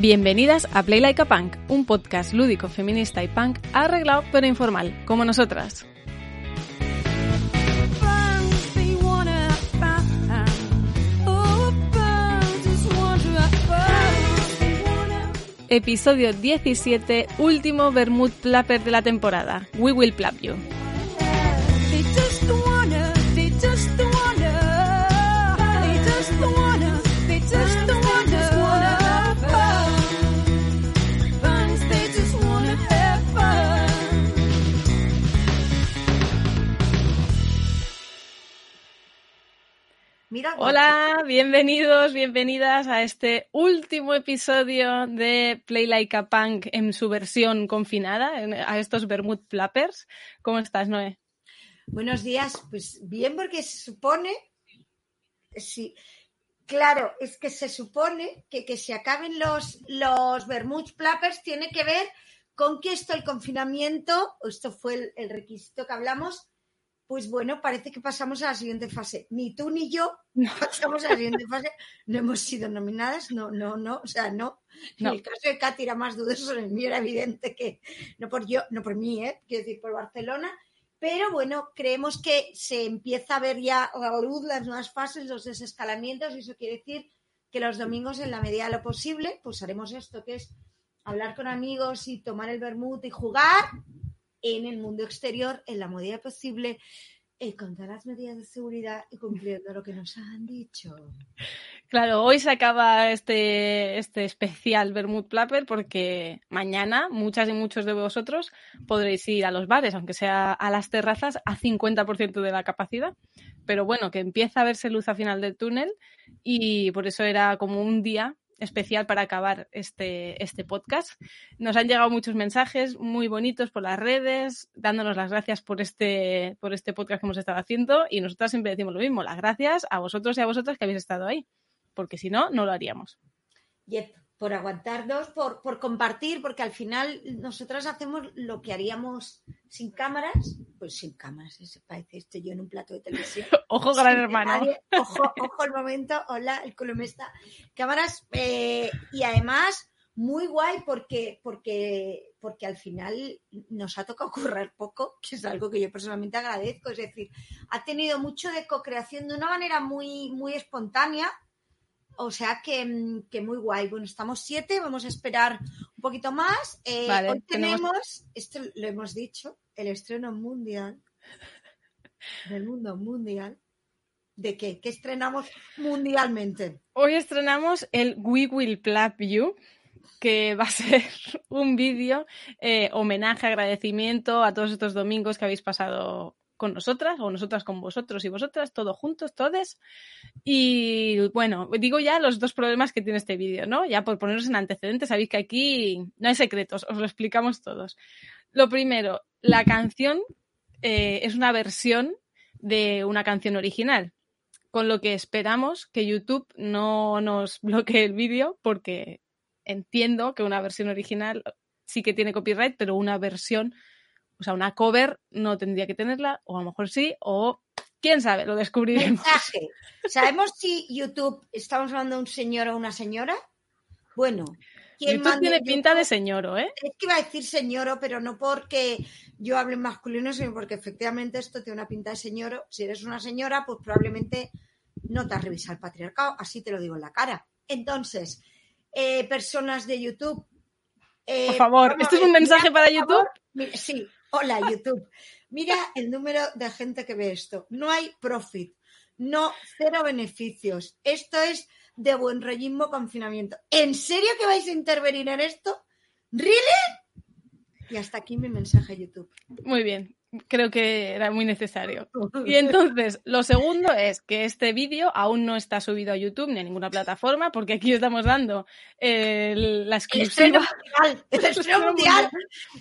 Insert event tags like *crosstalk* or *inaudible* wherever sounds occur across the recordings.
Bienvenidas a Play Like a Punk, un podcast lúdico, feminista y punk arreglado pero informal, como nosotras. Episodio 17, último Bermud Plapper de la temporada. We will plap you. Hola, bienvenidos, bienvenidas a este último episodio de Play Like a Punk en su versión confinada, a estos Bermud Flappers. ¿Cómo estás, Noé? Buenos días, pues bien porque se supone, sí, claro, es que se supone que que se acaben los, los Bermud Flappers tiene que ver con que esto, el confinamiento, esto fue el, el requisito que hablamos, pues bueno, parece que pasamos a la siguiente fase. Ni tú ni yo *laughs* pasamos a la siguiente fase. No hemos sido nominadas, no, no, no, o sea, no. En el caso de Katy era más dudoso, en el mío era evidente que, no por yo, no por mí, ¿eh? quiero decir, por Barcelona. Pero bueno, creemos que se empieza a ver ya a la luz las nuevas fases, los desescalamientos, y eso quiere decir que los domingos, en la medida de lo posible, pues haremos esto, que es hablar con amigos y tomar el vermut y jugar en el mundo exterior en la medida posible, eh, con todas las medidas de seguridad y cumpliendo lo que nos han dicho. Claro, hoy se acaba este, este especial Bermud Plapper porque mañana muchas y muchos de vosotros podréis ir a los bares, aunque sea a las terrazas, a 50% de la capacidad. Pero bueno, que empieza a verse luz al final del túnel y por eso era como un día especial para acabar este, este podcast. Nos han llegado muchos mensajes muy bonitos por las redes, dándonos las gracias por este, por este podcast que hemos estado haciendo y nosotras siempre decimos lo mismo, las gracias a vosotros y a vosotras que habéis estado ahí, porque si no, no lo haríamos. Por aguantarnos, por, por compartir, porque al final nosotras hacemos lo que haríamos sin cámaras, pues sin cámaras, se parece esto yo en un plato de televisión. *laughs* ojo, gran hermano. Nadie, *laughs* ojo, ojo el momento, hola, el culo me está. Cámaras, eh, y además, muy guay porque, porque, porque al final nos ha tocado *laughs* currar poco, que es algo que yo personalmente agradezco. Es decir, ha tenido mucho de co-creación de una manera muy, muy espontánea. O sea que, que, muy guay. Bueno, estamos siete, vamos a esperar un poquito más. Eh, Vale, hoy tenemos, tenemos- esto lo hemos dicho, el estreno mundial del mundo mundial. ¿De qué? ¿Qué estrenamos mundialmente? Hoy estrenamos el We Will Plap You, que va a *laughs* ser un vídeo eh, homenaje, agradecimiento a todos estos domingos que habéis pasado con nosotras, o nosotras con vosotros y vosotras, todos juntos, todes. Y bueno, digo ya los dos problemas que tiene este vídeo, ¿no? Ya por poneros en antecedentes, sabéis que aquí no hay secretos, os lo explicamos todos. Lo primero, la canción eh, es una versión de una canción original con lo que esperamos que YouTube no nos bloquee el vídeo porque entiendo que una versión original sí que tiene copyright, pero una versión, o sea, una cover no tendría que tenerla, o a lo mejor sí, o quién sabe, lo descubriremos. Mensaje. ¿Sabemos si YouTube estamos hablando de un señor o una señora? Bueno, ¿quién YouTube tiene en pinta de señoro, ¿eh? Es que iba a decir señoro, pero no porque yo hable en masculino, sino porque efectivamente esto tiene una pinta de señoro. Si eres una señora, pues probablemente no te has revisado el patriarcado, así te lo digo en la cara. Entonces, eh, personas de YouTube. eh, Por favor, ¿esto es un mensaje para YouTube? mira, sí, hola YouTube. Mira el número de gente que ve esto. No hay profit, no cero beneficios. Esto es de buen rollismo confinamiento. ¿En serio que vais a intervenir en esto? ¿Really? Y hasta aquí mi mensaje YouTube. Muy bien, creo que era muy necesario. *laughs* Y entonces, lo segundo es que este vídeo aún no está subido a YouTube ni a ninguna plataforma, porque aquí estamos dando el- la El estreno exclusiva. mundial, el *laughs* estreno mundial.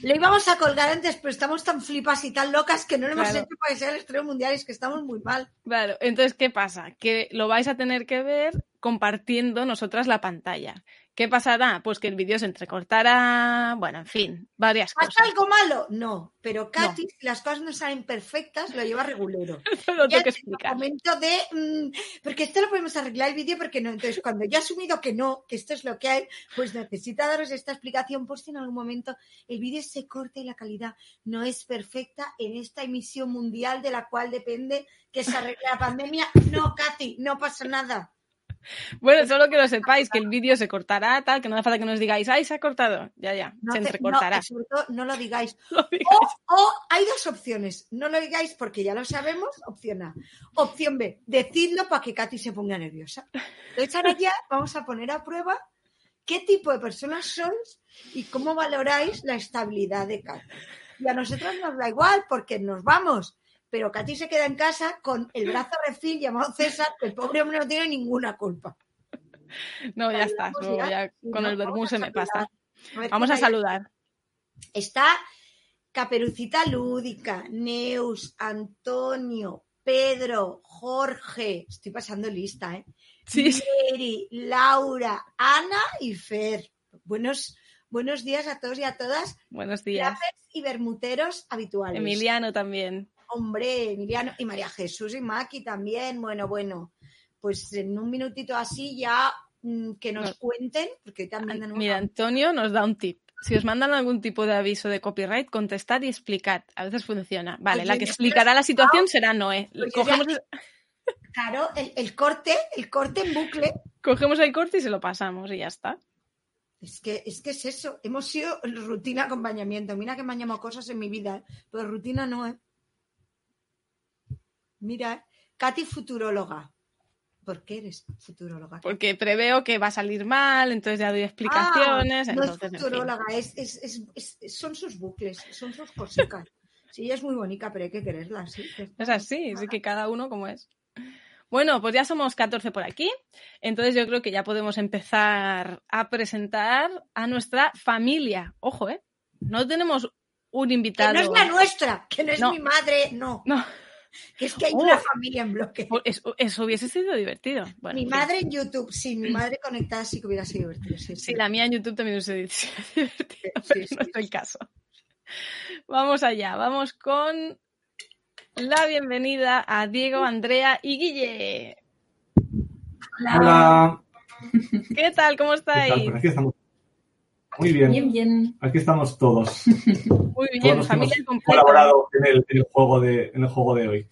Lo íbamos a colgar antes, pero estamos tan flipas y tan locas que no lo hemos Claro. hecho para que sea el estreno mundial. Es que estamos muy mal. Claro, entonces, ¿qué pasa? Que lo vais a tener que ver compartiendo nosotras la pantalla. ¿Qué pasará? Pues que el vídeo se entrecortará, bueno, en fin, varias cosas. ¿Pasa algo malo? No, pero Katy, si las cosas no salen perfectas, lo lleva regulero. *laughs* lo tengo que explicar. momento de. mm, porque esto lo podemos arreglar el vídeo, porque no. Entonces, cuando ya he asumido que no, que esto es lo que hay, pues necesita daros esta explicación por si en algún momento el vídeo se corta y la calidad no es perfecta en esta emisión mundial de la cual depende que se arregle la pandemia. No, Katy, no pasa nada. Bueno, solo que lo sepáis, que el vídeo se cortará, tal, que no hace falta que nos digáis, ¡ay, se ha cortado! Ya, ya, No se te- entrecortará. no, sobre todo, no lo digáis. *laughs* Lo digáis. O, o hay dos opciones. No lo digáis porque ya lo sabemos. Opción A. Opción B. Decidlo para que Katy se ponga nerviosa. Entonces ahora ya vamos a poner a prueba qué tipo de personas sois y cómo valoráis la estabilidad de Katy. Y a nosotros nos da igual porque nos vamos. Pero Katy se queda en casa con el brazo refil llamado César, que el pobre hombre no tiene ninguna culpa. No, ya está, ya. con el vermú se me pasa. Vamos a saludar. Está Caperucita Lúdica, Neus, Antonio, Pedro, Jorge. Estoy pasando lista, ¿eh? Sí. Mary, Laura, Ana y Fer. Buenos, buenos días a todos y a todas. Buenos días. Y bermuteros habituales. Emiliano también. Hombre, Emiliano y María Jesús y Maki también. Bueno, bueno. Pues en un minutito así ya mm, que nos No. cuenten, porque también nuevo- Mira, Antonio nos da un tip. Si os mandan algún tipo de aviso de copyright, contestad y explicad. A veces funciona. Vale, Oye, la que explicará la situación será Noé. Pues Cogemos, Claro, el, el corte, el corte en bucle. cogemos el corte y se lo pasamos y ya está. Es que, es que es eso. Hemos sido rutina acompañamiento. Mira que me han llamado cosas en mi vida, ¿eh? pero rutina no es. Mira. Katy futuróloga. ¿Por qué eres futuróloga? Porque preveo que va a salir mal, entonces ya doy explicaciones. Ah, no entonces, es en fin. futuróloga, es, es- es- es- son sus bucles, son sus cositas. Sí, ella es muy bonita, pero hay que quererla, sí. Es así, así que cada uno como es. Bueno, pues ya somos 14 por aquí, entonces yo creo que ya podemos empezar a presentar a nuestra familia. Ojo, ¿eh? No tenemos un Que invitado. no es la nuestra, que no es No. mi madre, no. No, Que es que hay una familia en bloque. eso, eso hubiese sido divertido. Bueno, mi madre en YouTube, sí, mi madre conectada sí que hubiera sido divertido. Sí, sí. Sí, la mía en YouTube también hubiese *laughs* sido divertido, Sí, pero sí, no es el caso. Vamos allá, vamos con la bienvenida a Diego, Andrea y Guille. Hola. ¿Qué tal? ¿Cómo ¿Qué tal? estáis? Pues aquí estamos. Muy bien. Bien, bien. Aquí estamos todos. *laughs* Muy Todos bien, que familia hemos colaborado en el, en el juego de, en el juego de hoy.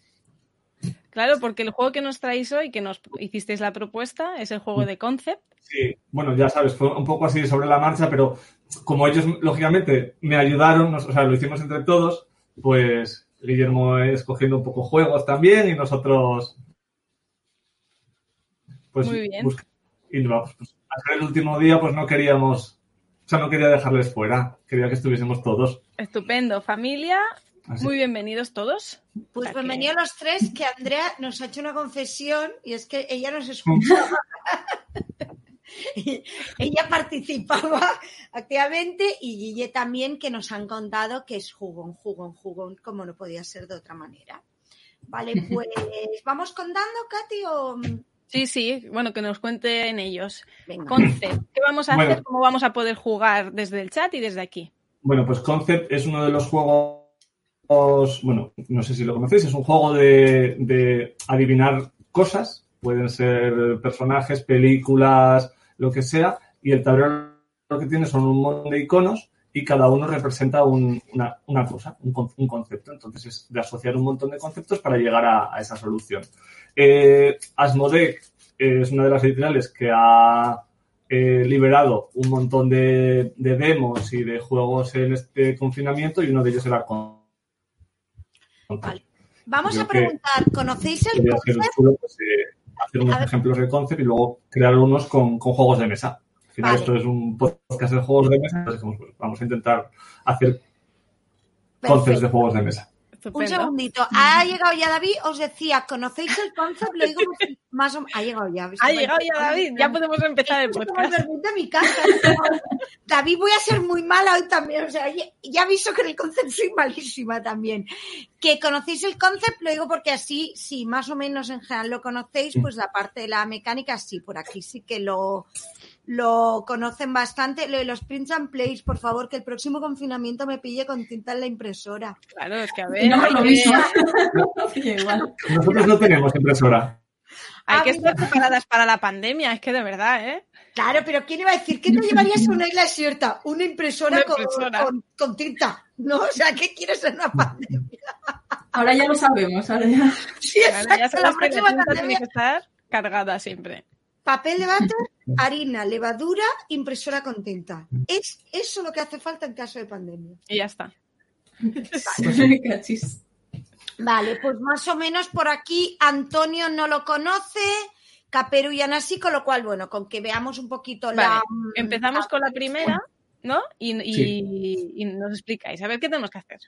Claro, porque el juego que nos traéis hoy, que nos hicisteis la propuesta, es el juego de Concept. Sí, bueno, ya sabes, fue un poco así sobre la marcha, pero como ellos, lógicamente, me ayudaron, nos- o sea, lo hicimos entre todos, pues Guillermo escogiendo un poco juegos también y nosotros, pues, Muy bien. busc- y vamos, pues, ser el último día, pues no queríamos, o sea, no quería dejarles fuera, quería que estuviésemos todos. Estupendo, familia. Así. Muy bienvenidos todos. Pues que- bienvenidos los tres, que Andrea nos ha hecho una confesión y es que ella nos *laughs* escuchaba. *laughs* ella participaba activamente y Guille también, que nos han contado que es jugón, jugón, jugón, como no podía ser de otra manera. Vale, *laughs* pues vamos contando, Katy, o Sí, sí, bueno, que nos cuenten ellos. venga. Concept, ¿qué vamos a Bueno. hacer? ¿Cómo vamos a poder jugar desde el chat y desde aquí? Bueno, pues Concept es uno de los juegos, bueno, no sé si lo conocéis, es un juego de, de adivinar cosas, pueden ser personajes, películas, lo que sea, y el tablero lo que tiene son un montón de iconos y cada uno representa un- una, una cosa, un, con- un concepto. Entonces es de asociar un montón de conceptos para llegar a, a esa solución. Eh, Asmodee es una de las editoriales que ha eh, liberado un montón de, de demos y de juegos en este confinamiento y uno de ellos era con. Vale. Vamos a preguntar, ¿conocéis el hacer concept? pues, eh, hacer unos ejemplos de concept y luego crear unos con, con juegos de mesa. Al final Vale. esto es un podcast de juegos de mesa, entonces vamos a intentar hacer concepts Perfecto. de juegos de mesa. Un segundito. Ha llegado ya David, os decía, ¿conocéis el concept? Lo digo Más o... Ha llegado ya. Ha llegado ya David, ya podemos empezar el podcast. de mi casa. David, voy a ser muy mala hoy también. O sea, ya, aviso que en el concepto soy malísima también. Que conocéis el concepto, lo digo porque así, si más o menos en general lo conocéis, pues la parte de la mecánica sí, por aquí sí que lo, lo conocen bastante. Lo de los prints and plays, por favor, que el próximo confinamiento me pille con tinta en la impresora. Claro, es que a ver. No, lo mismo. *laughs* Nosotros no tenemos impresora. Hay Ah, que estar preparadas para la pandemia, es que de verdad, ¿eh? Claro, pero ¿quién iba a decir? ¿Qué te llevarías a una isla desierta? Una impresora, Una con- impresora. Con, con tinta. No, o sea, ¿qué quieres en una pandemia? Ahora ya lo sabemos, ahora ya. Sí, ya exacto, la sabes que la próxima tinta tiene pandemia. que estar cargada siempre. Papel de váter, harina, levadura, impresora con tinta. Es eso lo que hace falta en caso de pandemia. Y ya está. *laughs* Cachis. Vale, pues más o menos por aquí Antonio no lo conoce, Caperu y Anasi, con lo cual, bueno, con que veamos un poquito la... Vale, Empezamos con la primera, ¿no? Y, y- y nos explicáis. A ver qué tenemos que hacer.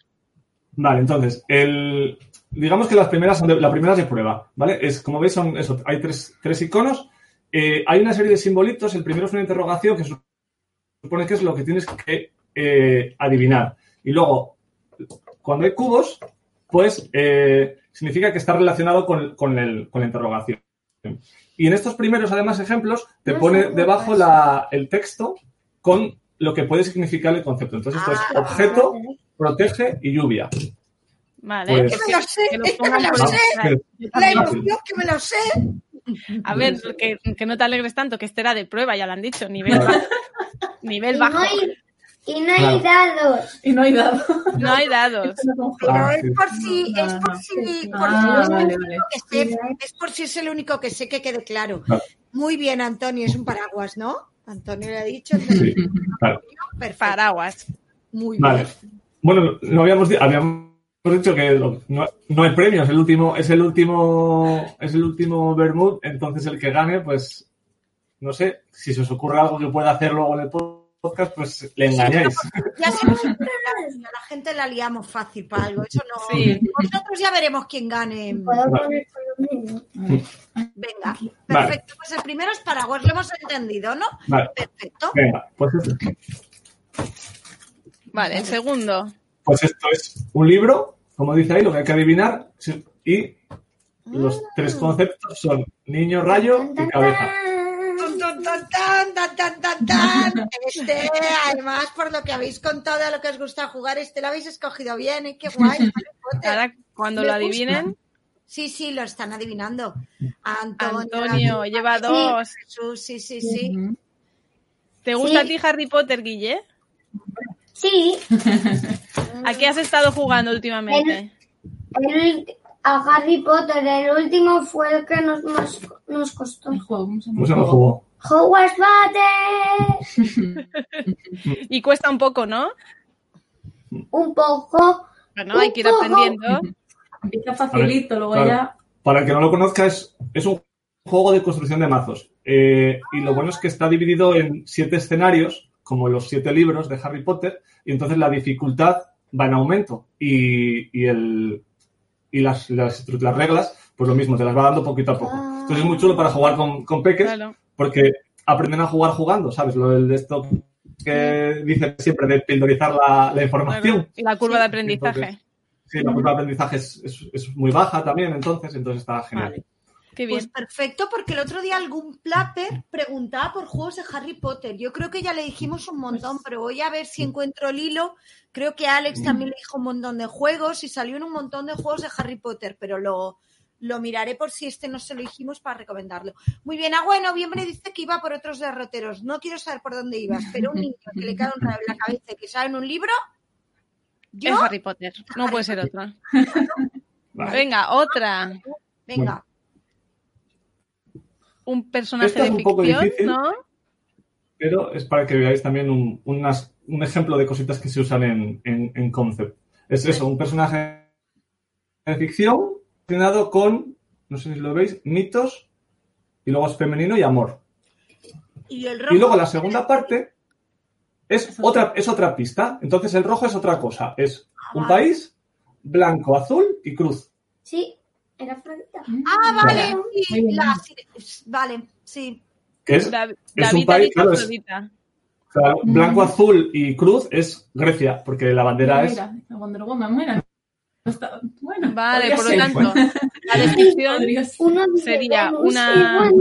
Vale, entonces, el, digamos que las primeras son de, la primera es de prueba, ¿vale? Es, como veis, son eso, hay tres, tres iconos. Eh, hay una serie de simbolitos. El primero es una interrogación que supone que es lo que tienes que eh, adivinar. Y luego, cuando hay cubos, pues eh, significa que está relacionado con, con el- con la interrogación. Y en estos primeros, además, ejemplos, te No pone debajo la- el texto con lo que puede significar el concepto. Entonces, esto es Ah, objeto, protege y lluvia. Vale. Pues- ¡Que me lo sé! que lo ¡Es que me lo sé! ¡La emoción que me lo sé! A ver, que, que no te alegres tanto, que este era de prueba, ya lo han dicho, nivel bajo. Nivel bajo. no hay, y no hay dados. Y no hay dado. No hay dados. *laughs* Pero Ah, es por si, es por si, por Ah, si es el vale, único vale. que sé, es por si es el único que sé que quede claro. Claro. Muy bien, Antonio, es un paraguas, ¿no? Antonio le ha dicho. Sí. Paraguas. Muy Vale. bien. Bueno, no habíamos, habíamos dicho que lo- no, no hay premios, el último, es el último, es el último Bermud, entonces el que gane, pues, no sé, si se os ocurre algo que pueda hacer luego en el podcast, pues le engañáis. Ya a la gente la liamos fácil para algo. Eso no. Sí. Nosotros ya veremos quién gane. Vale. Venga, Vale. perfecto. Pues el primero es paraguas, lo hemos entendido, ¿no? Vale, Perfecto. venga, pues, eso. Vale, el segundo. pues esto es un libro, como dice ahí, lo que hay que adivinar, y los tres conceptos son niño, rayo y cabeza. Tan, tan, tan, tan, tan. Este, además, por lo que habéis contado, a lo que os gusta jugar, este lo habéis escogido bien, ¿eh? Qué guay. *laughs* Harry Potter. Ahora, cuando Me lo gusta. adivinen, Sí, sí, lo están adivinando. Antonio, Antonio lleva dos. Jesús, sí, sí, sí. ¿Te gusta Sí. a ti Harry Potter, Guille? Sí, *laughs* ¿A qué has estado jugando últimamente? el, a Harry Potter, el último fue el que nos, nos, nos costó. El juego, ¿cómo se llama? ¿Cómo se llama el juego? Hogwarts Battle. *laughs* Y cuesta un poco, ¿no? Un poco. Bueno, hay que ir poco. aprendiendo. Empieza facilito, luego claro. ya. Para el que no lo conozca, es, es un juego de construcción de mazos. Eh, y lo bueno es que está dividido en siete escenarios, como los siete libros de Harry Potter, y entonces la dificultad va en aumento. Y, y el, y las, las, las reglas, pues lo mismo, te las va dando poquito a poco. Entonces es muy chulo para jugar con, con peques, Claro. porque aprenden a jugar jugando, ¿sabes? Lo del de esto que dice siempre de pildorizar la, la información. Y la curva de aprendizaje. Entonces, Sí, la curva de aprendizaje es, es- es muy baja también, entonces, entonces está genial. Vale. Qué Pues perfecto, porque el otro día algún plapper preguntaba por juegos de Harry Potter. Yo creo que ya le dijimos un montón, pero voy a ver si encuentro el hilo. Creo que Alex también le dijo un montón de juegos y salió en un montón de juegos de Harry Potter, pero lo, lo miraré por si este no se lo dijimos para recomendarlo. Muy bien, ah, bueno, bien me dice que iba por otros derroteros. No quiero saber por dónde ibas, pero un niño que le cae un en la cabeza y que sale en un libro. Yo, Es Harry Potter. No puede ser otra. Vale. *laughs* Venga, otra. venga, Un personaje Esta es de un poco ficción, difícil. ¿no? pero es para que veáis también un, unas- un ejemplo de cositas que se usan en, en, en Concept. Es eso, un personaje de ficción relacionado con, no sé si lo veis, mitos, y luego es femenino y amor. y el rojo. Y luego la segunda parte es otra, es otra pista. Entonces el rojo es otra cosa. Es un vale. país, blanco, azul y cruz. Sí, Era Afrodita. Ah, vale, sí, la sire- vale, sí. Que es, Dav- es David un ha país, dicho claro, es- Afrodita. claro, blanco, azul y cruz es Grecia, porque la bandera es. Mira, la Wonder Woman, bueno. No está- bueno, Vale, por lo ser. tanto, la *laughs* descripción, Sería una-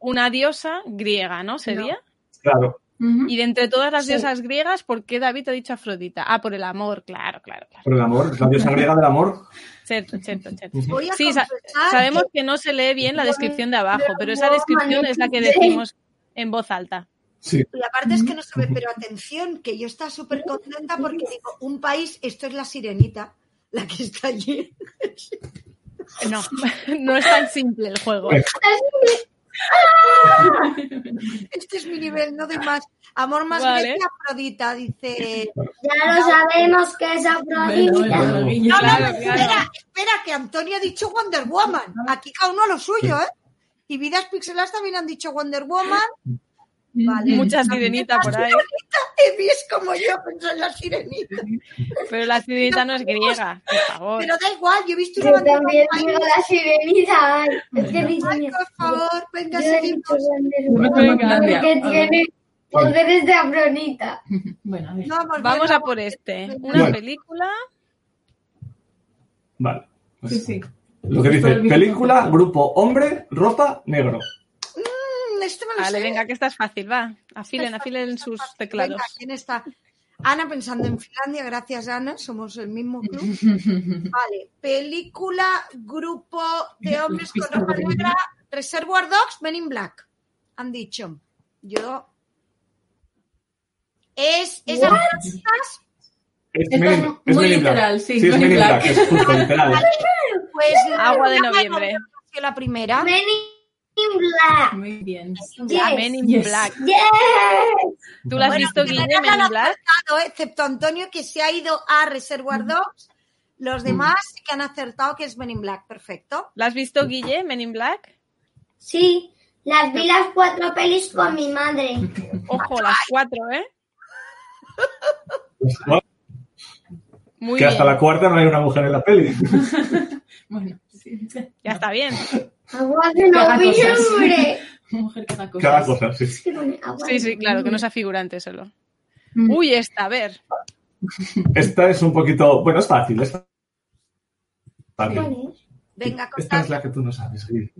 una diosa griega, ¿no? Sería. Claro, Y de entre todas las Sí. diosas griegas, ¿por qué David ha dicho Afrodita? Ah, por el amor, claro, claro, claro. por el amor, es la *laughs* diosa griega del amor. Cierto, cierto, cierto. Ujú. Voy a Sí, sa- Sabemos que- no se lee bien la descripción de abajo, pero esa descripción es la que decimos en voz alta. Sí, y aparte es que no se ve, pero atención, que yo estaba súper contenta porque digo, un país, esto es la sirenita, la que está allí. No, *laughs* no es tan simple el juego. Este es mi nivel, no doy más. Amor más Vale. Grecia, Afrodita, dice. Ya lo sabemos que es Afrodita. bueno. No, no, Claro, no, claro. espera, espera, que Antonio ha dicho Wonder Woman. Aquí cada uno a lo suyo, ¿eh? Y Vidas Pixelas también han dicho Wonder Woman. Vale. Mucha sirenita por ahí. Evi es como yo, pensó en la sirenita. Pero la sirenita no es griega, por favor. Pero da igual, yo he visto una Yo bandera también digo la sirenita. Ay, es que dice Ay, por favor, venga, seguimos. Porque tiene poderes de Afrodita. *laughs* Bueno, a ver. Vamos, Vamos a por este. Una película. vale. Pues, Sí, sí. Lo que dice, película, grupo, hombre, ropa, negro. Este me lo Vale, sé. venga, que esta es fácil, va. Afilen, afilen sus teclados. Venga, ¿quién está? Ana pensando en Finlandia, gracias Ana, somos el mismo club. *laughs* Vale, película, grupo de hombres con ropa negra, Reservoir Dogs, Men in Black. Han dicho. Yo. Es. es Es Men muy literal, sí, Sí, es Men in Black. Black, es justo literal. pues. Agua de la noviembre. La primera. Men in Black. Muy bien. Yes. Men in Yes. Black. Yes. ¿Tú la has Bueno, visto, en Guille, Men in Black? acertado, excepto Antonio, que se ha ido a Reservoir Dogs. Los demás sí que han acertado que es Men in Black. Perfecto. ¿La has visto, Guille, Men in Black? Sí, las vi las cuatro pelis con mi madre. Ojo, las cuatro, ¿eh? Bueno, Muy que hasta la cuarta no hay una mujer en la peli. *laughs* *laughs* Bueno, sí. sí. Ya está bien. Agua de noviembre. Mujer que haga cosas. Cada cosa, sí. Sí, sí, claro, que no sea figurante solo. Mm. Uy, esta, a ver. Esta es un poquito. Bueno, es fácil. Es fácil. ¿Cuál es? Venga, Esta es la que tú no sabes. Gui.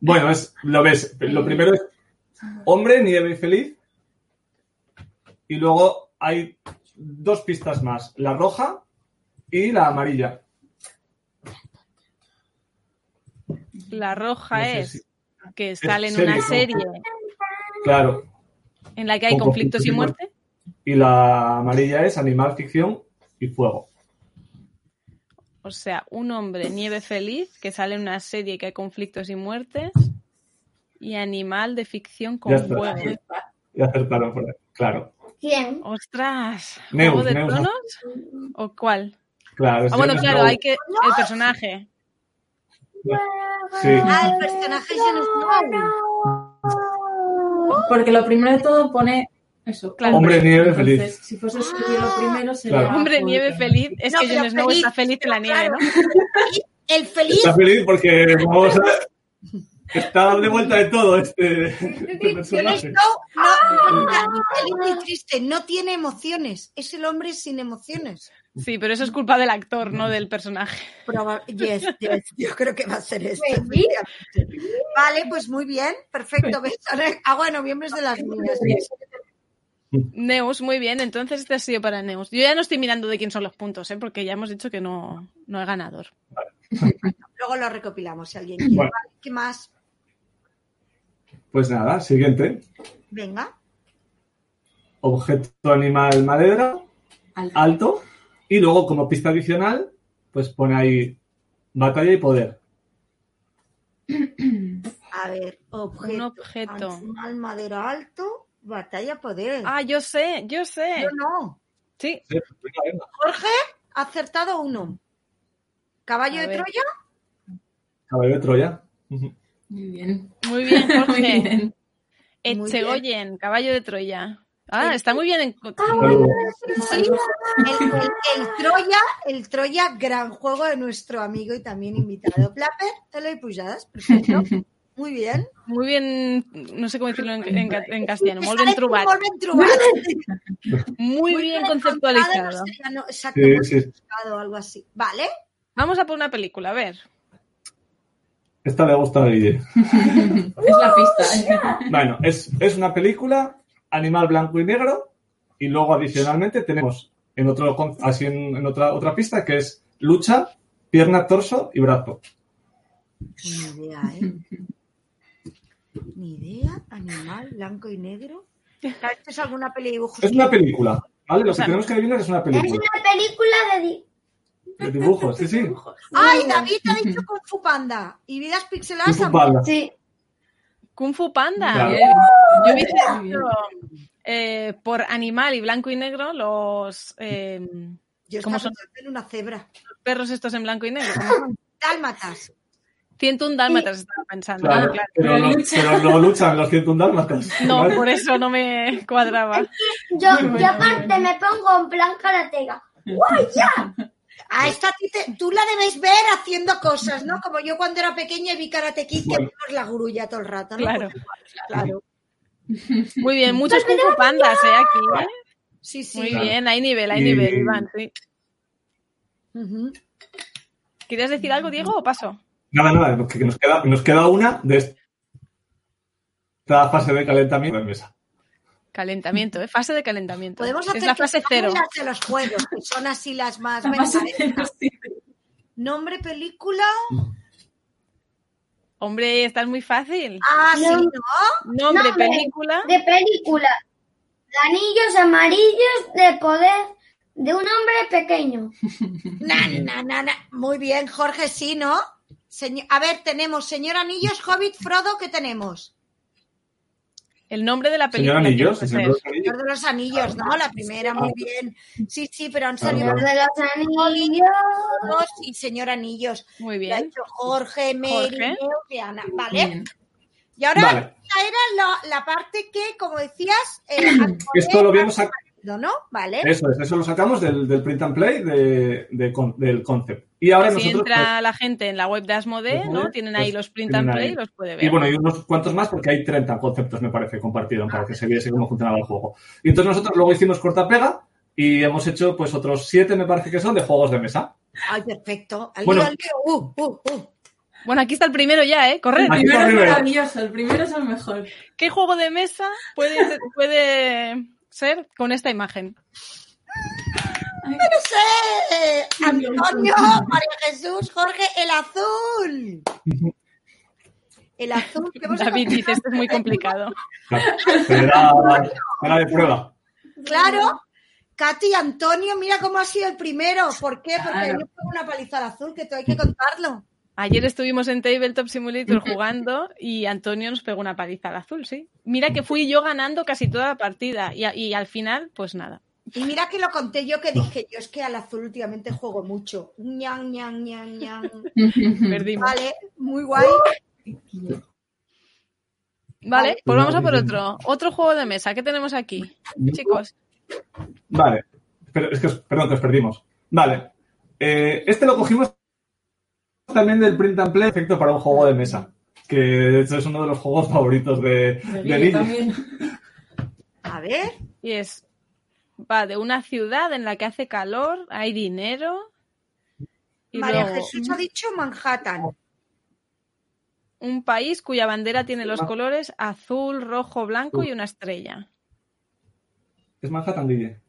Bueno, es, lo ves. Lo primero es hombre, nieve y feliz. Y luego hay dos pistas más: la roja y la amarilla. La roja No sé es si- que sale en serie, una ¿no? serie Claro. en la que hay Con conflictos y conflictos y muerte. Y la amarilla es animal, ficción y fuego. O sea, un hombre, nieve feliz, que sale en una serie que hay conflictos y muertes. Y animal de ficción con Ya está. fuego. Y acertaron por ahí. Claro. ¿Quién? ¡Ostras! Neus, ¿Juego de Neus. Tronos? ¿O cuál? Claro. Ah, bueno, claro, hay que. El personaje. Sí. Ah, el personaje es Jon Snow. Porque lo primero de todo pone eso. Claro. Hombre, nieve, Entonces, feliz. Si fuese lo primero sería. Claro. Hombre, nieve feliz. Es No, que Jon Snow feliz, está feliz en la nieve, claro. ¿no? El feliz. Está feliz porque vamos a. *laughs* Está de vuelta de todo este, este personaje. Snow no, no, triste, no tiene emociones. Es el hombre sin emociones. Sí, pero eso es culpa del actor, no del personaje. Proba- yes, yes, yo creo que va a ser esto. Sí. Vale, pues muy bien, perfecto. Agua de noviembre es de las mías. Neus, muy bien. Entonces este ha sido para Neus. Yo ya no estoy mirando de quién son los puntos, ¿eh? porque ya hemos dicho que no, no hay ganador. Luego lo recopilamos si alguien quiere. Bueno. ¿Qué más? Pues nada, siguiente. Venga. Objeto animal madera, Alto. alto. Y luego, como pista adicional, pues pone ahí batalla y poder. *clears throat* A ver, objeto. Un objeto. Animal, madera alto, batalla, poder. Ah, yo sé, yo sé. Yo no. Sí, Sí, venga, venga. Jorge acertado uno. Caballo A de ver. Troya. Caballo de Troya. Muy bien. muy bien, *laughs* Muy Jorge. bien. Muy Echegoyen, caballo de Troya. Ah, está muy bien. En... Sí, el, el- el Troya, el Troya, gran juego de nuestro amigo y también invitado. Plapper, Eloy Pujadas, perfecto. Muy bien. Muy bien, no sé cómo decirlo en, en ca- en castellano. Muy bien trubat. Muy bien conceptualizado. Exacto, Sí, algo así. Vale. Vamos a por una película, a ver. Esta le gusta a Guille. Es la pista. ¿eh? Bueno, es, es una película animal blanco y negro y luego adicionalmente tenemos en otro así en, en otra otra pista que es lucha, pierna, torso y brazo. Ni idea, ¿eh? *laughs* Ni idea. Animal, blanco y negro. Claro, ¿Esto es alguna peli de dibujos? Es una película, ¿vale? Lo que tenemos que adivinar es una Es película una película de... de dibujos, sí, sí. *laughs* ¡Ay, David ha dicho Kung Fu Panda! Y vidas pixeladas Kung Fu. Panda. Sí. Kung Fu Panda. Claro. Yo bien. dicho, eh, por animal y blanco y negro los eh, Yo ¿Cómo estaba son? en una cebra. perros estos en blanco y negro. *laughs* Dálmatas. 101 dálmatas estaba pensando. Claro, Ah, claro. Pero, no, pero no luchan los 101 dálmatas. *laughs* No, ¿vale? por eso no me cuadraba. Yo, yo aparte me pongo en plan karatega. ¡Guay, ya! A esta a ti te- tú la debéis ver haciendo cosas, ¿no? Como yo cuando era pequeña y vi Karate Kid que Bueno. vimos la grulla todo el rato, ¿no? Claro. Claro. Muy bien, muchos Kung Fu Pandas, ¿eh? Aquí. ¿eh? Sí, sí. Muy Claro. bien, hay nivel, hay Y- nivel, Iván. Sí. Ujú. ¿Querías decir algo, Diego, o paso? Nada, nada, que nos queda, nos queda una de esta fase de calentamiento de mesa. Calentamiento, ¿eh? Fase de calentamiento. Podemos hacer es la que fase cero. las de los juegos, que son así las más. *laughs* La Venga. Nombre, película. Hombre, esta es muy fácil. Ah, sí, No. ¿no? Nombre, Nombre. película. De película. Anillos amarillos de poder de un hombre pequeño. *laughs* Na, na, na, na. Muy bien, Jorge, sí, ¿no? A ver, tenemos Señor Anillos, Hobbit, Frodo, ¿qué tenemos? El nombre de la Señor película. Señor saber. de los Anillos. Señor de los Anillos, ¿no? La primera, muy bien. Sí, sí, pero han salido Claro. De los anillos. y Señor Anillos. Muy Lo ha bien. hecho Jorge, Mary, Jorge. Neu y Ana, ¿vale? Bien. Y ahora Vale. esta era la, la parte que, como decías, eh, *clears throat* Esto lo habíamos ha sacado. ¿no? ¿Vale? Eso es, eso lo sacamos del, del print and play de, de del concept. Y ahora si nosotros. pues, entra la gente en la web de Asmodee, ¿no? Tienen ahí pues, los print and play ahí. y los puede Y ver. bueno, hay unos cuantos más porque hay 30 conceptos, me parece, compartidos para que se viese cómo funcionaba el juego. Y entonces nosotros luego hicimos corta-pega y hemos hecho pues otros siete, me parece que son, de juegos de mesa. Ay, perfecto. Al Bueno. lío, al lío. Uh, uh, uh. Bueno, aquí está el primero ya, ¿eh? Corred. El primero es maravilloso, el primero es el mejor. ¿Qué juego de mesa puede, puede ser con esta imagen? Ay, No sé. Antonio, María Jesús, Jorge, el azul. El azul. que hemos David dice, esto es muy complicado. Era, era de prueba. Claro. Katy y Antonio, mira cómo ha sido el primero. ¿Por qué? Porque Claro. yo pongo una paliza al azul, que todo hay que contarlo. Ayer estuvimos en Tabletop Simulator jugando y Antonio nos pegó una paliza al azul, sí. Mira que fui yo ganando casi toda la partida y al final, pues nada. Y mira que lo conté yo que dije, yo es que al azul últimamente juego mucho. Ñan, ñan, ñan, ñan. Perdimos. Vale, muy guay. Vale, pues vamos a por otro. Otro juego de mesa. ¿Qué tenemos aquí? Chicos, Vale. Pero, es que, perdón, que os perdimos. Vale. Eh, este lo cogimos también del print and play efecto para un juego de mesa. Que de hecho es uno de los juegos favoritos de, de. A ver. y es. Va de una ciudad en la que hace calor, hay dinero. Y María luego Jesús ha dicho Manhattan. un país cuya bandera tiene los colores azul, rojo, blanco y una estrella. ¿Es Manhattan, Guille?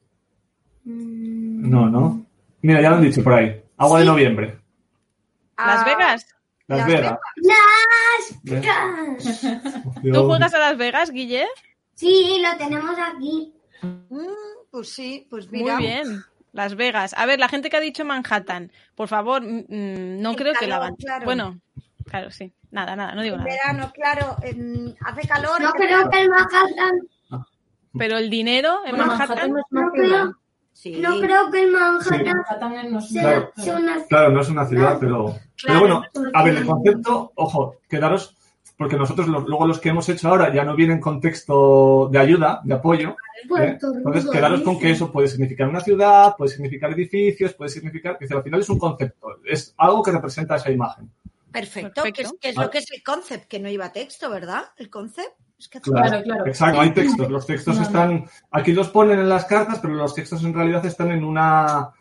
Mm, No, no. Mira, ya lo han dicho por ahí. Agua de noviembre. ¿Las Ah, Vegas? Las Las Vegas. ¿Tú juegas a Las Vegas, Guille? Sí, lo tenemos aquí. mm, pues sí, pues Muy mira. bien. Las Vegas. A ver, la gente que ha dicho Manhattan, por favor, no El creo que la van. claro. Bueno, claro, sí. Nada, nada, no digo En nada. verano, claro, en- hace calor. No creo que el Manhattan. Pero el dinero en Bueno, Manhattan, Manhattan no es No ciudad. creo, Sí. no creo que el Sí. Manhattan Manhattan no es sea, Claro. sea una Claro, no es una ciudad, pero. Pero bueno, a ver, el concepto, ojo, quedaros. Porque nosotros lo- luego los que hemos hecho ahora ya no vienen con texto de ayuda, de apoyo. ¿eh? Puerto Entonces, quedaros con que eso puede significar una ciudad, puede significar edificios, puede significar, que al final es un concepto, es algo que representa esa imagen. Perfecto, que es, Perfecto. que es lo que es el concept, que no iba texto, ¿verdad? El concept. Es que hace- Claro, claro. Exacto, hay textos. Los textos No, no. están, aquí los ponen en las cartas, pero los textos en realidad están en una,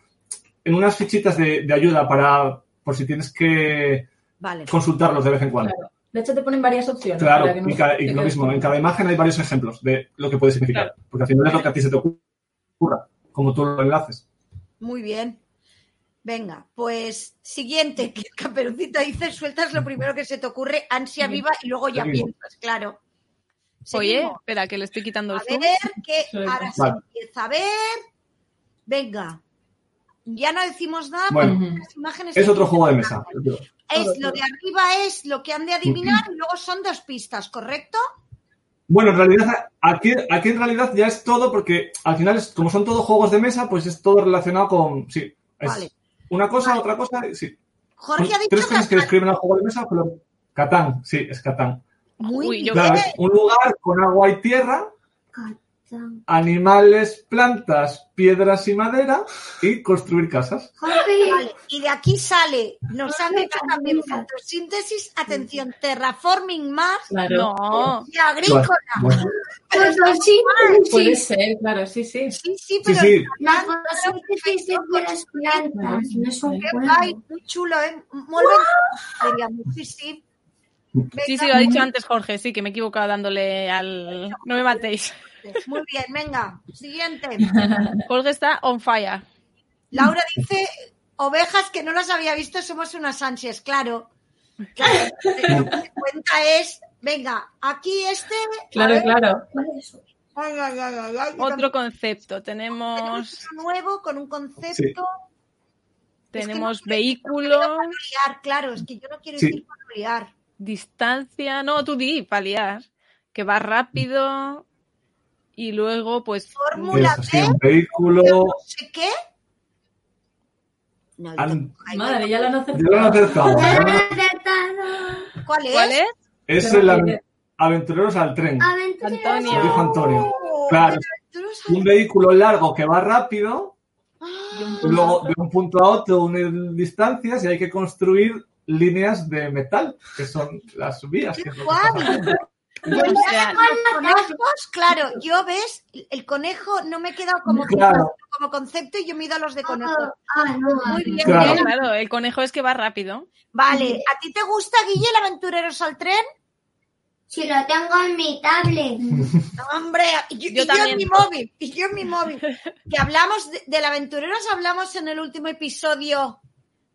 en unas fichitas de, de ayuda para, por si tienes que Vale. consultarlos de vez en cuando. Claro. De hecho, te ponen varias opciones. Claro, para que no y, lo mismo, en cada imagen hay varios ejemplos de lo que puede significar, porque al final es lo que a ti se te ocurra, como tú lo enlaces. Muy bien. Venga, pues siguiente, que Caperucita dice, sueltas lo primero que se te ocurre, ansia viva y luego ya Seguimos. piensas, claro. Oye, espera, que le estoy quitando el A zoom. ver, que ahora se empieza a ver. Venga. Ya no decimos nada Bueno, las imágenes Es otro juego de mesa. Es lo de arriba es lo que han de adivinar y luego son dos pistas, ¿correcto? Bueno, en realidad, aquí, aquí en realidad ya es todo, porque al final, es, como son todos juegos de mesa, pues es todo relacionado con, sí, es Vale. una cosa, otra cosa, sí. Jorge ha dicho tres cosas que describen al juego de mesa, pero Catán, sí, es Catán. Muy bien. Claro, es un lugar con agua y tierra, Catán. Animales, plantas, piedras y madera y construir casas. Vale, y de aquí sale, nos han dicho también fotosíntesis, atención, terraforming más Claro. No, y agrícola. Bueno, fotosíntesis. Puede ser, claro, sí, sí. Sí, sí, sí, pero sí, La fotosíntesis de las plantas. No es un qué juego. guay, muy chulo, ¿eh? Muy sí, sí. sí, sí, lo ha dicho antes Jorge, sí, que me he equivocado dándole al... No me matéis. Muy bien, venga, siguiente. *laughs* Jorge está on fire. Laura dice, ovejas que no las había visto, somos unas ansias, claro. Claro, lo que se *laughs* cuenta es, venga, aquí este... Claro, ver, claro. ay, ay, ay, ay, ay, que Otro concepto. Tenemos nuevo con un concepto. tenemos Es que no- vehículos, claro, es que yo no quiero Sí. decir para liar. distancia. No, tú di, paliar. Que va rápido. Y luego, pues. Fórmula B, un vehículo. no sé qué. No, An- Madre, ya lo han Yo lo he acertado. acertado. ¿Cuál es? ¿Cuál es? Es el Aventureros al tren. Antonio. Lo dijo Antonio. Oh, Claro. Un vehículo largo que va rápido, sabes. luego de un punto a otro unen distancias y hay que construir líneas de metal, que son las vías. ¡Qué que guay! Yo O sea, los conejos, claro, yo ves, el conejo no me he quedado como, Claro. como concepto y yo me he ido a los de conejo. Ah, no. Muy bien, Claro. bien. Claro, el conejo es que va rápido. Vale, ¿a ti te gusta, Guille, el Aventureros al tren? Si lo tengo en mi tablet. No, *laughs* hombre, y yo, Yo y yo en mi móvil, y yo en mi móvil. *laughs* Que hablamos de, del Aventureros, hablamos en el último episodio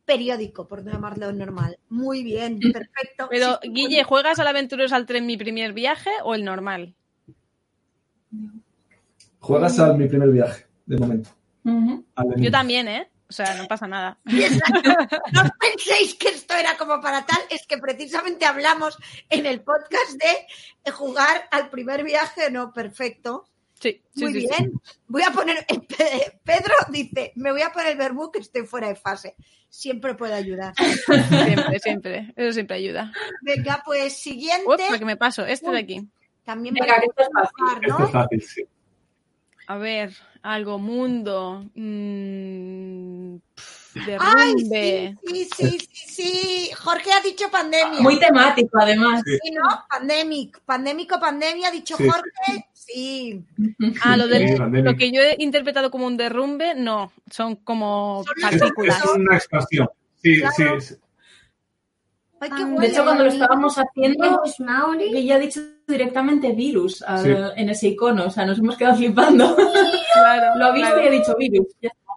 periódico, por no llamarlo normal. Muy bien, *laughs* perfecto. Pero, Sí, Guille, ¿juegas al Aventureros al tren mi primer viaje o el normal? Juegas al mi primer viaje, de momento. Yo también, ¿eh? O sea, no pasa nada. *laughs* No os penséis que esto era como para tal, es que precisamente hablamos en el podcast de jugar al primer viaje, no, perfecto. Sí, sí, Muy sí, sí. bien. Voy a poner, *laughs* Pedro dice, me voy a poner el verbú que estoy fuera de fase. Siempre puede ayudar. *laughs* Siempre, siempre. Eso siempre ayuda. Venga, pues siguiente. Ups, que me paso. Este de aquí. También Venga, para que esto es fácil. jugar, Este ¿no? es fácil, sí. A ver, algo, mundo. mm, pf, Ay, derrumbe. sí, sí, sí, sí, sí. Jorge ha dicho pandemia. Muy temático, además. Sí. Sí, ¿no? Pandemic. Pandémico, pandemia, ha dicho Sí. Jorge. Sí. *laughs* Ah, lo, del- lo que yo he interpretado como un derrumbe, no. Son como Son partículas. es una expansión. Sí, Claro. sí. Ay, qué De hecho, cuando lo estábamos haciendo. Guille ha dicho directamente virus al- Sí. en ese icono. O sea, nos hemos quedado flipando. *laughs* Claro, lo ha visto claro. y ha dicho virus.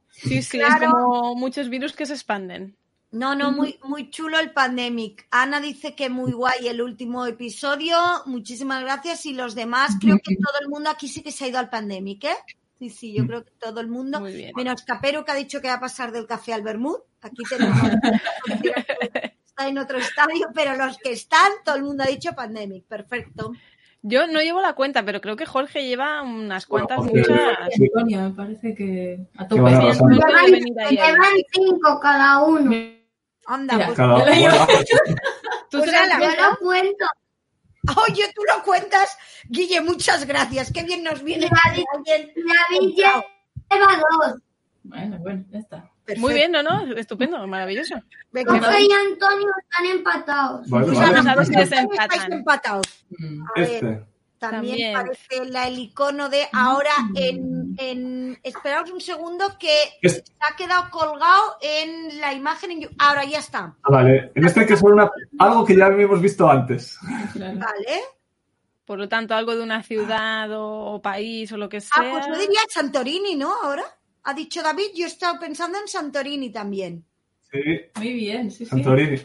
Sí, sí, Claro. es como muchos virus que se expanden. No, no, muy, muy chulo el Pandemic. Ana dice que muy guay el último episodio. Muchísimas gracias. Y los demás, creo que todo el mundo aquí sí que se ha ido al Pandemic, ¿eh? Sí, sí, yo creo que todo el mundo. Muy bien. Menos Capero que ha dicho que va a pasar del café al Bermud. Aquí tenemos. Está en otro estadio, pero los que están, todo el mundo ha dicho Pandemic. Perfecto. Yo no llevo la cuenta, pero creo que Jorge lleva unas cuantas, Jorge- muchas. Sí. Antonio, me parece que a Que van a tope. venir ahí, ahí. llevan cinco cada uno. Anda, Mira, pues, Cada *laughs* Tú Pues la- Yo lo cuento. Oye, tú lo cuentas. Guille, muchas gracias. Qué bien nos viene. David- lleva dos. Bueno, bueno, ya está. Perfecto. Muy bien, ¿no? ¿no? Estupendo, maravilloso. Venga, Jorge y Antonio están empatados. Vale, Pues vale. desempatan. empatados. A ver, Este. También, También. parece la- el icono de ahora en, en... Esperaos un segundo que se ha quedado colgado en la imagen. en Ahora ya está. Ah, vale. En este hay que ser una, algo que ya hemos visto antes. Claro. Vale. Por lo tanto, algo de una ciudad o, o país o lo que sea. Ah, pues yo diría Santorini, ¿no? Ahora. Ha dicho David, yo he estado pensando en Santorini también. Sí, Muy bien, sí, sí. Santorini.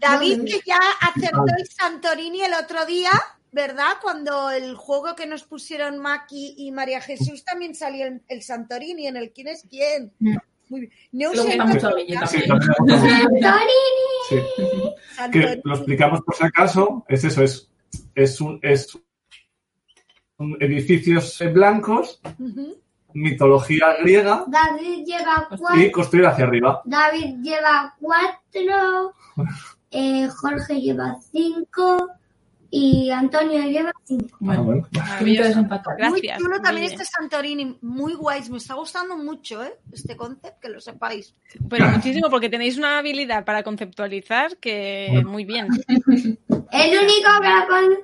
David, que ya acertó el Santorini el otro día, ¿verdad? Cuando el juego que nos pusieron Maki y María Jesús también salió el, el Santorini en el quién es quién. Muy bien. No Lo sé. Sí. Que Santorini. lo explicamos por si acaso, es eso, es, es un, es un edificios blancos, mitología griega David lleva y cuatro. construir hacia arriba. David lleva cuatro. *laughs* eh, Jorge lleva cinco. Y Antonio lleva cinco. Ah, Bueno, Maravilloso. Muy. Gracias. chulo también este Santorini, muy guays, me está gustando mucho, ¿eh? Este concepto, que lo sepáis. Pero muchísimo, porque tenéis una habilidad para conceptualizar que muy bien. *laughs* El único que lo cuenta,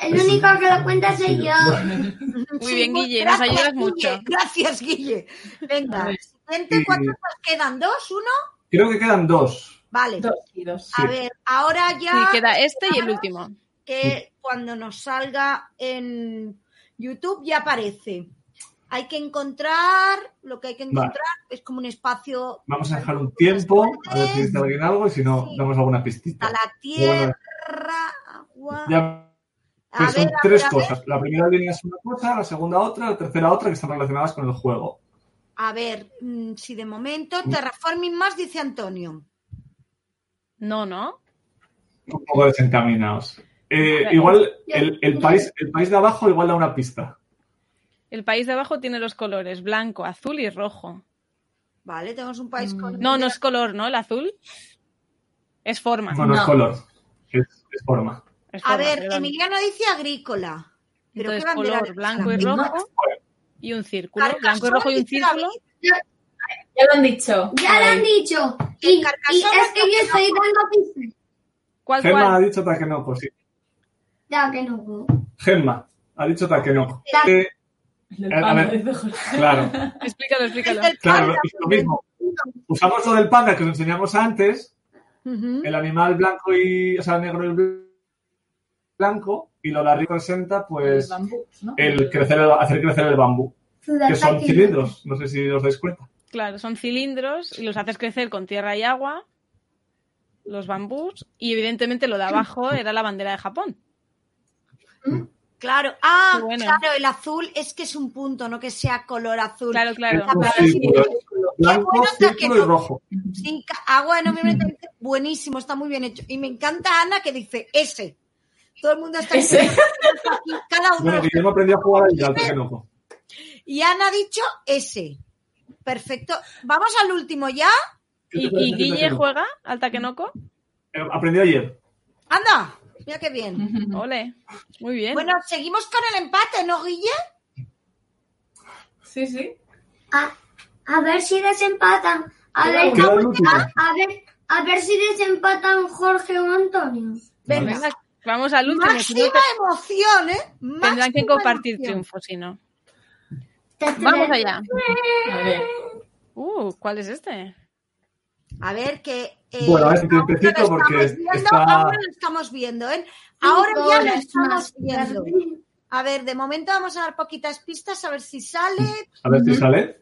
el único que lo cuenta soy yo. *laughs* Muy bien, Guille, nos ayudas mucho. Gracias, Guille. Venga, siguiente, ¿cuántos nos quedan? ¿Dos? ¿Uno? Creo que quedan dos. Vale. Dos y dos. A ver, ahora Sí, ya queda este y el último. que cuando nos salga en YouTube ya aparece. Hay que encontrar, lo que hay que encontrar es como un espacio Vamos a dejar un tiempo, a ver si dice alguien algo y si no, Sí. damos alguna a pistita. la tierra, agua. Ya A ves, son ver, a tres ver, a cosas. La primera línea es una cosa, la segunda otra, la tercera otra, que están relacionadas con el juego. A ver, mm, si de momento Terraforming más dice Antonio. No, ¿no? Un poco desencaminados. Eh, igual el, el país, el país de abajo igual da una pista. El país de abajo tiene los colores blanco, azul y rojo. Vale, tenemos un país con. Mm, No, no es color, ¿no? El azul es forma. No, no, es color, es, es forma. Es A ver, perdón. Emiliano dice agrícola. Pero Entonces, ¿qué color es blanco y rojo y un círculo. Blanco y rojo y un círculo. Ya lo han dicho. Ya lo han dicho. Y, es que yo estoy dando pistas. ¿Cuál, Gemma ha dicho Takenoko, sí. Ya que no. Gemma ha dicho Takenoko. Ta- Eh, El del A panda, ver. claro, Explícalo, explícalo. Claro, es lo mismo. Usamos lo del panda que os enseñamos antes, el animal blanco y, o sea, negro y bl- blanco, y lo de arriba representa, pues, El bambú, ¿no? el crecer, el- hacer crecer el bambú, que son cilindros, no sé si os dais cuenta. Claro, son cilindros y los haces crecer con tierra y agua, los bambús, y evidentemente lo de abajo *laughs* era la bandera de Japón. Claro. Ah, bueno. claro, el azul es que es un punto, no que sea color azul. Claro, claro. Blanco, bueno y rojo. Sí, agua de noviembre buenísimo, está muy bien hecho. Y me encanta Ana que dice ese. Todo el mundo está Ese. aquí, cada uno. Bueno, Guillermo aprendió a jugar ahí al. Y Ana ha dicho ese. Perfecto. Vamos al último ya. ¿Qué te ¿Y, Guille juega al Takenoko? Eh, Aprendió ayer. Anda, mira qué bien. *laughs* Ole, muy bien. Bueno, seguimos con el empate, ¿no, Guille? Sí, sí. A, a ver si desempatan. A ver, a, a ver, a ver si desempatan Jorge o Antonio. Venga. Venga, vamos al último. si no Máxima te- emoción, ¿eh? tendrán que compartir emoción. triunfo, si no. Vamos allá. A ver. Uh, ¿cuál es este? A ver que. eh, Bueno, a ver si tiene aún no lo pecito porque estamos viendo, está- Ahora lo estamos viendo, ¿eh? Ahora Cinco ya lo estamos viendo. A ver, de momento vamos a dar poquitas pistas a ver si sale. A ver si sale.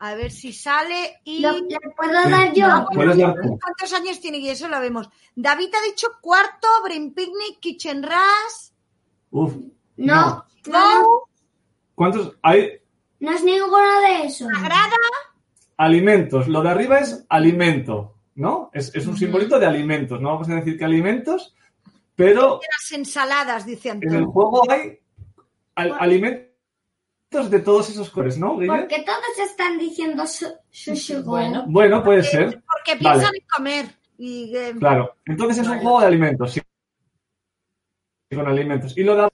A ver si sale. Y. ¿Lo, ¿Le puedo dar yo? Bueno, Puedes dar tú. ¿Cuántos años tiene? Y eso lo vemos. David ha dicho cuarto, Brain Picnic, Kitchen Rush, Uf. No, no, Go, ¿Cuántos? Hay no es ninguno de esos. Sagrada. alimentos. Lo de arriba es alimento, ¿no? Es, es un simbolito de alimentos. No vamos a decir que alimentos, pero Las ensaladas, dice en el Antonio. juego hay al- alimentos de todos esos colores, ¿no, Guille? Porque todos están diciendo sushi. Bueno. Bueno, puede ser. Porque Vale. piensan en comer. Y, eh, Claro. Entonces es un juego de alimentos, sí. con alimentos. Y lo de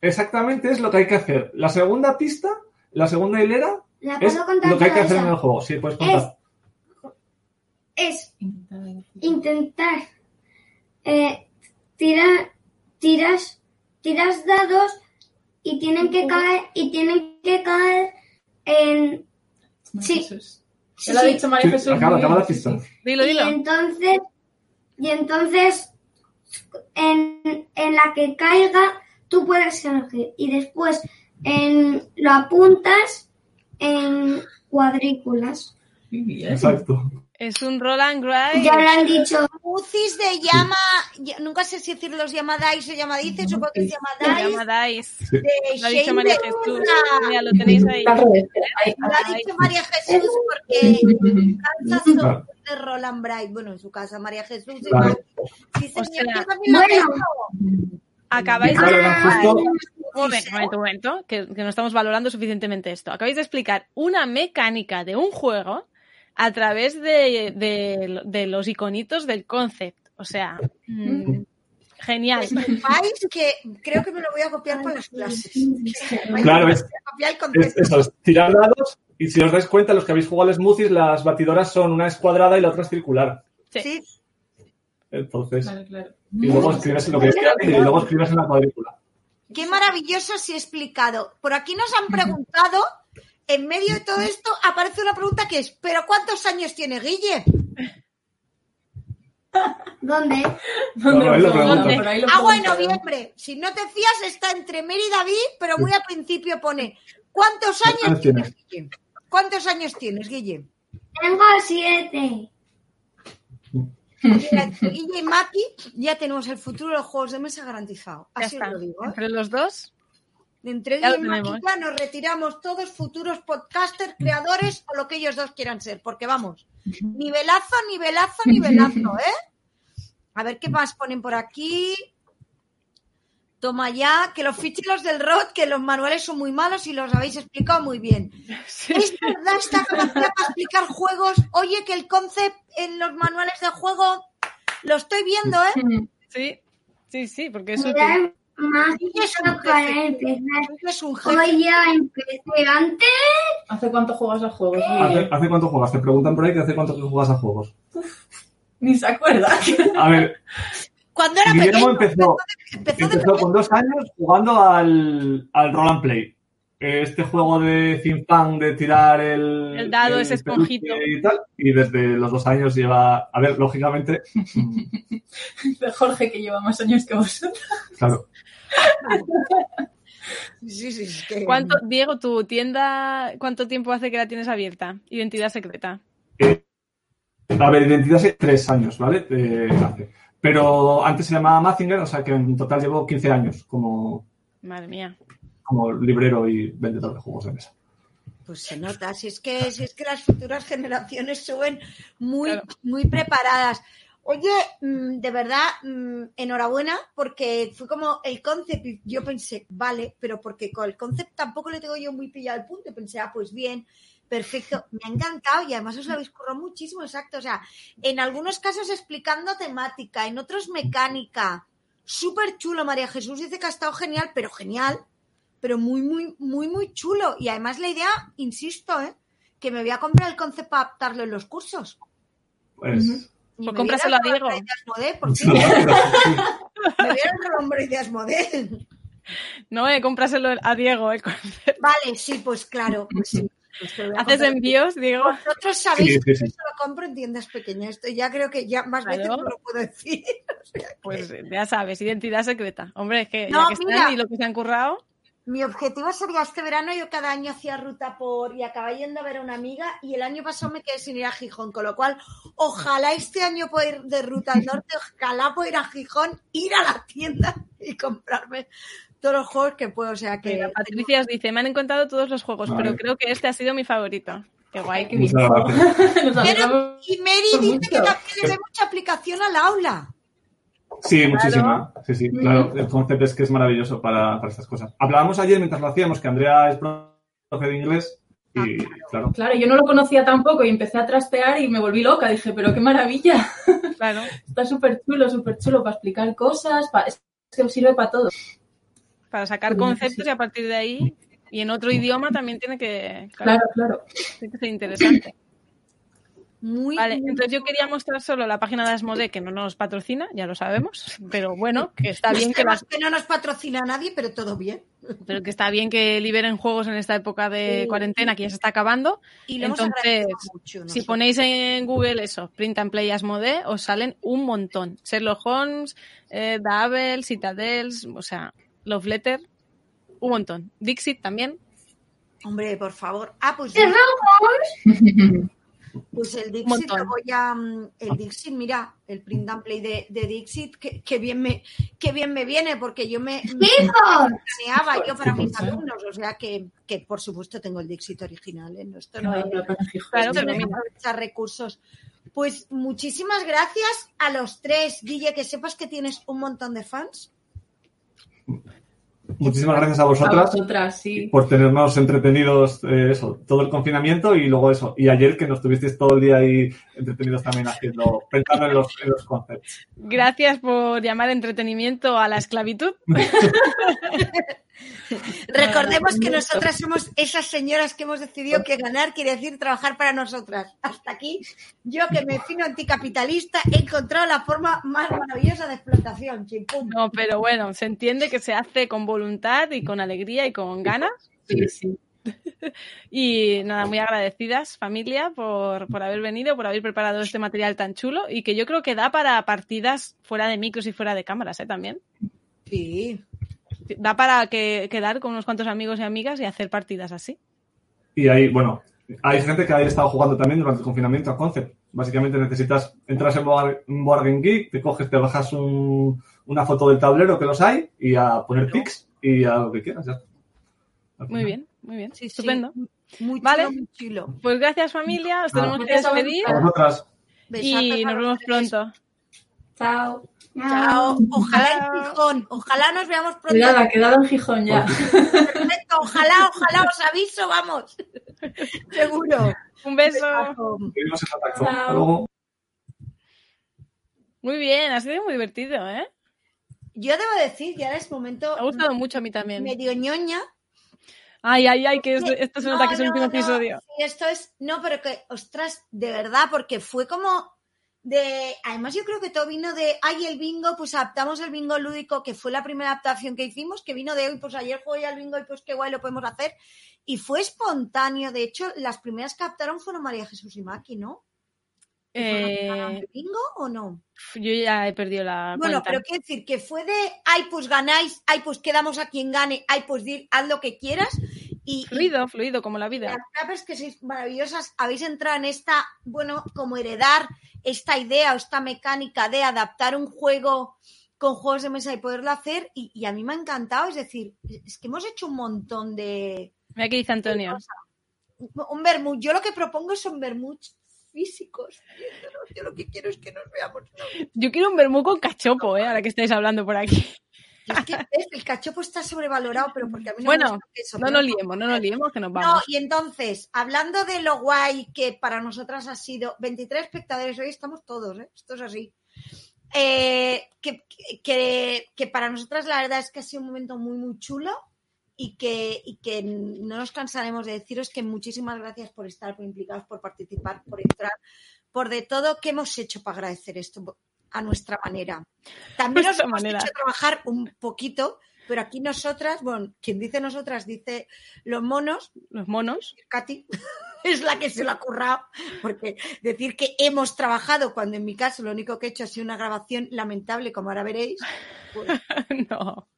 exactamente es lo que hay que hacer. La segunda pista, la segunda hilera, ¿La es lo que hay que hacer en esa? el juego. Sí, puedes contar. Es intentar eh, tirar, tiras, tiras dados y tienen que caer, y tienen que caer en Sí. Ya lo ha dicho María Sí, Jesús. acaba, acaba la pista. Dilo, y dilo. entonces y entonces en, en la que caiga tú puedes elegir y después en, lo apuntas en cuadrículas. Exacto. Es un roll and grind. ya lo han dicho Mucis de llama, ya- nunca sé si decir los llamadais o llamadices, supongo que es Se llamadais, llama Dice. de Lo ha dicho María de Jesús. Lo tenéis ahí. Lo ha dicho María Jesús porque casa son de Roland Bright, bueno, en su casa María Jesús. y Claro. Maki. Sí, señor, O sea, yo también la bueno. tengo. Acabáis de... Un momento, un momento, un momento, que, que no estamos valorando suficientemente esto. Acabáis de explicar una mecánica de un juego a través de, de- de los iconitos del concept. O sea, mm, genial. Que creo que me lo voy a copiar para las clases. Claro, es- Es, concepto. eso, es tirar dados y si os dais cuenta, los que habéis jugado al smoothies, las batidoras son una es cuadrada y la otra es circular. Sí. Sí, Entonces, Claro, claro. y luego escribes lo que quieras y luego escribes en la cuadrícula. Qué maravilloso si he explicado. Por aquí nos han preguntado, en medio de todo esto aparece una pregunta que es, ¿pero cuántos años tiene Guille? *laughs* ¿dónde? ¿Dónde lo. Por ahí lo Agua en noviembre. Si no te fías, está entre Mary y David, pero muy al principio pone, ¿cuántos ¿Cuántos años tienes, tienes? Guille? ¿Cuántos años tienes, Guille? tengo siete Mira, Guille *laughs* y Maki, ya tenemos el futuro de los juegos de mesa garantizado. Así os lo digo. ¿eh? Entre los dos, Entre lo y ya nos retiramos todos futuros podcasters, creadores o lo que ellos dos quieran ser, porque vamos, nivelazo, nivelazo, nivelazo, *laughs* ¿eh? A ver qué más ponen por aquí. Toma ya, que los ficheros del ROT, que los manuales son muy malos y los habéis explicado muy bien. *laughs* sí, Es verdad esta capacidad para explicar juegos. Oye, que el concept en los manuales de juego lo estoy viendo, ¿eh? sí, sí, sí, porque es útil. Mira, más es un para empezar Es un hoy ya empecé antes ¿Hace cuánto juegas a juegos? ¿Hace, hace cuánto juegas? Te preguntan por ahí que hace cuánto que juegas a juegos. Ni se acuerda. A ver, Cuando era Guillermo pequeño, empezó, empezó con dos años jugando al, al Roll and Play. Este juego de Pan de tirar el, El dado, ese esponjito. Y, tal, y desde los dos años lleva, a ver, lógicamente, *laughs* De Jorge, que lleva más años que vosotros. claro, *laughs* Sí, sí, es que- ¿Cuánto, Diego, tu tienda, cuánto tiempo hace que la tienes abierta? Identidad secreta. A ver, identidad hace tres años, ¿vale? Eh, hace. Pero antes se llamaba Mazinger, o sea que en total llevo 15 años como, Madre mía. como librero y vendedor de juegos de mesa. Pues se nota, si es que, si es que las futuras generaciones suben muy, Claro. muy preparadas. Oye, mm, de verdad, mm, enhorabuena, porque fue como el concept, y yo pensé, vale, pero porque con el concept tampoco le tengo yo muy pillado el punto, pensé, ah, pues bien, perfecto, me ha encantado y además os lo habéis currado muchísimo, exacto, o sea, en algunos casos explicando temática, en otros mecánica, súper chulo, María Jesús dice que ha estado genial, pero genial, pero muy, muy, muy, muy chulo. Y además la idea, insisto, ¿eh? que me voy a comprar el concepto para adaptarlo en los cursos. Pues, Ujú. Y Pues me cómpraselo a Diego. Por. *laughs* Me Hombre Model. No, eh, cómpraselo a Diego. eh. Vale, sí, pues claro. Pues sí. Lo ¿Haces envíos, Diego? Vosotros sabéis Sí, sí, que yo solo compro en tiendas pequeñas. Esto ya creo que ya más veces no lo puedo decir. *laughs* O sea que- Pues ya sabes, identidad secreta. Hombre, es que No, ya que están mira. y lo que se han currado. Mi objetivo sería este verano, yo cada año hacía ruta por y acababa yendo a ver a una amiga y el año pasado me quedé sin ir a Gijón, con lo cual ojalá este año pueda ir de ruta al norte, ojalá pueda ir a Gijón, ir a la tienda y comprarme todos los juegos que puedo, o sea que... Mira, Patricia os dice, me han encontrado todos los juegos, Vale. pero creo que este ha sido mi favorito. Qué guay. Ay, qué bien. Alegramos. *laughs* Y Mary dice mucho. que también le ve mucha aplicación al aula. Sí, muchísima. Sí, sí, claro. El concepto es que es maravilloso para, para estas cosas. Hablábamos ayer mientras lo hacíamos que Andrea es profe de inglés y, claro, Claro, yo no lo conocía tampoco y empecé a trastear y me volví loca. Dije, pero qué maravilla. Claro. *laughs* Está súper chulo, súper chulo para explicar cosas. pa- Es que sirve para todo. Para sacar Pues conceptos y a partir de ahí, y en otro idioma también tiene que, Claro, claro. tiene que ser interesante. Muy, Vale, entonces yo quería mostrar solo la página de Asmodee, que no nos patrocina, ya lo sabemos, pero bueno, que está bien que las Sabemos que no nos patrocina nadie, pero todo bien. pero que está bien que liberen juegos en esta época de Sí. cuarentena que ya se está acabando. Y lo Entonces, mucho. Si ponéis en Google eso, Print and Play Asmodee, os salen un montón. Sherlock Holmes, eh, Double, Citadels, o sea, Love Letter, un montón. Dixit también. Hombre, por favor. Ah, pues, *laughs* pues el Dixit lo voy a. mm, El Dixit, mira, el print and play de, de Dixit, que, que bien me, que bien me viene, porque yo me, me planeaba yo para mis alumnos. O sea que, que por supuesto tengo el Dixit original, ¿eh? No, esto no No, es. no. Claro, Esto no es aprovechar recursos. Pues muchísimas gracias a los tres. Guille, que sepas que tienes un montón de fans. Muchísimas gracias a A vosotras vosotras, sí. por tenernos entretenidos eh, eso, todo el confinamiento y luego eso. Y ayer que nos tuvisteis todo el día ahí entretenidos también haciendo, pensando en los, en los conceptos. Gracias por llamar entretenimiento a la esclavitud. *laughs* *laughs* Recordemos que mucho. nosotras somos esas señoras que hemos decidido que ganar quiere decir trabajar para nosotras. Hasta aquí, yo que me fino anticapitalista, he encontrado la forma más maravillosa de explotación. chimpum. No, pero bueno, se entiende que se hace con voluntad y con alegría y con ganas. Sí, sí. Y nada, muy agradecidas, familia, por, por haber venido, por haber preparado este material tan chulo y que yo creo que da para partidas fuera de micros y fuera de cámaras, ¿eh? También. Sí. Da para que, quedar con unos cuantos amigos y amigas y hacer partidas así. Y ahí, bueno, hay gente que ha estado jugando también durante el confinamiento a Concept. Básicamente necesitas, entras en Board en Board Game Geek, te coges, te bajas un- una foto del tablero que los hay y a poner pics y a lo que quieras. Ya. Muy bien, muy bien. Sí, sí. Estupendo. Muy chulo, Vale. muy chulo. Pues gracias, familia. Os Ah. tenemos que Gracias a despedir A vosotras. Besazos y nos vemos pronto. Chao. Chao. Ojalá Chao. en Gijón. Ojalá nos veamos pronto. Cuidado, ha quedado en Gijón ya. Perfecto. Ojalá, ojalá os aviso, vamos. Seguro. Un beso. Hasta luego. Muy bien, ha sido muy divertido, ¿eh? Yo debo decir, ya es momento Me ha gustado mucho a mí también. medio ñoña. Ay, ay, ay, que es- esto se nota No, que es el no, último no, episodio. sí, esto es, no, pero que, ostras, de verdad, porque fue como de, además yo creo que todo vino de, ay, el bingo, pues adaptamos el bingo lúdico, que fue la primera adaptación que hicimos, que vino de hoy, pues ayer jugué al bingo y pues qué guay lo podemos hacer. Y fue espontáneo, de hecho, las primeras que adaptaron fueron María Jesús y Maki, ¿no? Eh, ¿El bingo o no? yo ya he perdido la Bueno, cuenta. pero quiero decir que fue de, ay, pues ganáis, ay, pues quedamos a quien gane, ay, pues dir, haz lo que quieras. Y, y Fluido, fluido, como la vida. las claves que sois maravillosas, habéis entrado en esta, bueno, como heredar esta idea o esta mecánica de adaptar un juego con juegos de mesa y poderlo hacer. Y, y a mí me ha encantado, es decir, es que hemos hecho un montón de... Mira qué dice Antonio. Un vermut. Yo lo que propongo son vermuts físicos. Yo lo que quiero es que nos veamos. ¿no? Yo quiero un vermú con cachopo, ¿eh? Ahora que estáis hablando por aquí. Yo es que, ¿ves? El cachopo está sobrevalorado, pero porque a mí no Bueno, me gusta eso. No nos liemos, no nos liemos, que nos No, vamos. y entonces, hablando de lo guay que para nosotras ha sido 23 espectadores, hoy estamos todos, ¿eh? esto es así. Eh, que, que, que para nosotras la verdad es que ha sido un momento muy, muy chulo y que, y que no nos cansaremos de deciros que muchísimas gracias por estar, por implicados, por participar, por entrar, por de todo que hemos hecho para agradecer esto a nuestra manera. También *laughs* nos hemos manera. hecho trabajar un poquito, pero aquí nosotras, bueno, quien dice nosotras dice los monos, Los monos. Katy *laughs* es la que se lo ha currado, porque decir que hemos trabajado cuando en mi caso lo único que he hecho ha sido una grabación lamentable, como ahora veréis. pues- *laughs* no.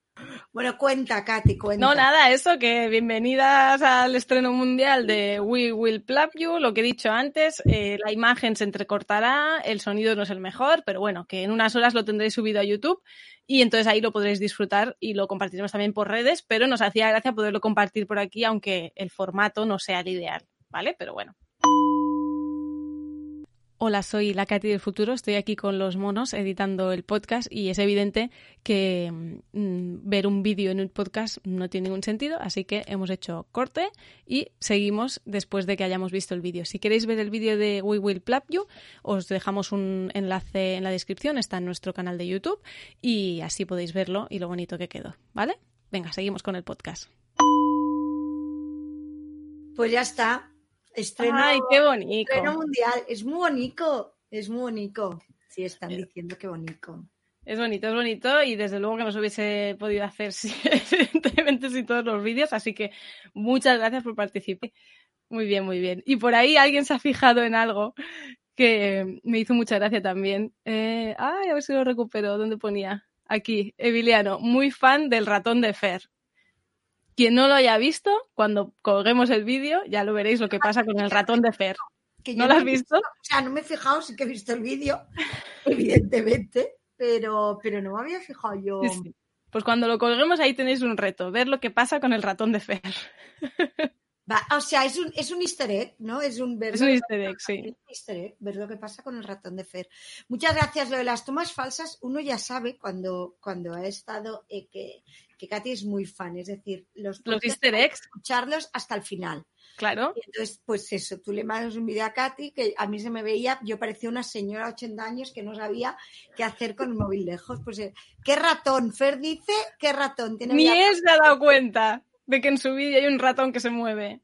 Bueno, cuenta, Katy, cuenta. No, nada, eso, que bienvenidas al estreno mundial de We Will Plap You. Lo que he dicho antes, eh, la imagen se entrecortará, el sonido no es el mejor, pero bueno, que en unas horas lo tendréis subido a YouTube y entonces ahí lo podréis disfrutar y lo compartiremos también por redes, pero nos hacía gracia poderlo compartir por aquí, aunque el formato no sea el ideal, ¿vale? Pero bueno. Hola, soy la Katy del futuro. Estoy aquí con los monos editando el podcast y es evidente que mm, ver un vídeo en un podcast no tiene ningún sentido, así que hemos hecho corte y seguimos después de que hayamos visto el vídeo. Si queréis ver el vídeo de We Will Plap You, os dejamos un enlace en la descripción, está en nuestro canal de YouTube y así podéis verlo y lo bonito que quedó, ¿vale? Venga, seguimos con el podcast. Pues ya está. Estreno, ¡Ay, qué bonito! estreno mundial. Es muy bonito. Es muy bonito. Sí, están diciendo que bonito. Es bonito, es bonito y desde luego que no se hubiese podido hacer si- *laughs* evidentemente sin todos los vídeos, así que muchas gracias por participar. Muy bien, muy bien. Y por ahí alguien se ha fijado en algo que me hizo mucha gracia también. Eh, ay, a ver si lo recupero. ¿Dónde ponía? Aquí, Emiliano, muy fan del ratón de Fer. Quien no lo haya visto, cuando colguemos el vídeo, ya lo veréis lo que pasa con el ratón de Fer. Que ¿No lo has visto? O sea, no me he fijado, sí que he visto el vídeo, evidentemente, pero, pero no me había fijado yo. Sí, sí. Pues cuando lo colguemos ahí tenéis un reto, ver lo que pasa con el ratón de Fer. *laughs* Va, o sea, es un, es un easter egg, ¿no? Es un, ver Es un easter egg, sí. es un easter egg, ver lo que pasa con el ratón de Fer. Muchas gracias. Lo de las tomas falsas, uno ya sabe cuando, cuando ha estado eh, que, que Katy es muy fan, es decir, los, Los easter eggs, escucharlos hasta el final. claro. Y entonces, pues eso, tú le mandas un vídeo a Katy que a mí se me veía, yo parecía una señora de 80 años que no sabía qué hacer con el móvil lejos. Pues, eh, ¿qué ratón? Fer dice, ¿qué ratón? Tiene Ni él se ha dado cuenta de que en su vídeo hay un ratón que se mueve.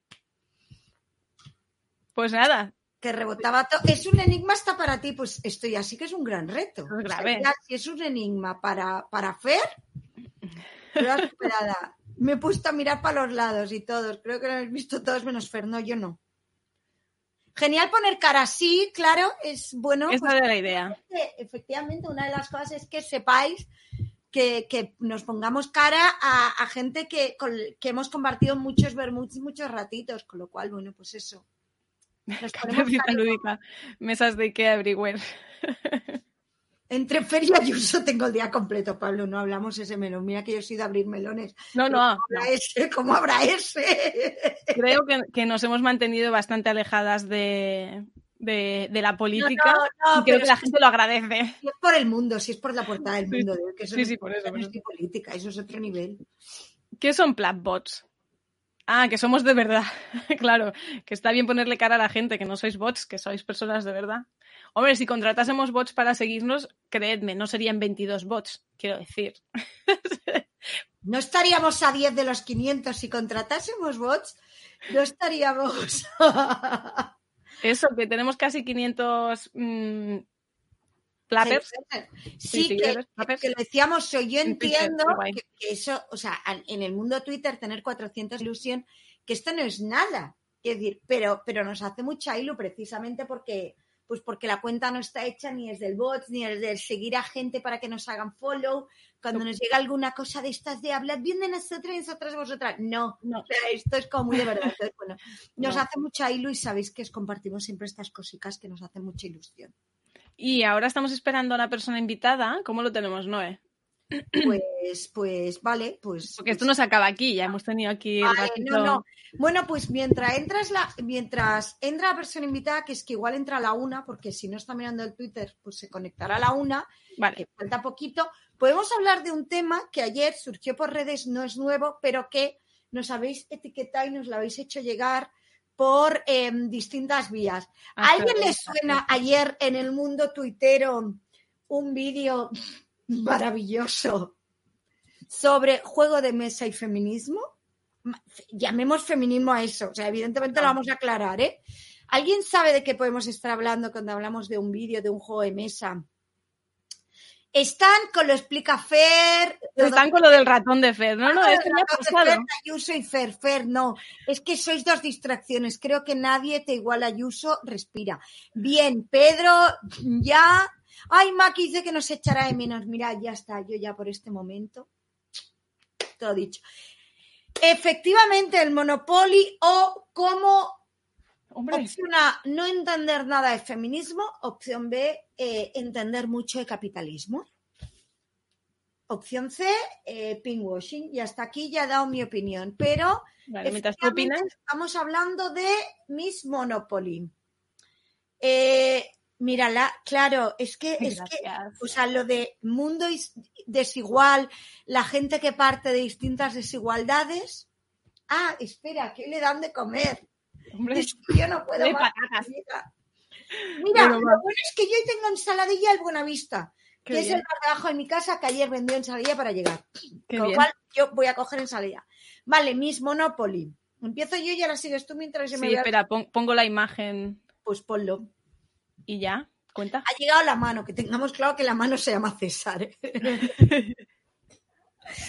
Pues nada, que rebotaba todo. Es un enigma hasta para ti, pues esto ya sí que es un gran reto. Es O sea, grave. ya si es un enigma para, para Fer, superada. Me he puesto a mirar para los lados y todos. Creo que lo habéis visto todos menos Fer. No, yo no. Genial poner cara así, claro, es bueno. esa pues, era la idea. efectivamente una de las cosas es que sepáis que, que nos pongamos cara a, a gente que, con- que hemos compartido muchos vermuts, muchos ratitos, con lo cual, bueno, pues eso. Nos lúdica. Mesas de Ikea everywhere. *laughs* Entre Fer y Ayuso tengo el día completo, Pablo, no hablamos ese melón. Mira que yo soy de abrir melones. No, no, ¿Cómo habrá ese? ¿Cómo habrá ese? Creo que, que nos hemos mantenido bastante alejadas de, de, de la política No, no, y creo que la es- gente lo agradece. Si es por el mundo, si es por la portada del Sí, mundo, de- que eso sí, no sí, es- por eso, no por es eso. ni política, eso es otro nivel. ¿Qué son Plapbots? Ah, que somos de verdad. *laughs* claro, que está bien ponerle cara a la gente, que no sois bots, que sois personas de verdad. Hombre, si contratásemos bots para seguirnos, creedme, no serían 22 bots, quiero decir. *laughs* No estaríamos a 10 de los 500 si contratásemos bots, no estaríamos. *laughs* Eso, que tenemos casi 500 mm, plappers. Sí, Sí, que, seguidores, plappers. que lo decíamos. Yo Twitter, entiendo que, que eso, o sea, en el mundo Twitter tener 400 ilusión, que esto no es nada. Es decir, pero, pero nos hace mucha ilu precisamente porque, pues porque la cuenta no está hecha ni es del bot, ni es del seguir a gente para que nos hagan follow. Cuando nos llega alguna cosa de estas de hablad bien de nosotros y nosotras vosotras, no. No. O sea, esto es como muy de verdad. Entonces, bueno, *laughs* nos No. hace mucha ilu y sabéis que os compartimos siempre estas cositas que nos hacen mucha ilusión. Y ahora estamos esperando a la persona invitada. ¿Cómo lo tenemos, Noé? Pues, pues, vale, pues. Porque esto pues- no se acaba aquí, ya hemos tenido aquí el Vale, ratito. no, no. Bueno, pues mientras entras la, mientras entra la persona invitada, que es que igual entra a la una, porque si no está mirando el Twitter, pues se conectará a la una, Vale, que falta poquito. Podemos hablar de un tema que ayer surgió por redes, no es nuevo, pero que nos habéis etiquetado y nos lo habéis hecho llegar por em, distintas vías. ¿A Ah, alguien le suena ayer en el mundo tuitero un vídeo maravilloso sobre juego de mesa y feminismo? Llamemos feminismo a eso, o sea, evidentemente lo Ah. vamos a aclarar, ¿eh? ¿Alguien sabe de qué podemos estar hablando cuando hablamos de un vídeo, de un juego de mesa? Están con lo explica Fer. todo- Están con lo del ratón de Fer. No, no, Ah, esto ya ha entonces, pasado. Fer, Ayuso y Fer, Fer, no. Es que sois dos distracciones. Creo que nadie te iguala a Ayuso. Respira. Bien, Pedro, ya. Ay, Maki dice que nos echará de menos. Mira, ya está. Yo ya por este momento. Todo dicho. Efectivamente, el Monopoly o cómo Hombre, Opción A, no entender nada de feminismo. Opción B, eh, entender mucho de capitalismo. Opción C, eh, pinkwashing. Y hasta aquí ya he dado mi opinión. Pero vale, efectivamente, estamos hablando de Miss Monopoly. Eh, Mírala, claro, es que, es que, o sea, lo de mundo desigual, la gente que parte de distintas desigualdades. Ah, espera, hoy le dan de comer. Hombre, Es que yo no puedo más. Mira, lo bueno es que yo tengo ensaladilla al Buenavista, Qué que es el bar de abajo de mi casa, que ayer vendió ensaladilla para llegar. Qué Con lo cual, yo voy a coger ensaladilla. Vale, Miss Monopoly. Empiezo yo y ahora sigues tú mientras me Sí, vea. espera, pon- pongo la imagen Pues ponlo. Y ya. ¿Cuenta? Ha llegado la mano, que tengamos claro que la mano se llama César. ¿eh? *laughs*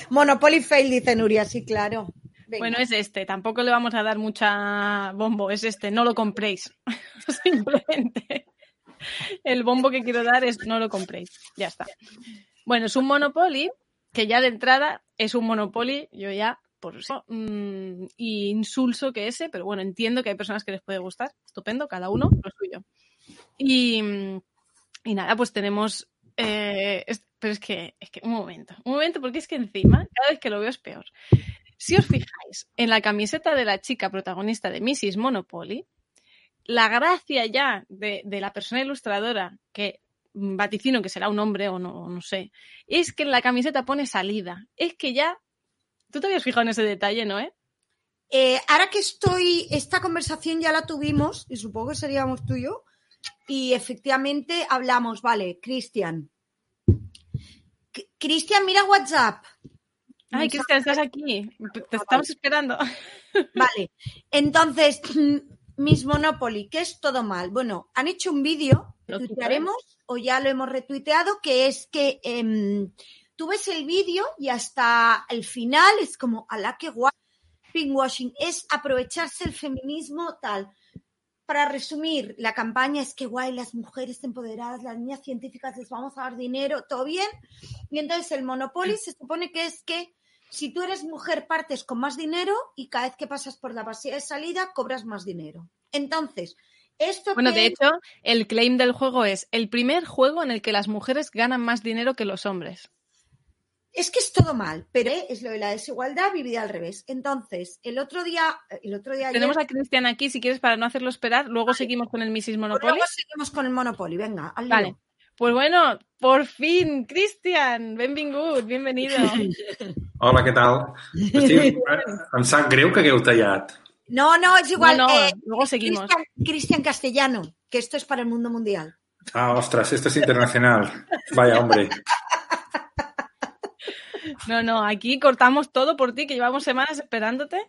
Monopoly fail, dice Nuria, sí, claro. Venga. Bueno, es este. Tampoco le vamos a dar mucha bombo. Es este. No lo compréis. *laughs* Simplemente. El bombo que quiero dar es no lo compréis. Ya está. Bueno, es un Monopoly que ya de entrada es un Monopoly. Yo ya, por eso, mm, y insulso que ese, pero bueno, entiendo que hay personas que les puede gustar. Estupendo, cada uno lo suyo. Y, mm, y nada, pues tenemos. eh, pero es que, es que, un momento, un momento, porque es que encima, cada vez que lo veo es peor. Si os fijáis en la camiseta de la chica protagonista de Mrs. Monopoly, la gracia ya de, de la persona ilustradora, que vaticino que será un hombre o no, no sé, es que en la camiseta pone salida. Es que ya. ¿Tú te habías fijado en ese detalle, no? Eh? Eh, ahora que estoy, esta conversación ya la tuvimos, y supongo que seríamos tú y yo, y efectivamente hablamos, vale, Cristian. Cristian, mira WhatsApp. Ay, Cristian, estás aquí. Te estamos esperando. *laughs* Vale, entonces, *clears throat* Miss Monopoly, ¿qué es todo mal? Bueno, han hecho un vídeo, Lo lo quito, tuitearemos o ya lo hemos retuiteado, que es que em, tú ves el vídeo y hasta el final es como, ala, qué guay, pinkwashing, es aprovecharse el feminismo tal. Para resumir, la campaña es que guay, las mujeres empoderadas, las niñas científicas les vamos a dar dinero, todo bien. Y entonces el Monopoly se supone que es que si tú eres mujer, partes con más dinero y cada vez que pasas por la pasilla de salida cobras más dinero. Entonces, esto Bueno, que de hecho, el claim del juego es el primer juego en el que las mujeres ganan más dinero que los hombres. Es que es todo mal, pero es lo de la desigualdad vivida al revés. Entonces, el otro día, el otro día Tenemos ayer, a Cristian aquí, si quieres, para no hacerlo esperar. Luego seguimos con el Mrs. pues Monopoly. luego seguimos con el Monopoly. Venga, al lío. Vale. Pues bueno, por fin, Cristian, benvingut, bienvenido. *laughs* Hola, què tal? Estic, *laughs* em sap greu que hagueu tallat. No, no, es igual. No, no, eh, luego seguimos. Cristian, Cristian Castellano, que esto es para el mundo mundial. Ah, ostras, esto es internacional. Vaya, hombre. *laughs* No, no, aquí cortamos todo por ti, que llevamos semanas esperándote.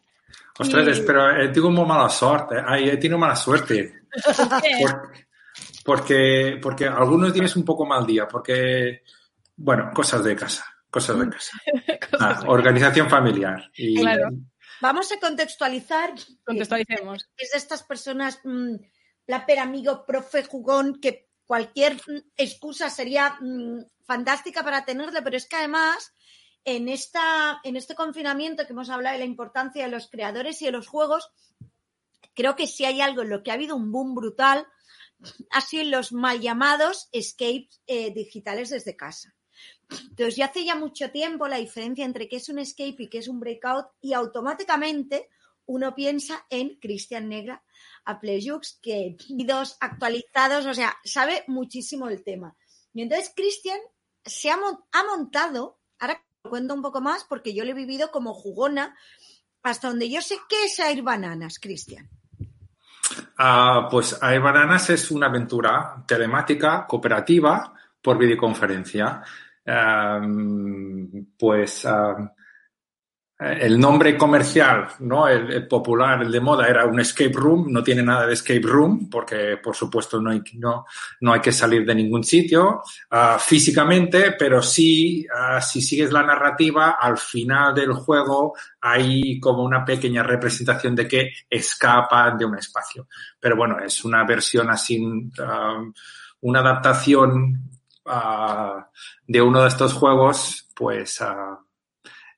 Ostres, Y- he tingut molt mala sort. Eh? Ai, he tenido mala suerte. *laughs* ¿Por qué? Por- porque, porque algunos días un poco mal día, porque, bueno, cosas de casa, cosas de casa. *laughs* Cosas Ah, organización familiar. Y, Claro. Vamos a contextualizar. Contextualicemos. Es de estas personas, mm, plaper amigo, profe, jugón, que cualquier mm, excusa sería mm, fantástica para tenerle, pero es que además en, esta, en este confinamiento que hemos hablado de la importancia de los creadores y de los juegos, creo que si hay algo en lo que ha habido un boom brutal, ha sido los mal llamados escapes eh, digitales desde casa. Entonces, ya hace ya mucho tiempo la diferencia entre qué es un escape y qué es un breakout, y automáticamente uno piensa en Cristian Negra a Playjux, que dos actualizados, o sea, sabe muchísimo el tema. Y entonces Cristian se ha, mon- ha montado, cuento un poco más porque yo lo he vivido como jugona, hasta donde yo sé qué es Air Bananas, Cristian. Ah, pues Air Bananas es una aventura telemática cooperativa por videoconferencia. Am, pues am, el nombre comercial, ¿no? El, popular, el de moda, era un escape room. No tiene nada de escape room porque, por supuesto, no hay, no, no hay que salir de ningún sitio ah, físicamente, pero sí, ah, si sigues la narrativa, al final del juego hay como una pequeña representación de que escapan de un espacio. Pero bueno, es una versión así, ah, una adaptación de uno de estos juegos, pues que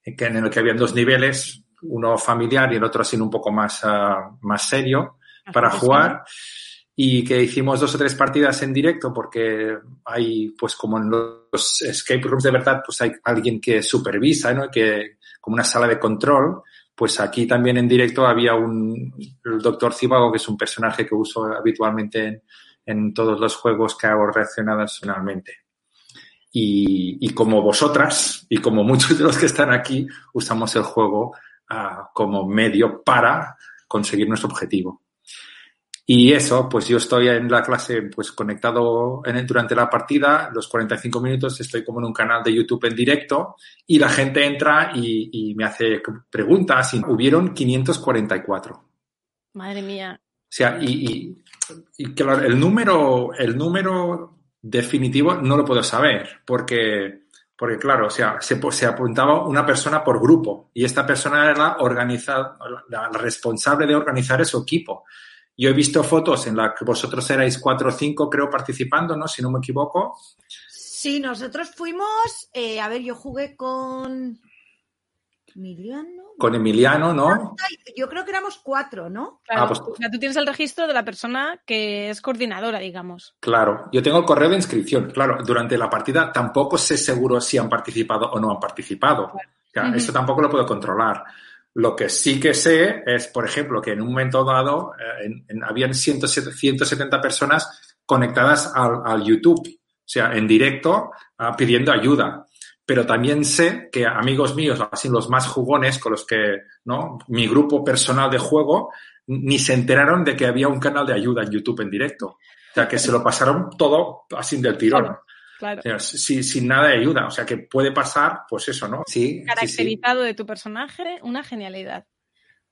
en el que habían dos niveles, uno familiar y el otro así un poco más, ah, más serio para jugar y que hicimos dos o tres partidas en directo porque hay, pues como en los escape rooms de verdad, pues hay alguien que supervisa, ¿no? Que, como una sala de control, pues aquí también en directo había un, el doctor Cibago, que es un personaje que uso habitualmente en, en todos los juegos que hago relacionados finalmente. Y, y, como vosotras y como *laughs* muchos de los que están aquí, usamos el juego uh, como medio para conseguir nuestro objetivo. Y eso, pues yo estoy en la clase pues conectado en, durante la partida, los 45 minutos estoy como en un canal de YouTube en directo y la gente entra y, y me hace preguntas y hubieron 544. Madre mía. O sea, y, y, y claro, el número, el número definitivo no lo puedo saber porque, porque claro, o sea, se, apuntaba una persona por grupo y esta persona era la, la responsable de organizar su equipo. Yo he visto fotos en las que vosotros erais cuatro o cinco, creo, participando, ¿no? Si no me equivoco. Sí, nosotros fuimos, eh, a ver, yo jugué con Emiliano. Con Emiliano, ¿no? Yo creo que éramos cuatro, ¿no? Claro, ah, pues... o sea, tú tienes el registro de la persona que es coordinadora, digamos. Claro, yo tengo el correo de inscripción. Claro, durante la partida tampoco sé seguro si han participado o no han participado. Claro. Uh -huh. Eso tampoco lo puedo controlar. Lo que sí que sé es, por ejemplo, que en un momento dado eh, en, en, habían 170 personas conectadas al, al, YouTube, o sea, en directo, uh, pidiendo ayuda. Pero también sé que amigos míos, así los más jugones, con los que, ¿no? Mi grupo personal de juego, ni se enteraron de que había un canal de ayuda en YouTube en directo. O sea, que se lo pasaron todo así del tirón. Claro. Claro. O sea, sin, sin, nada de ayuda. O sea, que puede pasar, pues eso, ¿no? Sí. Caracterizado sí, sí. de tu personaje, una genialidad.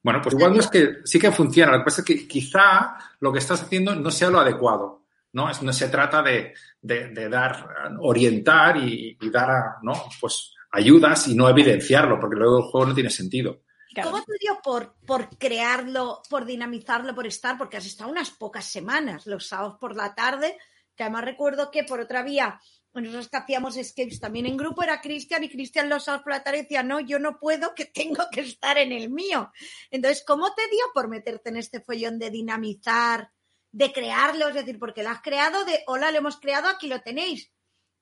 Bueno, pues igual no es que sí que funciona. Lo que pasa es que quizá lo que estás haciendo no sea lo adecuado. No, es, no se trata de, de, de dar, orientar y, y, dar, ¿no? Pues ayudas y no evidenciarlo, porque luego el juego no tiene sentido. Claro. ¿Cómo te dio por, por crearlo, por dinamizarlo, por estar? Porque has estado unas pocas semanas, los sábados por la tarde, que además recuerdo que por otra vía nosotros que hacíamos escapes también en grupo era Cristian y Cristian los sábados por la tarde decía, no, yo no puedo, que tengo que estar en el mío. Entonces, ¿cómo te dio por meterte en este follón de dinamizar, de crearlo? Es decir, porque lo has creado de, hola, lo hemos creado, aquí lo tenéis.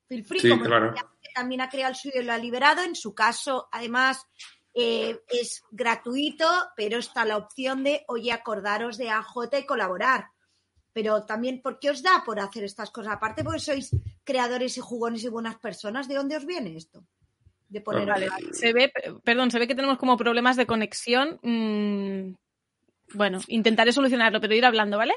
Phil Free, sí, como claro. también ha creado el suyo y lo ha liberado. En su caso, además, eh, es gratuito, pero está la opción de, oye, acordaros de AJ y colaborar pero también, ¿por qué os da por hacer estas cosas? Aparte, porque sois creadores y jugones y buenas personas, ¿de dónde os viene esto? De poner vale, se ve, perdón, se ve que tenemos como problemas de conexión. Mm, bueno, intentaré solucionarlo, pero ir hablando, ¿vale?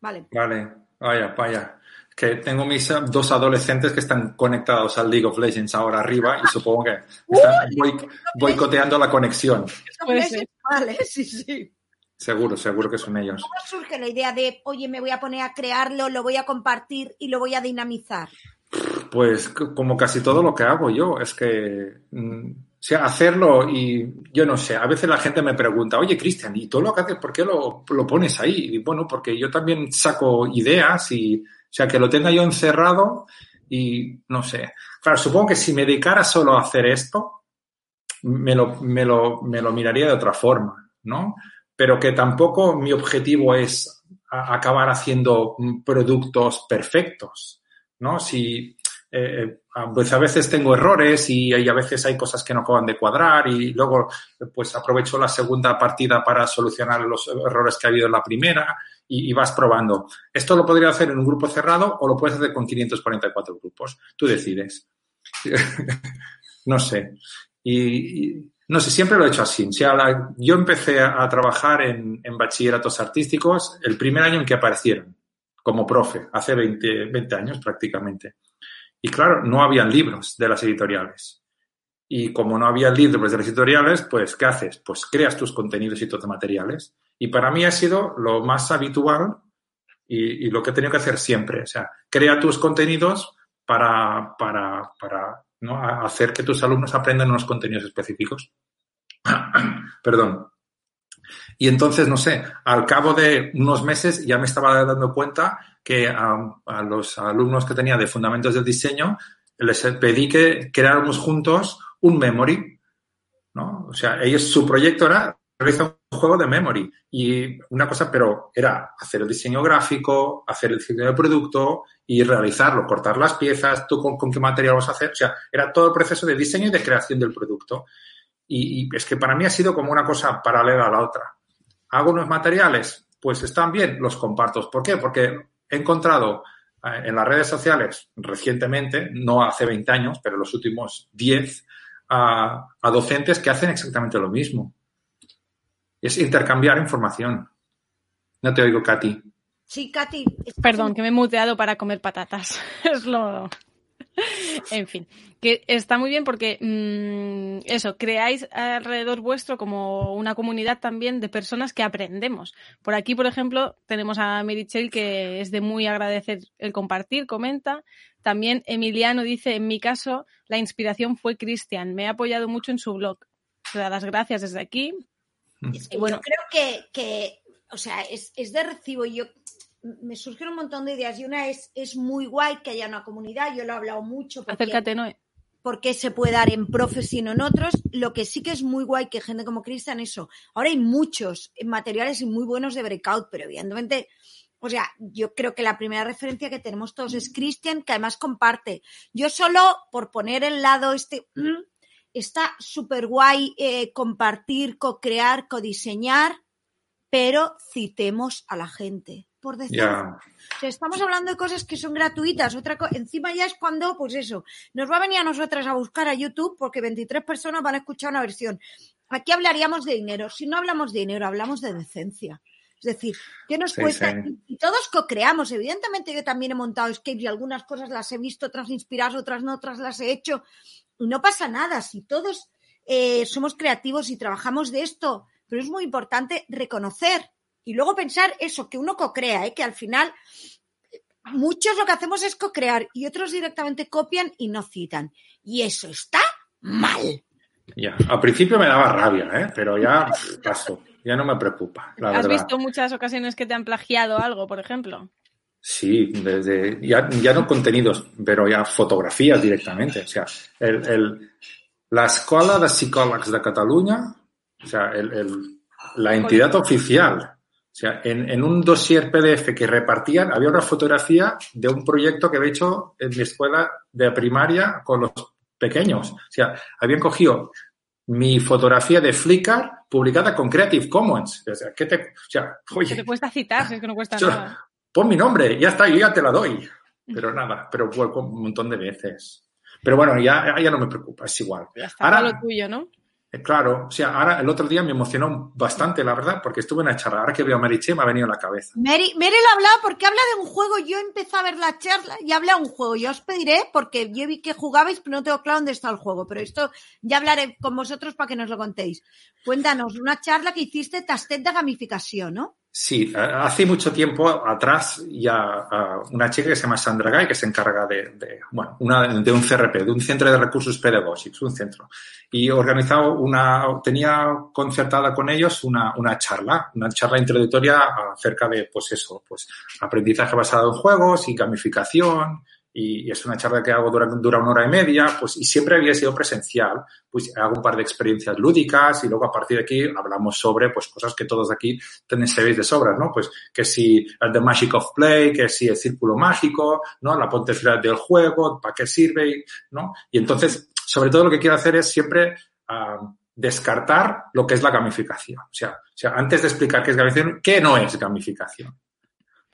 Vale. Vale, vaya, vaya. Que tengo mis dos adolescentes que están conectados al League of Legends ahora arriba y supongo que *laughs* están boicoteando la conexión. Vale, sí, sí. Seguro, seguro que son ellos. ¿Cómo surge la idea de, oye, me voy a poner a crearlo, lo voy a compartir y lo voy a dinamizar? Pues como casi todo lo que hago yo, es que, mm, sea, hacerlo y yo no sé, a veces la gente me pregunta, oye, Cristian, ¿y todo lo que haces, por qué lo, lo, pones ahí? Y bueno, porque yo también saco ideas y, o sea, que lo tenga yo encerrado y no sé. Claro, supongo que si me dedicara solo a hacer esto, me lo, me lo, me lo miraría de otra forma, ¿no? pero que tampoco mi objetivo es acabar haciendo productos perfectos, ¿no? Si eh, pues a veces tengo errores y, y, a veces hay cosas que no acaban de cuadrar y luego pues aprovecho la segunda partida para solucionar los errores que ha habido en la primera y, y vas probando. Esto lo podría hacer en un grupo cerrado o lo puedes hacer con 544 grupos. Tú decides. *laughs* no sé. Y, y, no sé, siempre lo he hecho así. O sea, la, yo empecé a, a trabajar en, en, bachilleratos artísticos el primer año en que aparecieron, como profe, hace 20, 20 años prácticamente. Y claro, no habían libros de las editoriales. Y como no había libros de las editoriales, pues, ¿qué haces? Pues creas tus contenidos y tus materiales. Y para mí ha sido lo más habitual y, lo que he tenido que hacer siempre. O sea, crea tus contenidos para, para, para ¿no? Hacer que tus alumnos aprendan unos contenidos específicos. *clears throat* Perdón. Y entonces, no sé, al cabo de unos meses ya me estaba dando cuenta que a, a los alumnos que tenía de fundamentos del diseño les pedí que creáramos juntos un memory, ¿no? O sea, ellos, su proyecto era realizar un juego de memory y una cosa, pero era hacer el diseño gráfico, hacer el diseño de producto y realizarlo, cortar las piezas, tú con, con, qué material vas a hacer, o sea, era todo el proceso de diseño y de creación del producto. Y, y, es que para mí ha sido como una cosa paralela a la otra. Hago unos materiales, pues están bien, los comparto. ¿Por qué? Porque he encontrado eh, en las redes sociales recientemente, no hace 20 años, pero los últimos 10, a, a docentes que hacen exactamente lo mismo. Es intercambiar información. No te oigo, Katy. Sí, Katy. Perdón, que me he muteado para comer patatas. *laughs* es lo. *laughs* En fin, que está muy bien porque mm, eso, creáis alrededor vuestro como una comunidad también de personas que aprendemos. Por aquí, por ejemplo, tenemos a Merichel que es de muy agradecer el compartir, comenta. También Emiliano dice, en mi caso, la inspiración fue Cristian. Me he apoyado mucho en su blog. Te da las gracias desde aquí. Es que bueno. creo que, o sea, es, es de recibo. Yo me surgen un montón de ideas y una es, es muy guay que haya una comunidad. Yo lo he hablado mucho porque, Acércate, Noé. porque se puede dar en profes y no en otros. Lo que sí que es muy guay que gente como Cristian, eso. Ahora hay muchos materiales y muy buenos de breakout, pero evidentemente, o sea, yo creo que la primera referencia que tenemos todos es Cristian, que además comparte. Yo solo, por poner el lado este, mm, está súper guay eh, compartir, co-crear, codiseñar, pero citemos a la gente. Por decir, Ya. o sea, estamos hablando de cosas que son gratuitas. Otra co- encima ya es cuando, pues eso, nos va a venir a nosotras a buscar a YouTube porque 23 personas van a escuchar una versión. Aquí hablaríamos de dinero. Si no hablamos de dinero, hablamos de decencia. Es decir, ¿qué nos Sí, cuesta? sí. Y todos co-creamos. Evidentemente, yo también he montado escapes y algunas cosas las he visto, otras inspiradas, otras no, otras las he hecho. Y no pasa nada. Si todos eh, somos creativos y trabajamos de esto, pero es muy importante reconocer y luego pensar eso, que uno co-crea, ¿eh? que al final muchos lo que hacemos es co-crear y otros directamente copian y no citan. Y eso está mal. Ya. Al principio me daba rabia, ¿eh? pero ya paso. Ya no me preocupa, la ¿Has verdad. visto muchas ocasiones que te han plagiado algo, por ejemplo? Sí, desde ya, ya no contenidos, pero ya fotografías directamente. O sea, el, el, la Escuela de Psicòlegs de Cataluña, o sea, el, el- la entidad oficial, o sea, en, en un dossier PDF que repartían, había una fotografía de un proyecto que había hecho en mi escuela de primaria con los pequeños. O sea, habían cogido mi fotografía de Flickr publicada con Creative Commons. O sea, ¿qué te, o sea, oye, te cuesta citar, si es que no cuesta *laughs* Yo- nada. pon mi nombre, ya está, yo ya te la doy. *laughs* Pero nada, pero fue un montón de veces. Pero bueno, ya, ya no me preocupa, es igual. Ya está Ahora- lo tuyo, ¿no? Eh, Claro, o sea, ahora el otro día me emocionó bastante, la verdad, porque estuve en una charla. Ahora que veo a Mariché me ha venido a la cabeza. Mary, Mary lo hablaba porque habla de un juego. Yo empecé a ver la charla y habla de un juego. Yo os pediré, porque yo vi que jugabais, pero no tengo claro dónde está el juego. Pero esto ya hablaré con vosotros para que nos lo contéis. Cuéntanos, una charla que hiciste tastet de gamificación, ¿no? Sí, eh, hace mucho tiempo atrás ya una chica que se llama Sandra Gay, que se encarga de, de, bueno, una, de un CRP, de un centro de recursos pedagógicos, un centro. Y organizado una, tenía concertada con ellos una, una charla, una charla introductoria acerca de, pues eso, pues aprendizaje basado en juegos y gamificación. Y, es una charla que hago dura, dura una hora y media, pues, y siempre había sido presencial. Pues hago un par de experiencias lúdicas y luego a partir de aquí hablamos sobre, pues, cosas que todos aquí tenéis, sabéis de sobra, ¿no? Pues que si el The Magic of Play, que si el círculo mágico, ¿no? La final del juego, para qué sirve, ¿no? Y entonces, sobre todo lo que quiero hacer es siempre ah, descartar lo que es la gamificación. O sea, o sea, antes de explicar qué es gamificación, ¿qué no es gamificación?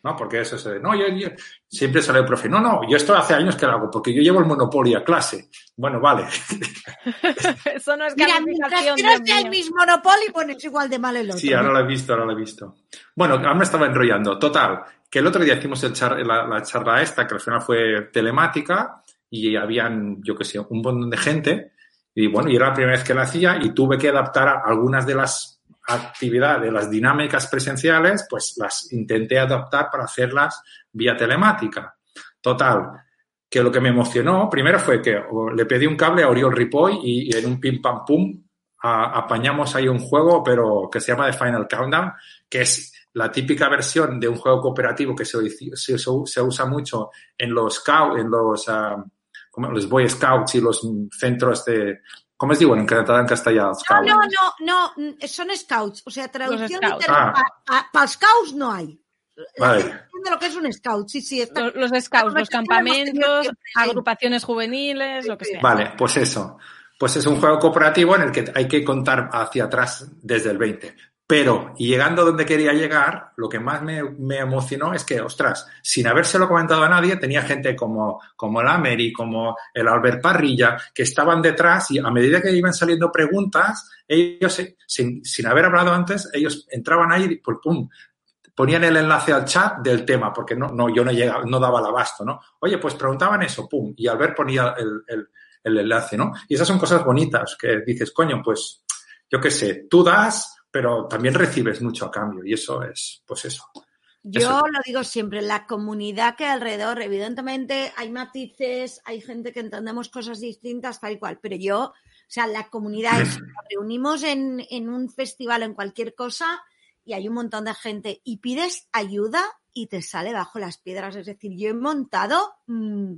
¿No? Porque eso se de, no, yo, yo- siempre sale el profe, no, no, yo esto hace años que lo hago, porque yo llevo el monopolio a clase. Bueno, vale. *laughs* Eso no es Mira, mientras gamificación, que no sea el mismo Monopoly, bueno, es igual de mal el otro. Sí, ahora lo he visto, ahora lo he visto. Bueno, ahora me estaba enrollando. Total, que el otro día hicimos el char- la, la charla esta, que al final fue telemática, y habían, yo qué sé, un montón de gente. Y bueno, y era la primera vez que la hacía y tuve que adaptar a algunas de las actividades, las dinámicas presenciales, pues las intenté adaptar para hacerlas vía telemática. Total, que lo que me emocionó primero fue que le pedí un cable a Oriol Ripoll y, en un pim pam pum apañamos ahí un juego, pero que se llama The Final Countdown, que es la típica versión de un juego cooperativo que se, se, usa mucho en los en los, ah, como los Boy Scouts y los centros de, ¿cómo es digo en catalán en castellano? No, no, no, no, son scouts. O sea, traducción literal. Ah. Para scouts no hay. Vale. entiende lo que es un scout, sí, sí. Está... Los, los scouts, los campamentos, agrupaciones juveniles, lo que sea. Vale, pues eso. Pues es un juego cooperativo en el que hay que contar hacia atrás desde el 20. Pero, y llegando donde quería llegar, lo que más me, me emocionó es que, ostras, sin habérselo comentado a nadie, tenía gente como, como el Ameri, como el Albert Parrilla, que estaban detrás y a medida que iban saliendo preguntas, ellos, sin, sin haber hablado antes, ellos entraban ahí y pues, pum, ponían el enlace al chat del tema, porque no, no, yo no llegaba, no daba el abasto, ¿no? Oye, pues preguntaban eso, pum, y Albert ponía el, el, el enlace, ¿no? Y esas son cosas bonitas que dices, coño, pues, yo qué sé, tú das, pero también recibes mucho a cambio, y eso es, pues eso. Yo Eso. lo digo siempre, la comunidad que hay alrededor, evidentemente hay matices, hay gente que entendemos cosas distintas, tal y cual, pero yo, o sea, la comunidad es, *laughs* nos reunimos en, en un festival, en cualquier cosa, y hay un montón de gente, y pides ayuda y te sale bajo las piedras. Es decir, yo he montado, mm,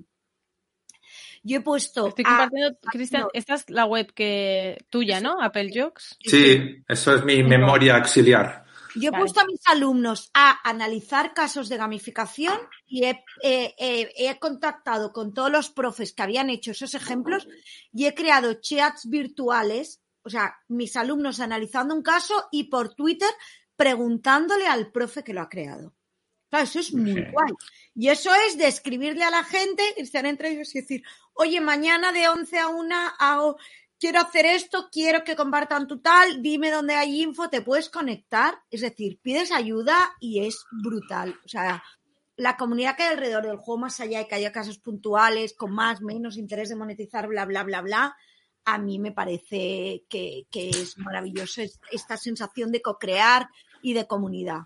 yo he puesto Estoy a- compartiendo, Cristian, no. esta es la web que tuya, ¿no? Apple Jokes. Sí, eso es mi memoria auxiliar. Yo he Vale. puesto a mis alumnos a analizar casos de gamificación y he, he- he- he contactado con todos los profes que habían hecho esos ejemplos y he creado chats virtuales, o sea, mis alumnos analizando un caso y por Twitter preguntándole al profe que lo ha creado. Claro, eso es muy Sí. guay. Y eso es de escribirle a la gente, estar entre ellos y decir, oye, mañana de 11 a 1 hago, quiero hacer esto, quiero que compartan tu tal, dime dónde hay info, te puedes conectar. Es decir, pides ayuda y es brutal. O sea, la comunidad que hay alrededor del juego, más allá de que haya casos puntuales, con más, menos interés de monetizar, bla, bla, bla, bla, a mí me parece que, que es maravilloso es- esta sensación de co-crear y de comunidad.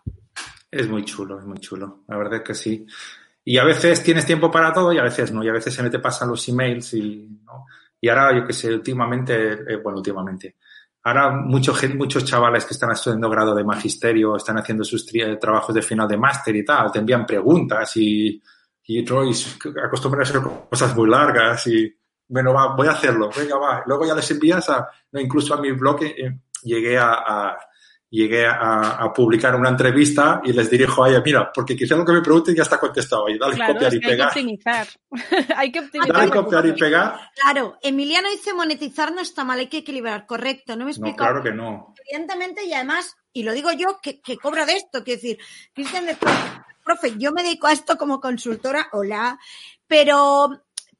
Es muy chulo, es muy chulo. La verdad es que sí. Y a veces tienes tiempo para todo y a veces no. Y a veces se me te pasan los emails y, ¿no? y ahora, yo que sé, últimamente, eh, bueno, últimamente. Ahora mucho, muchos chavales que están estudiando grado de magisterio, están haciendo sus tri- trabajos de final de máster y tal, te envían preguntas y, y, ¿no? y s- acostumbran a ser cosas muy largas y, bueno, va, voy a hacerlo, venga, va. Luego ya les envías a, no, incluso a mi blog, eh, llegué a, a- llegué a, a publicar una entrevista y les dirijo a ella, mira, porque quizá lo que me pregunten ya está contestado ahí, dale Claro, copiar es y que hay que pegar. optimizar. *laughs* hay que optimizar. Dale copiar y pegar. Claro, Emiliano dice monetizar no está mal, hay que equilibrar, correcto, no me No, explico. claro que no. evidentemente, y además, y lo digo yo, que, que cobro de esto, quiero decir, Cristian, de- profe, yo me dedico a esto como consultora, hola, pero,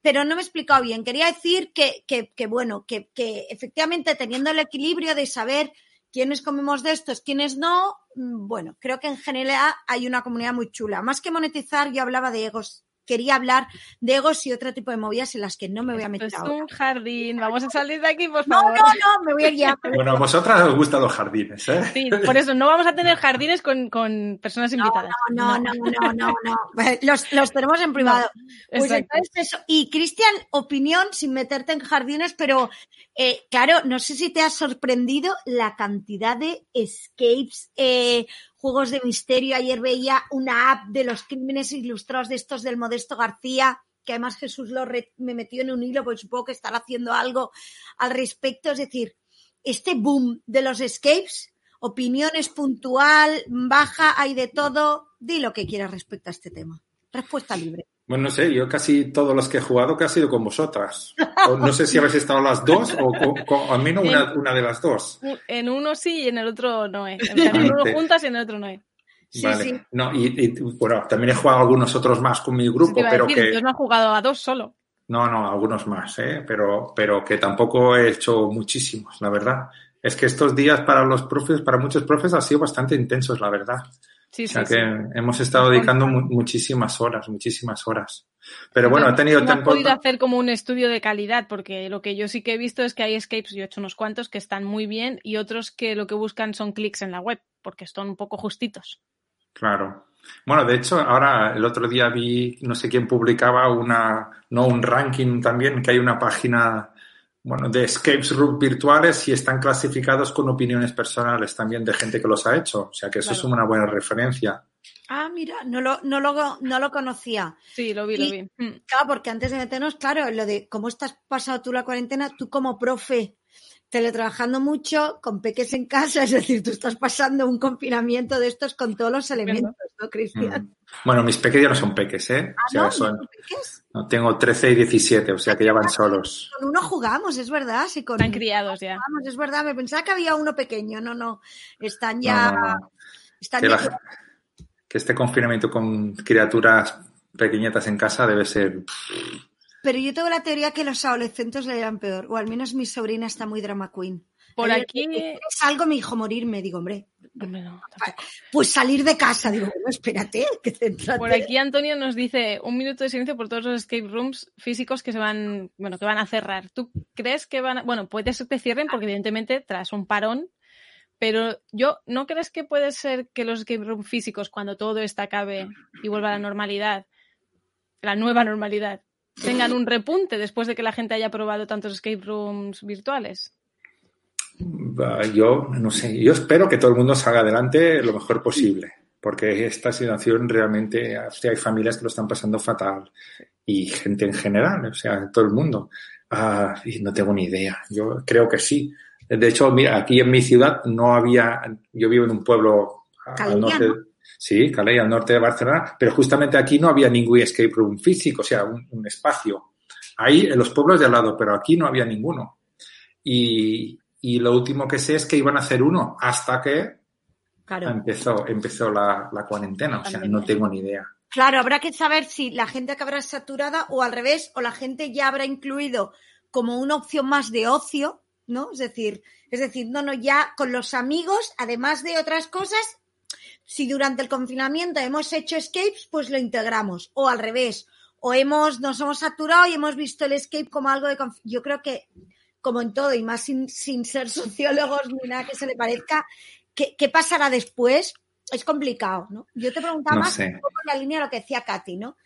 pero no me he explicado bien. Quería decir que, que, que bueno, que, que efectivamente teniendo el equilibrio de saber quiénes comemos de estos, quiénes no, mm, bueno, creo que en general hay una comunidad muy chula. Más que monetizar, yo hablaba de egos. Quería hablar de egos y otro tipo de movidas en las que no me voy a Esto meter es ahora. un jardín. Vamos a salir de aquí, por No, favor. no, no, me voy a ir ya. *laughs* Bueno, a vosotras os gustan los jardines, ¿eh? Sí, por eso no vamos a tener jardines con, con personas invitadas. No, no, no, no, no, no. *laughs* Los, los tenemos en privado. Pues Exacto. entonces eso. Y Cristian, opinión sin meterte en jardines, pero eh, claro, no sé si te ha sorprendido la cantidad de escapes, eh, juegos de misterio. Ayer veía una app de los crímenes ilustrados de estos del Modesto García, que además Jesús lo me metió en un hilo, porque supongo que estará haciendo algo al respecto. Es decir, este boom de los escapes, opiniones puntual, baja, hay de todo. Di lo que quieras respecto a este tema. Respuesta libre. Bueno, no sé, yo casi todos los que he jugado que ha sido con vosotras. O no sé si habéis estado las dos o, o- o al menos una, una de las dos. En uno sí y en el otro no es. En uno juntas y en el otro no es. Sí, vale. sí. No, y, y, bueno, también he jugado algunos otros más con mi grupo, pero decir, que... Yo no he jugado a dos solo. No, no, algunos más, ¿eh? pero, pero que tampoco he hecho muchísimos, la verdad. Es que estos días para los profes, para muchos profes, han sido bastante intensos, la verdad. Sí, O sea sí. que hemos estado dedicando mu- muchísimas horas, muchísimas horas. Pero bueno, he tenido no tiempo. podido hacer como un estudio de calidad, porque lo que yo sí que he visto es que hay escapes, yo he hecho unos cuantos que están muy bien y otros que lo que buscan son clics en la web, porque están un poco justitos. Claro. Bueno, de hecho, ahora el otro día vi, no sé quién publicaba una, no, un ranking también, que hay una página, bueno, de escapes room virtuales y están clasificados con opiniones personales también de gente que los ha hecho. O sea que eso Claro. es una buena referencia. Ah, mira, no lo, no lo, no lo conocía. Sí, lo vi, lo vi. Mm. Claro, porque antes de meternos, claro, lo de cómo estás pasado tú la cuarentena, tú como profe, teletrabajando mucho, con peques en casa, *laughs* es decir, tú estás pasando un confinamiento de estos con todos los elementos, ¿no, Cristian? Mm. Bueno, mis peques ya no son peques, ¿eh? Ah, O sea, ¿no? son- ¿No peques? no, tengo 13 y 17, o sea que ya van solos. Con uno jugamos, es verdad, sí, con Están criados ya. jugamos, es verdad, me pensaba que había uno pequeño, no, no, están ya, no, no. están Que, ya la- que este confinamiento con criaturas pequeñitas en casa debe ser... Pero yo tengo la teoría que los adolescentes le irán peor, o al menos mi sobrina está muy drama queen. Por Ayer aquí. dije, "¿Quieres algo me dijo morirme, digo, hombre, Hombre, no, tampoco. pues salir de casa, digo, bueno, espérate, *laughs* que céntrate. Por aquí Antonio nos dice un minuto de silencio por todos los escape rooms físicos que se van, bueno, que van a cerrar. ¿Tú crees que van a, bueno, puede ser que cierren porque evidentemente tras un parón, pero yo, ¿no crees que puede ser que los escape rooms físicos cuando todo esto acabe y vuelva a la normalidad, la nueva normalidad, tengan un repunte después de que la gente haya probado tantos escape rooms virtuales? Ah, Yo no sé, yo espero que todo el mundo salga adelante lo mejor posible, porque esta situación realmente, o sea, hay familias que lo están pasando fatal y gente en general, o sea, todo el mundo. Ah, y no tengo ni idea, yo creo que sí. De hecho, mira, aquí en mi ciudad no había, yo vivo en un pueblo al Calella, norte, ¿no? Sí, Calais, al norte de Barcelona, pero justamente aquí no había ningún escape room físico, o sea, un, un espacio. Ahí en los pueblos de al lado, pero aquí no había ninguno. Y, y lo último que sé es que iban a hacer uno hasta que Claro. empezó, empezó la, la cuarentena. O sea, no tengo ni idea. Claro, habrá que saber si la gente acabará saturada o al revés, o la gente ya habrá incluido como una opción más de ocio, ¿no? Es decir, es decir, no, no, ya con los amigos, además de otras cosas, si durante el confinamiento hemos hecho escapes, pues lo integramos. O al revés, o hemos, nos hemos saturado y hemos visto el escape como algo de Yo creo que, como en todo, y más sin, sin ser *laughs* sociólogos ni nada que se le parezca, ¿qué, qué pasará después? Es complicado, ¿no? Yo te preguntaba No más sé. un poco en la línea de lo que decía Katy, ¿no?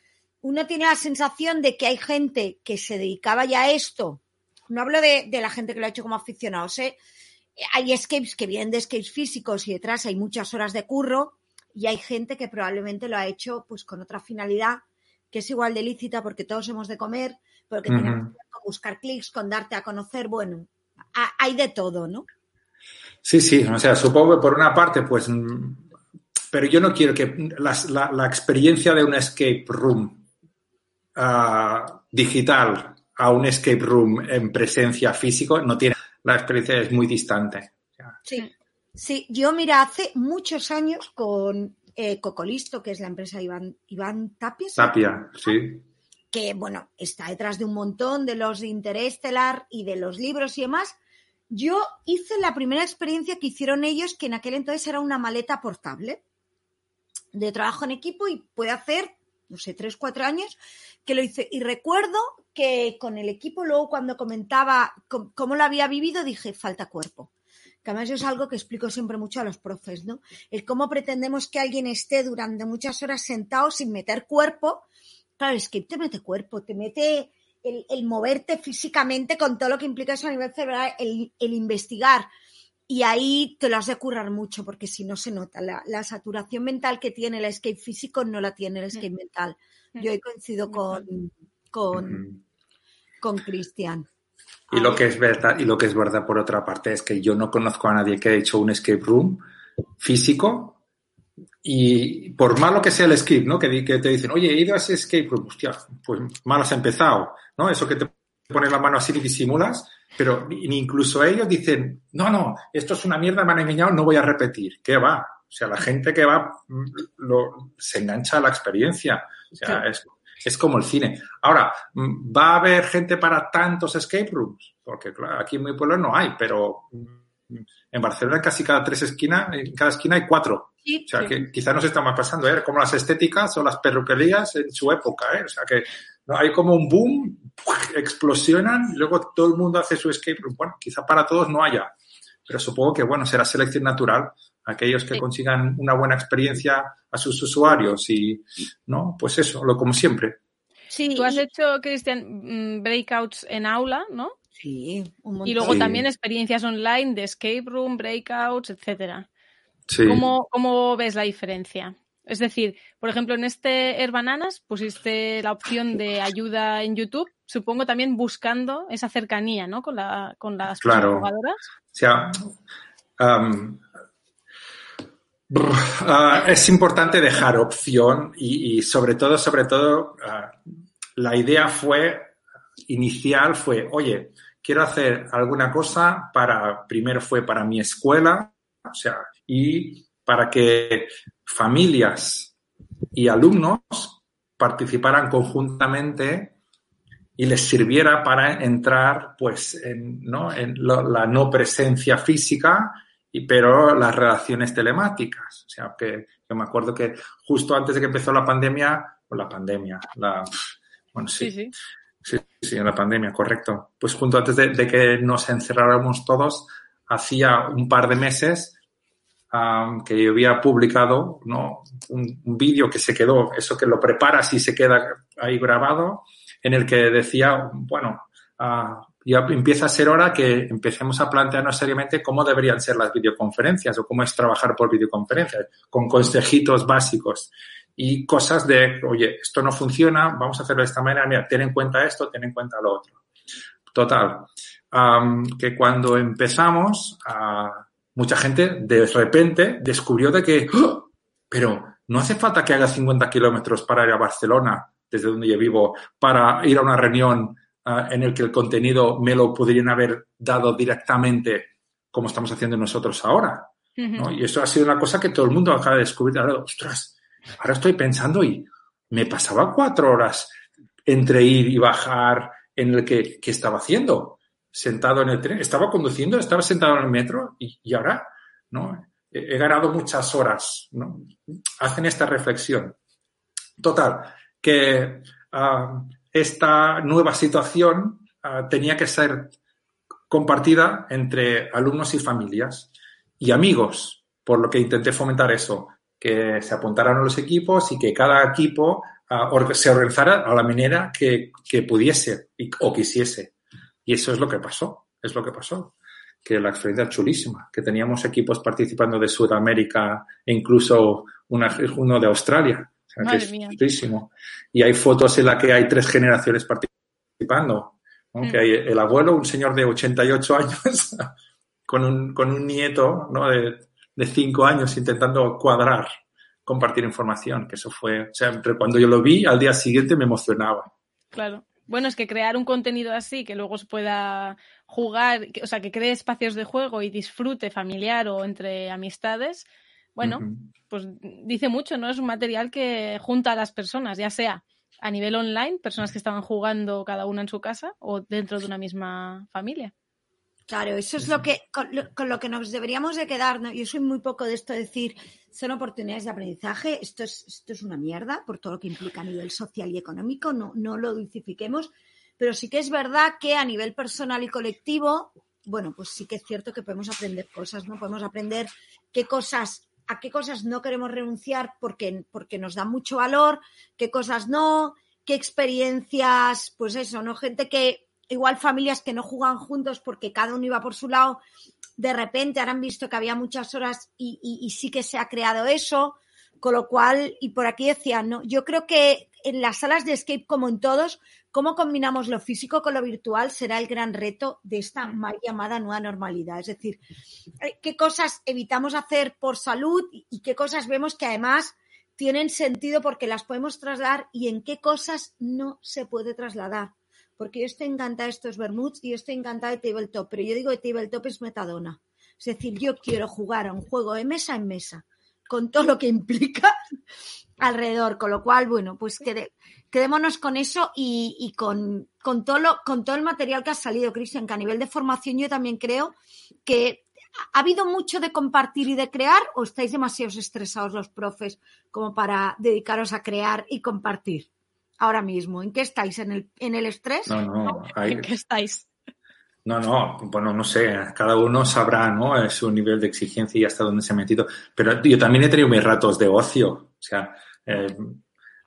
Uno tiene la sensación de que hay gente que se dedicaba ya a esto. No hablo de, de la gente que lo ha hecho como aficionados, ¿eh? Hay escapes que vienen de escapes físicos y detrás hay muchas horas de curro y hay gente que probablemente lo ha hecho pues con otra finalidad que es igual de lícita porque todos hemos de comer, pero que tiene Ujú. que buscar clics, con darte a conocer, bueno, ha- hay de todo, ¿no? Sí, sí, o sea, supongo que por una parte, pues, mm, pero yo no quiero que la experiencia de un escape room ah, digital a un escape room en presencia físico no tiene, la experiencia es muy distante. Sí, sí, yo mira, hace muchos años con eh, Cocolisto, que es la empresa Iván, Iván Tapia, ¿sí? Tapia, sí. que bueno, está detrás de un montón de los de Interestelar y de los libros y demás. Yo hice la primera experiencia que hicieron ellos, que en aquel entonces era una maleta portable de trabajo en equipo y puede hacer, no sé, tres, cuatro años que lo hice. Y recuerdo que con el equipo, luego cuando comentaba com- cómo lo había vivido, dije, falta cuerpo. Que además es algo que explico siempre mucho a los profes, ¿no? El cómo pretendemos que alguien esté durante muchas horas sentado sin meter cuerpo. Claro, es que te mete cuerpo, te mete el, moverte físicamente con todo lo que implica eso a nivel cerebral, el investigar. Y ahí te lo has de currar mucho, porque si no se nota. La, la saturación mental que tiene el escape físico no la tiene el escape mental. Yo he coincidido con, con, con Cristian. Y lo que es verdad, y lo que es verdad por otra parte es que yo no conozco a nadie que haya hecho un escape room físico y por malo que sea el script, ¿no? Que te dicen, oye, he ido a ese escape room, hostia, pues mal has empezado, ¿no? Eso que te pones la mano así y disimulas, pero incluso ellos dicen, no, no, esto es una mierda, me han engañado, no voy a repetir. ¿Qué va? O sea, la gente que va mm, lo- se engancha a la experiencia. O sea, Sí. es, es como el cine. Ahora, mm, ¿va a haber gente para tantos escape rooms? Porque, claro, aquí en mi pueblo no hay, pero mm, en Barcelona casi cada tres esquinas, en cada esquina hay cuatro. Sí, O sea, Sí. que quizá nos estamos pasando, ¿eh? Como las estéticas o las perruquerías en su época, ¿eh? O sea, que ¿no? hay como un boom, explosionan y luego todo el mundo hace su escape room. Bueno, quizá para todos no haya, pero supongo que, bueno, será selección natural. Aquellos que Sí. consigan una buena experiencia a sus usuarios y, ¿no? Pues eso, lo como siempre. sí, Tú has hecho, Cristian, mm, breakouts en aula, ¿no? sí, un montón. Y luego Sí. también experiencias online de escape room, breakouts, etcétera. Sí. ¿Cómo, ¿Cómo ves la diferencia? Es decir, por ejemplo, en este Herbananas pusiste la opción de ayuda en YouTube, supongo también buscando esa cercanía, ¿no? Con, la, con las Claro. jugadoras. O sea, brr, ah, es importante dejar opción y, y sobre todo, sobre todo, ah, la idea fue, inicial fue, oye, quiero hacer alguna cosa para, primero fue para mi escuela, o sea, y para que familias y alumnos participaran conjuntamente y les sirviera para entrar pues en, ¿no? en lo- la no presencia física, y, pero las relaciones telemáticas. O sea, que yo me acuerdo que justo antes de que empezó la pandemia, o la pandemia, la, bueno, Sí, sí, sí. Sí, la pandemia, correcto. Pues junto antes de, de que nos encerráramos todos, hacía un par de meses am, que yo había publicado ¿no? un, un vídeo que se quedó, eso que lo preparas y se queda ahí grabado, en el que decía, bueno, ah, ya empieza a ser hora que empecemos a plantearnos seriamente cómo deberían ser las videoconferencias o cómo es trabajar por videoconferencias, con consejitos básicos y cosas de, oye, esto no funciona, vamos a hacerlo de esta manera, mira, ten en cuenta esto, ten en cuenta lo otro. Total, am, que cuando empezamos, ah, mucha gente de repente descubrió de que, ¡oh! pero no hace falta que haga 50 kilómetros para ir a Barcelona, desde donde yo vivo, para ir a una reunión ah, en el que el contenido me lo podrían haber dado directamente como estamos haciendo nosotros ahora. ¿no? Y eso ha sido una cosa que todo el mundo acaba de descubrir. Ahora, ostras, ahora estoy pensando y me pasaba cuatro horas entre ir y bajar en el que, que estaba haciendo, sentado en el tren, estaba conduciendo, estaba sentado en el metro y, ahora, ¿no? He, ganado muchas horas, ¿no? Hacen esta reflexión. Total, que ah, esta nueva situación ah, tenía que ser compartida entre alumnos y familias y amigos, por lo que intenté fomentar eso, que se apuntaran a los equipos y que cada equipo or- se organizara a la manera que, que pudiese y- o quisiese. Y eso es lo que pasó, es lo que pasó. Que la experiencia es chulísima, que teníamos equipos participando de Sudamérica e incluso una- uno de Australia. O sea, que es mía. chulísimo. Y hay fotos en las que hay tres generaciones participando. ¿no? Mm. Hay el abuelo, un señor de 88 años, *laughs* con un, con un nieto ¿no? de, de 5 años intentando cuadrar, compartir información, que eso fue, o sea, cuando yo lo vi, al día siguiente me emocionaba. Claro. Bueno, es que crear un contenido así que luego se pueda jugar, que- o sea, que cree espacios de juego y disfrute familiar o entre amistades, bueno, pues dice mucho, ¿no? Es un material que junta a las personas, ya sea a nivel online, personas que estaban jugando cada una en su casa o dentro de una misma familia. Claro, eso es lo que con, lo con lo que nos deberíamos de quedar. ¿no? Yo soy muy poco de esto de decir son oportunidades de aprendizaje. Esto es, esto es una mierda por todo lo que implica a nivel social y económico. No, no lo dulcifiquemos. Pero sí que es verdad que a nivel personal y colectivo, bueno, pues sí que es cierto que podemos aprender cosas, ¿no? Podemos aprender qué cosas, a qué cosas no queremos renunciar porque, porque nos da mucho valor, qué cosas no, qué experiencias, pues eso, ¿no? Gente que, igual familias que no juegan juntos porque cada uno iba por su lado, de repente ahora han visto que había muchas horas y, sí que se ha creado eso, con lo cual, y por aquí decían, ¿no? Yo creo que en las salas de escape, como en todos, cómo combinamos lo físico con lo virtual será el gran reto de esta mal llamada nueva normalidad. Es decir, eh, qué cosas evitamos hacer por salud y qué cosas vemos que además tienen sentido porque las podemos trasladar y en qué cosas no se puede trasladar. Porque encantada de estos vermuts y yo estoy encantada de tabletop, pero yo digo que tabletop es metadona. Es decir, yo quiero jugar a un juego de mesa en mesa, con todo lo que *laughs* implica alrededor. Con lo cual, bueno, pues quedémonos con eso y, con, todo con todo el material que ha salido, Cristian, que a nivel de formación yo también creo que ha habido mucho de compartir y de crear o estáis demasiado estresados los profes como para dedicaros a crear y compartir ahora mismo. ¿En qué estáis? ¿En el, en el estrés? No, no, hay- ¿En qué estáis? no, no, bueno, no sé, cada uno sabrá, ¿no? Eh, Su nivel de exigencia y hasta dónde se ha metido. Pero yo también he tenido mis ratos de ocio. O sea, eh,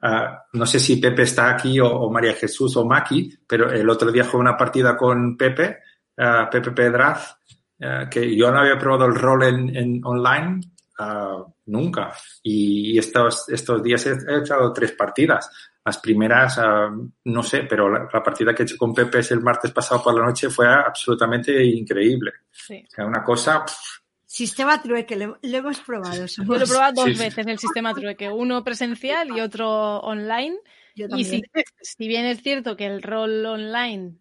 ah, no sé si Pepe está aquí o, o María Jesús o Maki, pero el otro día jugué una partida con Pepe, ah, Pepe Pedraz, ah, que yo no había probado el rol en, en online nunca. Y estos, estos días he, he echado tres partidas. Las primeras, ah, no sé, pero la, la partida que he hecho con Pepe es el martes pasado por la noche fue absolutamente increíble. Sí. O sea, una cosa, pff, Sistema trueque, lo, lo hemos probado. Yo lo he probado dos Sí, sí. veces el sistema trueque, uno presencial y otro online. Yo Y si bien es cierto que el rol online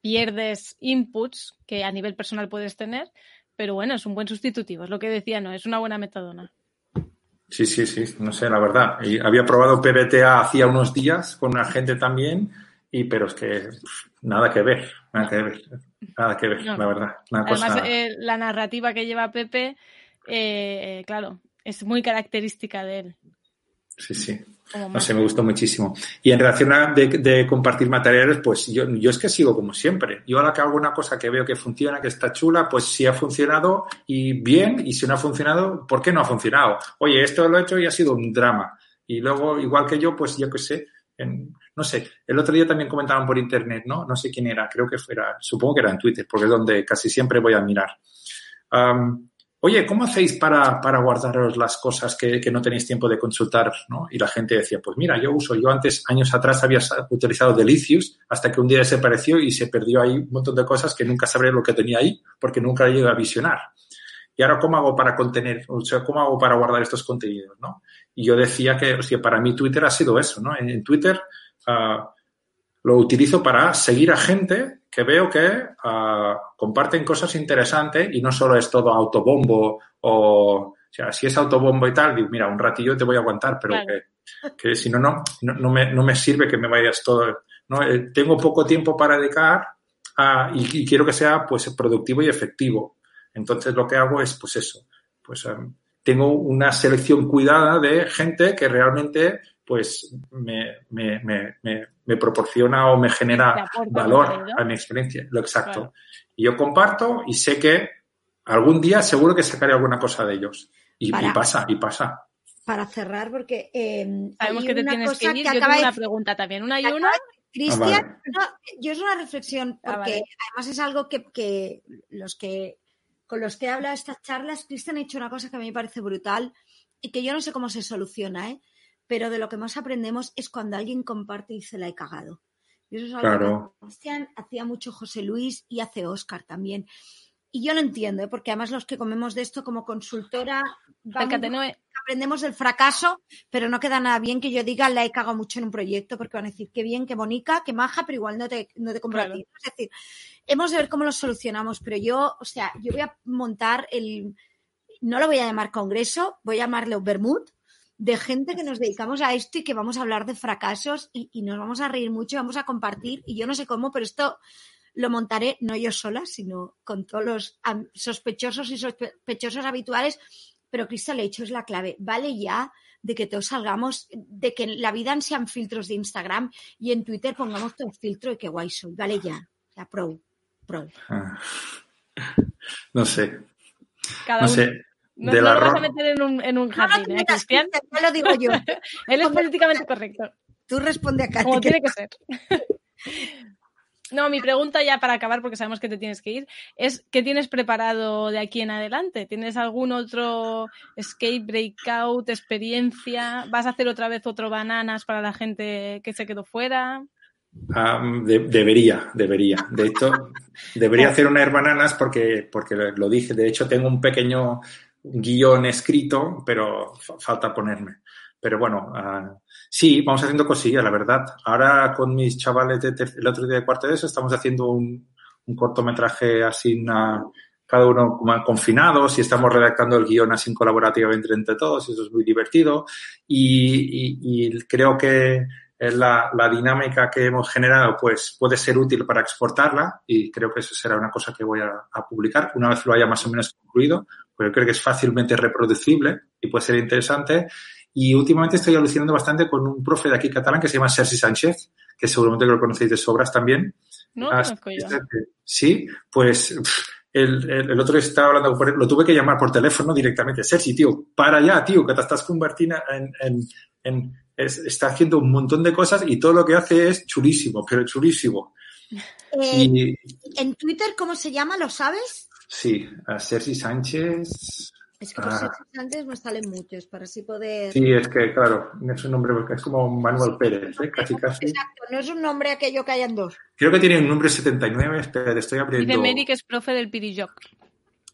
pierdes inputs que a nivel personal puedes tener, pero bueno, es un buen sustitutivo, es lo que decía, no, es una buena metadona. Sí, sí, sí, no sé, la verdad. Y había probado PBTA hacía unos días con una gente también, y pero es que pff, nada que ver, nada que ver, nada que ver, No. la verdad. Una Además, cosa. eh, la narrativa que lleva Pepe, eh, claro, es muy característica de él. Sí, sí. No sé, me gustó muchísimo. Y en relación a de, de compartir materiales, pues yo, yo es que sigo como siempre. Yo ahora que hago una cosa que veo que funciona, que está chula, pues si ha funcionado y bien, y si no ha funcionado, ¿por qué no ha funcionado? Oye, esto lo he hecho y ha sido un drama. Y luego, igual que yo, pues yo qué sé, en- no sé, el otro día también comentaban por internet, ¿no? No sé quién era, creo que fuera, supongo que era en Twitter, porque es donde casi siempre voy a mirar. Oye, ¿cómo hacéis para, para guardaros las cosas que, que no tenéis tiempo de consultar? ¿no? Y la gente decía, pues mira, yo uso, yo antes, años atrás, había utilizado Delicious hasta que un día desapareció y se perdió ahí un montón de cosas que nunca sabré lo que tenía ahí porque nunca llegué a visionar. Y ahora, ¿cómo hago para contener, o sea, cómo hago para guardar estos contenidos? ¿no? Y yo decía que, o sea, para mí Twitter ha sido eso, ¿no? En, en Twitter ah, lo utilizo para seguir a gente que veo que ah, comparten cosas interesantes y no solo es todo autobombo o, o sea, si es autobombo y tal, digo, mira, un ratillo te voy a aguantar, pero Claro. que, que si no, no, no, me, no me sirve que me vayas todo. ¿no? Eh, tengo poco tiempo para dedicar a- y, y quiero que sea pues productivo y efectivo. Entonces lo que hago es pues eso, pues em, tengo una selección cuidada de gente que realmente pues me, me, me, me, me proporciona o me genera valor a mi experiencia. Lo exacto. Claro. Y yo comparto y sé que algún día seguro que sacaré alguna cosa de ellos. Y, pasa, y pasa. Para cerrar, porque eh, Sabemos hay que te una tienes que ir. que Yo tengo de una pregunta también, una y acaba una. Cristian, Ah, vale. no, yo es una reflexión, Ah, porque vale. además es algo que, que los que con los que he hablado estas charlas, Cristian ha hecho una cosa que a mí me parece brutal y que yo no sé cómo se soluciona, ¿eh? Pero de lo que más aprendemos es cuando alguien comparte y dice la he cagado. Y eso es algo Claro. que Cristian hacía mucho José Luis y hace Oscar también. Y yo lo entiendo, ¿eh? porque además los que comemos de esto como consultora vamos- aprendemos del fracaso, pero no queda nada bien que yo diga la he cagado mucho en un proyecto, porque van a decir qué bien, qué bonica, qué maja, pero igual no te, no te compro a Claro. ti. Es decir, hemos de ver cómo lo solucionamos, pero yo, o sea, yo voy a montar el, no lo voy a llamar congreso, voy a llamarlo Bermud, de gente que nos dedicamos a esto y que vamos a hablar de fracasos y, y nos vamos a reír mucho y vamos a compartir, y yo no sé cómo, pero esto lo montaré no yo sola, sino con todos los sospechosos y sospechosos habituales. Pero Cristo le he dicho es la clave. Vale ya de que todos salgamos, de que en la vida sean filtros de Instagram y en Twitter pongamos todo filtro y qué guay soy. Vale ya. Sea, pro. Pro. Ah. No sé, Cada no uno. sé. No, no lo vas a meter en un, en un No, no jardín, te ¿eh, Cristian? Ya lo digo yo. *laughs* Él es políticamente correcto. Tú responde acá. Como que- tiene que ser. *laughs* No, mi pregunta ya para acabar, porque sabemos que te tienes que ir, es ¿qué tienes preparado de aquí en adelante? ¿Tienes algún otro escape, breakout, experiencia? ¿Vas a hacer otra vez otro bananas para la gente que se quedó fuera? Ah, de- debería, debería. De hecho, *laughs* debería hacer una bananas porque, porque lo dije. De hecho, tengo un pequeño guion escrito, pero fa- falta ponerme. Pero bueno, ah, sí, vamos haciendo cosillas, la verdad. Ahora con mis chavales de el otro día de cuarto de eso estamos haciendo un, un cortometraje así, cada uno confinados y estamos redactando el guion así colaborativamente entre todos y eso es muy divertido. Y, y- y creo que la, la dinámica que hemos generado pues puede ser útil para exportarla y creo que eso será una cosa que voy a publicar una vez lo haya más o menos concluido, porque creo que es fácilmente reproducible y puede ser interesante. Y últimamente estoy alucinando bastante con un profe de aquí catalán que se llama Sergi Sánchez, que seguramente que lo conocéis de sobras también. No Ah, conozco yo. Sí, pues el, el, el otro día estaba hablando con él, lo tuve que llamar por teléfono directamente. Sergi, tío, para allá, tío, que te estás convirtiendo en... en, en es- está haciendo un montón de cosas y todo lo que hace es chulísimo, pero chulísimo. *laughs* Eh, Y en Twitter, ¿cómo se llama? ¿Lo sabes? Sí, a Sergi Sánchez. Es que por Ah. antes me salen muchos, para así poder... Sí, es que, claro, es un nombre, es como Manuel Pérez, ¿eh? casi, casi. Exacto, no es un nombre aquello que hayan dos. Creo que tiene un nombre 79, espera, te estoy abriendo. Dice Mary que es profe del Pirijoc.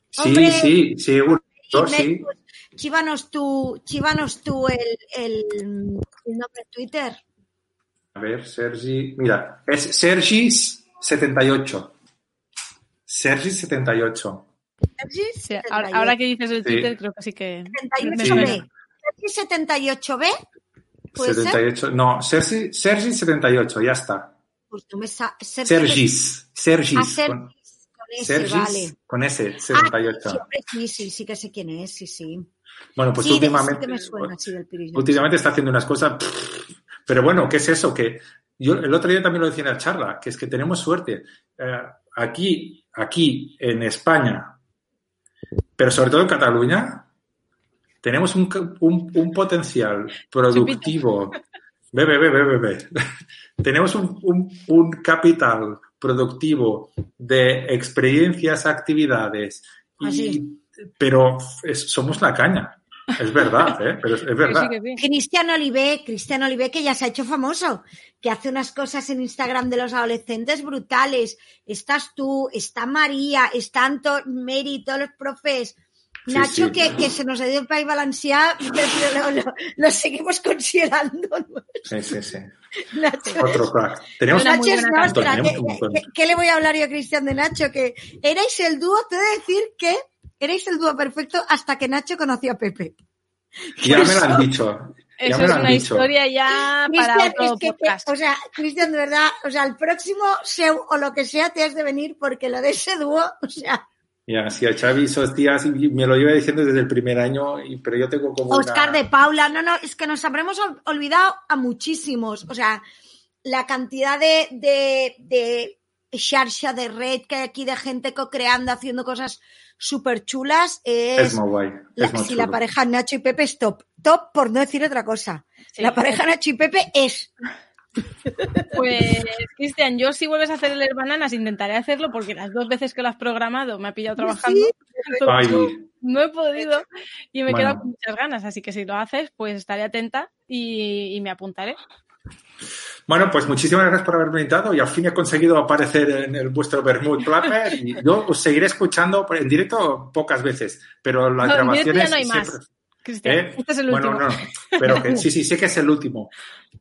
Sí, Hombre. sí, seguro, sí. Mel, pues, Chívanos tú, chívanos tú el, el, el nombre de Twitter. A ver, Sergi, mira, es Sergis78. Sergis78. Sergi ahora, ahora que dices el Sí. Twitter, creo que sí que. me 78B. suena. Sergi 78B. ¿Puede ser? 78, no, Sergi, Sergi78, ya está. Pues no me Sergi- Sergis, Sergis. Ah, con, Sergis, con ese, Sergis, vale. con ese, Ah, 78. sí, hombre, sí, sí, sí que sé quién es, sí, sí. Bueno, pues sí, de- sí últimamente, que me suena, sí, del pirillo. últimamente está haciendo unas cosas. Pero bueno, ¿qué es eso? Que yo el otro día también lo decía en la charla, que es que tenemos suerte. Eh, aquí, aquí en España, pero sobre todo en Cataluña, tenemos un, un- un potencial productivo. Ve, ve, ve. *laughs* tenemos un, un- un capital productivo de experiencias, actividades, y- pero es- somos la caña. Es verdad, ¿eh? Pero es, verdad. sí, que sí. Cristian Olivé, Cristian Olivé que ya se ha hecho famoso, que hace unas cosas en Instagram de los adolescentes brutales. Estás tú, está María, están to- Mary, todos los profes. Nacho, sí. Que, que se nos ha ido el país balancear, *laughs* pero lo, lo- lo seguimos considerando. Sí, sí, sí. Nacho, Otro crack. Tenemos Nacho es buena nuestra. canción. ¿Qué, Tenemos un montón. qué- qué le voy a hablar yo a Cristian de Nacho? Que erais el dúo, te he de decir que erais el dúo perfecto hasta que Nacho conoció a Pepe. Ya me lo han dicho. Ya Eso me es lo han una dicho. historia ya para Cristian, otro es que, podcast. o sea, Cristian, de verdad, o sea, el próximo show o lo que sea te has de venir porque lo de ese dúo, o sea, Ya, sí, a Xavi esos días y me lo iba diciendo desde el primer año, pero yo tengo como Oscar una... de Paula, no, no, es que nos habremos ol- olvidado a muchísimos, o sea, la cantidad de, de, de xarxa de red que hay aquí de gente co-creando, haciendo cosas súper chulas, es, Es muy guay. la- es muy si la pareja Nacho y Pepe es top, top por no decir otra cosa. Sí. La pareja Nacho y Pepe es. Pues, Cristian, yo si vuelves a hacer el Bananas intentaré hacerlo porque las dos veces que lo has programado me ha pillado trabajando. Ay, No he podido y me he Bueno. quedado con muchas ganas, así que si lo haces, pues estaré atenta y, y me apuntaré. Bueno, pues muchísimas gracias por haberme invitado y al fin he conseguido aparecer en el vuestro Bermud Clapper y yo os seguiré escuchando en directo pocas veces, pero las No, grabaciones ya no hay más. siempre- Cristian, ¿Eh? este es el bueno, último. no, pero que sí, sí, sé que es el último,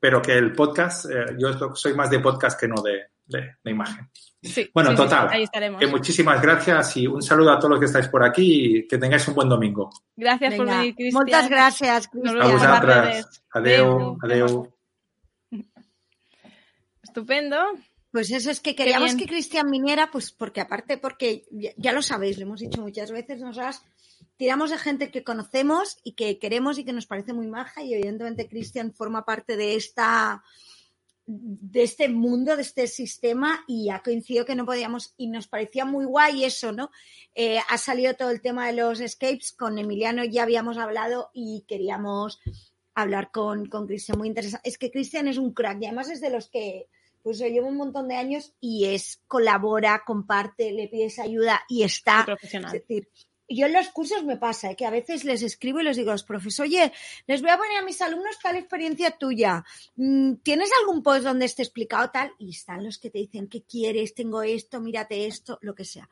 pero que el podcast, eh, yo soy más de podcast que no de, de- de imagen. Sí, Bueno, sí, sí, total, ahí estaremos. Que muchísimas gracias y un saludo a todos los que estáis por aquí y que tengáis un buen domingo. Gracias por venir, Cristian. Muchas gracias, Nos A vemos Cristian. en las vosotras. Adeu. adeu. Estupendo. Pues eso es que queríamos que Cristian viniera, pues porque aparte, porque ya, ya lo sabéis, lo hemos dicho muchas veces, nosotras tiramos de gente que conocemos y que queremos y que nos parece muy maja y evidentemente Cristian forma parte de esta de este mundo, de este sistema y ha coincidido que no podíamos y nos parecía muy guay eso, ¿no? Eh, ha salido todo el tema de los escapes, con Emiliano ya habíamos hablado y queríamos hablar con, con Cristian, muy interesante. Es que Cristian es un crack y además es de los que pues yo llevo un montón de años y es, colabora, comparte, le pides ayuda y está. Profesional. Es decir, yo en los cursos me pasa ¿eh? que a veces les escribo y les digo a los profes, oye, les voy a poner a mis alumnos tal experiencia tuya. Mm, ¿Tienes algún post donde esté explicado tal? Y están los que te dicen, ¿qué quieres? Tengo esto, mírate esto, lo que sea.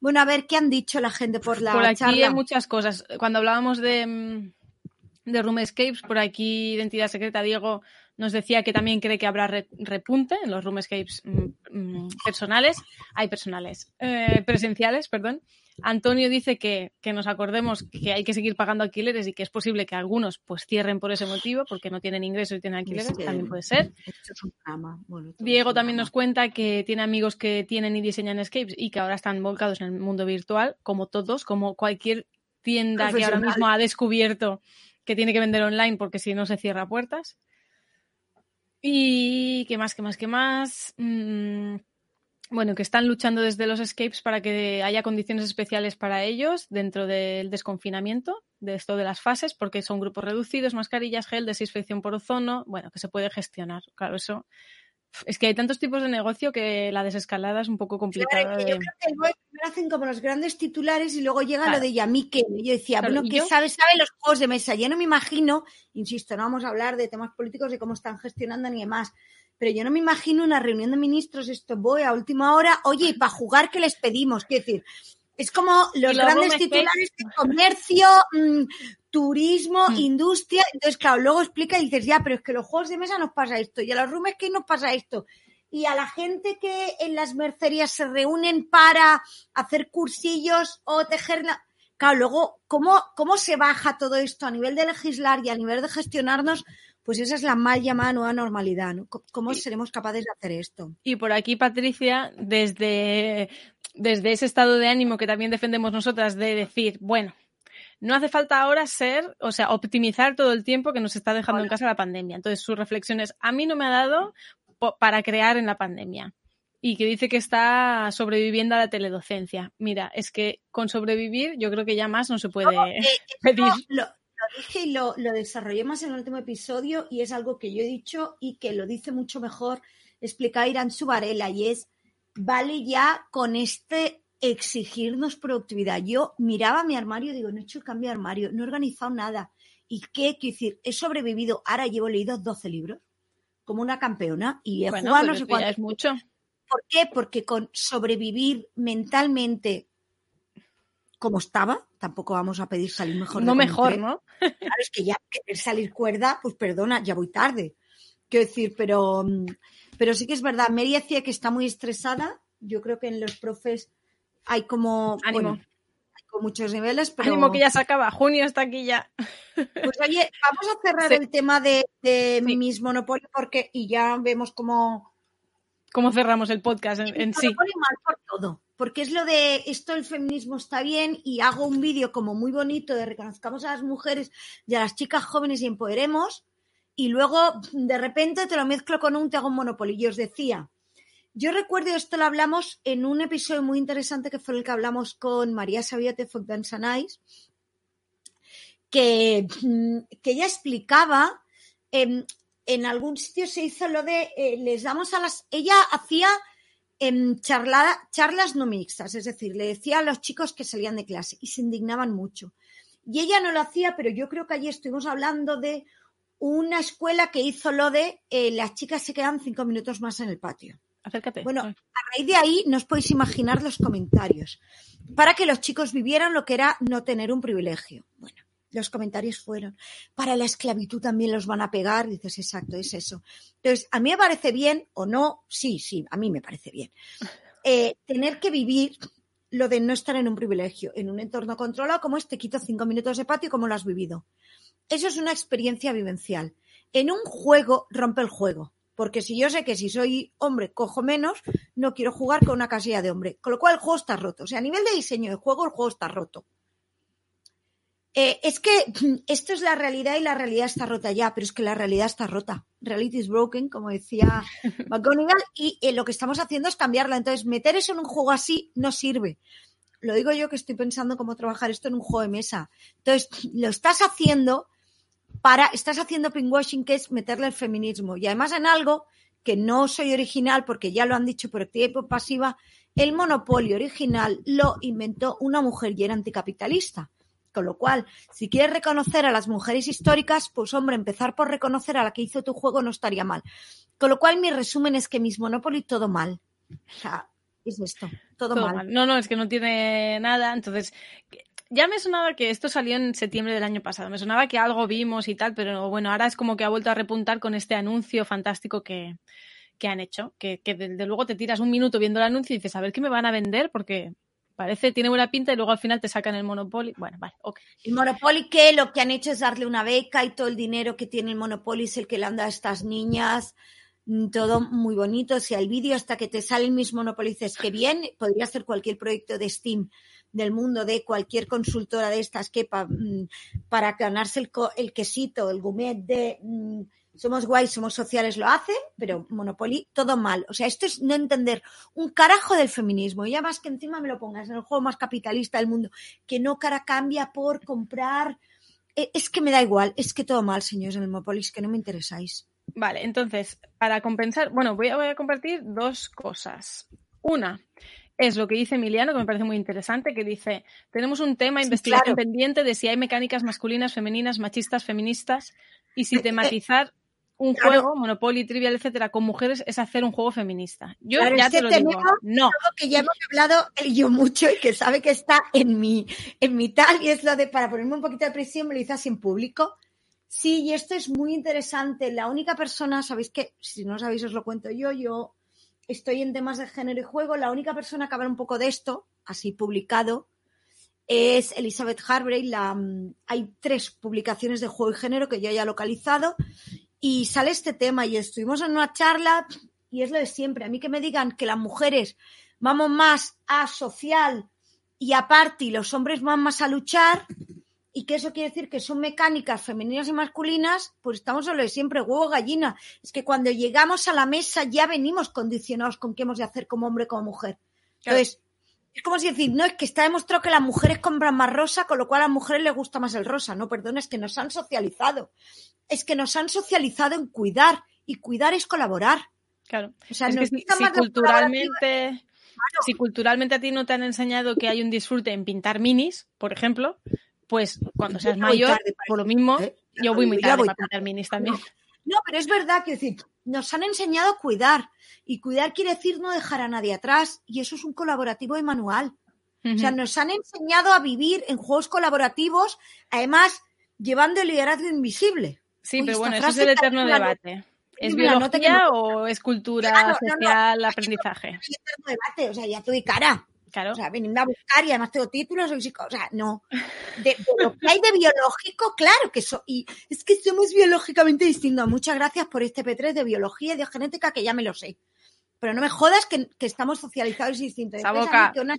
Bueno, a ver qué han dicho la gente por la por aquí charla. hay muchas cosas. Cuando hablábamos de, mm, de Room Escapes, por aquí Identidad Secreta, Diego nos decía que también cree que habrá re- repunte en los Room Escapes mm, mm, personales, hay personales, eh, presenciales, perdón. Antonio dice que, que nos acordemos que hay que seguir pagando alquileres y que es posible que algunos pues cierren por ese motivo, porque no tienen ingresos y tienen alquileres, también puede ser. es un. Bueno, Diego también nos cuenta que tiene amigos que tienen y diseñan escapes y que ahora están volcados en el mundo virtual, como todos, como cualquier tienda que ahora mismo ha descubierto que tiene que vender online porque si no se cierra puertas. Y qué más, qué más, qué más. Mm, bueno, que están luchando desde los escapes para que haya condiciones especiales para ellos dentro del desconfinamiento, de esto de las fases, porque son grupos reducidos, mascarillas, gel, desinfección por ozono, bueno, que se puede gestionar. Claro, eso es que hay tantos tipos de negocio que la desescalada es un poco complicada. Claro, yo creo que luego hacen como los grandes titulares y luego llega Claro. lo de Yamique. Yo decía, Claro, bueno, ¿qué yo- sabe? Sabe los juegos de mesa. Yo no me imagino, insisto, no vamos a hablar de temas políticos, de cómo están gestionando ni demás, pero yo no me imagino una reunión de ministros, esto voy a última hora, oye, y para jugar, ¿qué les pedimos? Quiero decir, es como los grandes titulares de comercio, mm, turismo, Mm. industria. Entonces, claro, luego explica y dices, ya, pero es que los juegos de mesa nos pasa esto, y a los rooms que nos pasa esto. Y a la gente que en las mercerías se reúnen para hacer cursillos o tejer. la- Claro, luego, ¿cómo, ¿cómo se baja todo esto a nivel de legislar y a nivel de gestionarnos? Pues esa es la mal llamada nueva normalidad, ¿no? ¿Cómo- ¿Cómo Sí. seremos capaces de hacer esto? Y por aquí, Patricia, desde, desde ese estado de ánimo que también defendemos nosotras de decir, bueno, no hace falta ahora ser, o sea, optimizar todo el tiempo que nos está dejando en casa la pandemia. Entonces, su reflexión es, a mí no me ha dado para crear en la pandemia. Y que dice que está sobreviviendo a la teledocencia. Mira, es que con sobrevivir yo creo que ya más no se puede *laughs* pedir. No, lo, lo dije y lo, lo desarrollé más en el último episodio y es algo que yo he dicho y que lo dice mucho mejor explicar Irán Subarela y es, vale ya con este exigirnos productividad. Yo miraba mi armario y digo, no he hecho el cambio de armario, no he organizado nada. ¿Y qué? Quiero decir, he sobrevivido, ahora llevo leído 12 libros, como una campeona, y he Bueno, jugado no sé cuánto. es mucho. ¿Por qué? Porque con sobrevivir mentalmente como estaba, tampoco vamos a pedir salir mejor. No mejor. ¿no? *laughs* Claro, es que ya querer salir cuerda, pues perdona, ya voy tarde. Quiero decir, pero, pero sí que es verdad. Mary decía que está muy estresada. Yo creo que en los profes hay como, Ánimo. bueno, hay muchos niveles, pero Ánimo que ya se acaba. Junio está aquí ya. pues oye, vamos a cerrar Sí. el tema de, de Sí. mis monopolios porque y ya vemos cómo ¿Cómo cerramos el podcast en, en sí? Mal por todo. Porque es lo de esto el feminismo está bien y hago un vídeo como muy bonito de reconozcamos a las mujeres y a las chicas jóvenes y empoderemos y luego de repente te lo mezclo con un te hago un monopolio. Y os decía, yo recuerdo esto lo hablamos en un episodio muy interesante que fue el que hablamos con María Sabiate Ice, que, mm, que ella explicaba em, en algún sitio se hizo lo de eh, les damos a las ella hacía em, charlas no mixtas, es decir, le decía a los chicos que salían de clase y se indignaban mucho. Y ella no lo hacía, pero yo creo que allí estuvimos hablando de una escuela que hizo lo de eh, las chicas se quedan cinco minutos más en el patio. Acércate. Bueno, a raíz de ahí no os podéis imaginar los comentarios. Para que los chicos vivieran lo que era no tener un privilegio. Bueno, los comentarios fueron, para la esclavitud también los van a pegar. Dices, exacto, es eso. Entonces, a mí me parece bien, o no, sí, sí, a mí me parece bien, *laughs* eh, tener que vivir lo de no estar en un privilegio, en un entorno controlado como este, quito cinco minutos de patio, como lo has vivido. Eso es una experiencia vivencial. En un juego rompe el juego. Porque si yo sé que si soy hombre cojo menos, no quiero jugar con una casilla de hombre. Con lo cual el juego está roto. O sea, a nivel de diseño de juego, el juego está roto. Eh, es que *clears throat* esto es la realidad y la realidad está rota ya, pero es que la realidad está rota. Reality is broken, como decía *laughs* McGonagall, y eh, lo que estamos haciendo es cambiarla. Entonces, meter eso en un juego así no sirve. Lo digo yo que estoy pensando cómo trabajar esto en un juego de mesa. Entonces, *clears throat* lo estás haciendo para, estás haciendo pinkwashing, que es meterle el feminismo. Y además en algo que no soy original, porque ya lo han dicho por activa pasiva, el monopolio original lo inventó una mujer y era anticapitalista. Con lo cual, si quieres reconocer a las mujeres históricas, pues hombre, empezar por reconocer a la que hizo tu juego no estaría mal. Con lo cual, mi resumen es que mis Monopoly todo mal. O sea, es esto, todo, Todo mal. mal. No, no, es que no tiene nada. Entonces, ya me sonaba que esto salió en septiembre del año pasado. Me sonaba que algo vimos y tal, pero bueno, ahora es como que ha vuelto a repuntar con este anuncio fantástico que, que han hecho. Que, desde luego te tiras un minuto viendo el anuncio y dices, a ver qué me van a vender, porque parece, tiene buena pinta y luego al final te sacan el Monopoly. Bueno, vale, ok. El Monopoly que lo que han hecho es darle una beca y todo el dinero que tiene el Monopoly es el que le han dado a estas niñas. Mm, Todo muy bonito. O sea, el vídeo hasta que te sale el mismo Monopoly dices que bien, podría ser cualquier proyecto de Steam del mundo de cualquier consultora de estas que mm, para ganarse el, quesito, el gourmet de mm, somos guays, somos sociales, lo hacen, pero Monopoly, todo mal. O sea, esto es no entender un carajo del feminismo. Y ya más que encima me lo pongas en el juego más capitalista del mundo, que no cara cambia por comprar. Eh, Es que me da igual, es que todo mal, señores en el Monopoly, es que no me interesáis. Vale, entonces, para compensar, bueno, voy a compartir dos cosas. Una es lo que dice Emiliano, que me parece muy interesante, que dice, tenemos un tema, Sí, investigación claro. pendiente de si hay mecánicas masculinas, femeninas, machistas, feministas, y si Eh, eh, tematizar un claro. juego, Monopoly, Trivial, etcétera, con mujeres es hacer un juego feminista. Yo Claro, ya es te lo digo, no. algo que ya hemos hablado yo mucho y que sabe que está en mi, en mi tal, y es lo de para ponerme un poquito de presión, me lo hice así en público. Sí, y esto es muy interesante. La única persona, sabéis que, si no sabéis, os lo cuento yo, yo estoy en temas de género y juego. La única persona que habla un poco de esto, así publicado, es Elizabeth Harvey. La, mm, hay tres publicaciones de juego y género que yo haya localizado y sale este tema y estuvimos en una charla y es lo de siempre. A mí que me digan que las mujeres vamos más a social y a party, los hombres van más a luchar y que eso quiere decir que son mecánicas femeninas y masculinas, pues estamos en lo de siempre, huevo gallina. Es que cuando llegamos a la mesa ya venimos condicionados con qué hemos de hacer como hombre como mujer. Claro. Entonces, es como si decir, no, es que está demostrado que las mujeres compran más rosa, con lo cual a las mujeres les gusta más el rosa. No, perdón, es que nos han socializado. Es que nos han socializado en cuidar y cuidar es colaborar. Claro. O sea, es que nos si, gusta si culturalmente, si culturalmente a ti no te han enseñado que hay un disfrute en pintar minis, por ejemplo, pues cuando seas mayor, tarde por lo mismo, ¿eh? yo voy muy tarde voy para pintar minis también. No, pero es verdad que decir, nos han enseñado a cuidar. Y cuidar quiere decir no dejar a nadie atrás. Y eso es un colaborativo de manual. O sea, nos han enseñado a vivir en juegos colaborativos, además llevando el liderazgo invisible. Sí, Uy, pero bueno, eso es el eterno debate. ¿Es biología o es cultura Claro, no, no. social, aprendizaje? Hay eterno debate, o sea, ya estoy cara. Claro. O sea, venidme a buscar y además tengo títulos, soy psico- o sea, no. De, de *laughs* lo que hay de biológico, claro que so, y es que somos biológicamente distintos. Muchas gracias por este P3 de biología y de genética que ya me lo sé. Pero no me jodas que, que estamos socializados y distintos. Esa boca. que una,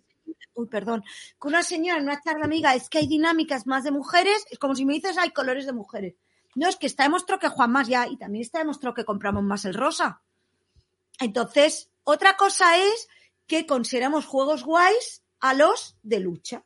uy, perdón, que una señora en una charla amiga es que hay dinámicas más de mujeres, es como si me dices hay colores de mujeres. No, es que está demostrado que Juan más ya, y también está demostrado que compramos más el rosa. Entonces, otra cosa es que consideramos juegos guays a los de lucha.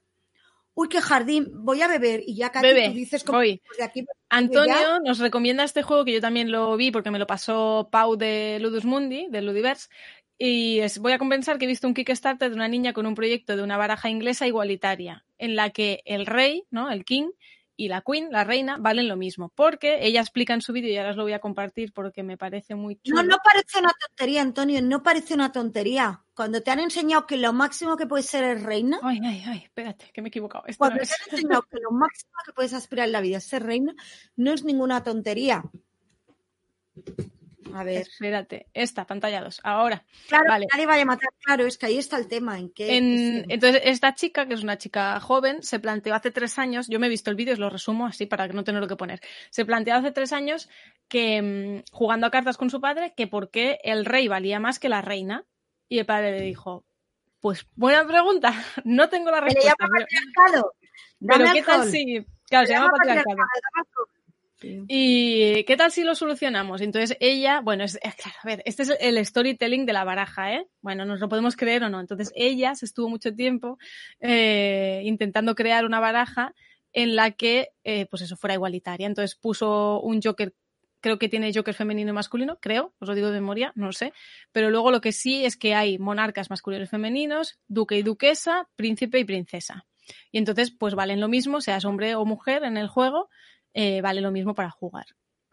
Uy, qué jardín, voy a beber y ya Katy, Bebe, tú dices como voy. pues de aquí Antonio nos recomienda este juego que yo también lo vi porque me lo pasó Pau de Ludus Mundi, de Ludiverse. Y es- voy a compensar que he visto un Kickstarter de una niña con un proyecto de una baraja inglesa igualitaria, en la que el rey, ¿no? El king, y la queen, la reina, valen lo mismo. Porque ella explica en su vídeo, y ahora os lo voy a compartir porque me parece muy chulo. No, no parece una tontería, Antonio, no parece una tontería. Cuando te han enseñado que lo máximo que puedes ser es reina, Ay, ay, ay, espérate, que me he equivocado. Esto cuando no te han enseñado *laughs* que lo máximo que puedes aspirar en la vida es ser reina, no es ninguna tontería. A ver, Espérate, esta, pantalla 2. Ahora. claro, vale. nadie vaya a matar, claro, es que ahí está el tema, en que En- entonces, esta chica, que es una chica joven, se planteó hace tres años, yo me he visto el vídeo, os lo resumo así para no tener lo que poner. Se planteó hace tres años que, mm, jugando a cartas con su padre, que por qué el rey valía más que la reina. Y el padre le dijo, pues buena pregunta, *laughs* no tengo la que le respuesta. llama patriarcado. pero ¿qué tal si... Claro, se llama llama patriarcado. ¿Y qué tal si lo solucionamos? Entonces ella, bueno, es, es claro, a ver, este es el storytelling de la baraja, ¿eh? Bueno, nos lo podemos creer o no. Entonces ella se estuvo mucho tiempo eh, intentando crear una baraja en la que, eh, pues eso, fuera igualitaria. Entonces puso un Joker, creo que tiene Joker femenino y masculino, creo, os lo digo de memoria, no lo sé. Pero luego lo que sí es que hay monarcas masculinos y femeninos, duque y duquesa, príncipe y princesa. Y entonces, pues valen lo mismo, seas hombre o mujer en el juego, eh, vale lo mismo para jugar.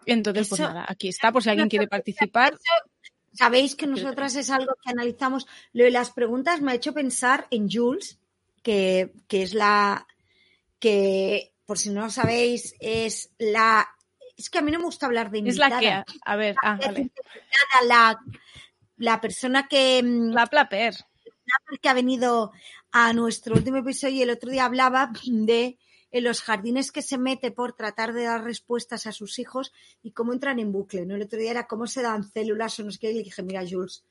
Entonces, pues nada, aquí está, por si alguien quiere participar. Sabéis que nosotras es algo que analizamos. Lo de las preguntas me ha hecho pensar en Jules, que, que es la que, por si no lo sabéis, es la. Es que a mí no me gusta hablar de Es invitada. la que, a ver, ah, Es vale. la, la persona que, mm, La Plaper. que ha venido a nuestro último episodio y el otro día hablaba de en los jardines que se mete por tratar de dar respuestas a sus hijos y cómo entran en bucle. ¿no? El otro día era cómo se dan células o no sé qué, y le dije, mira, Jules,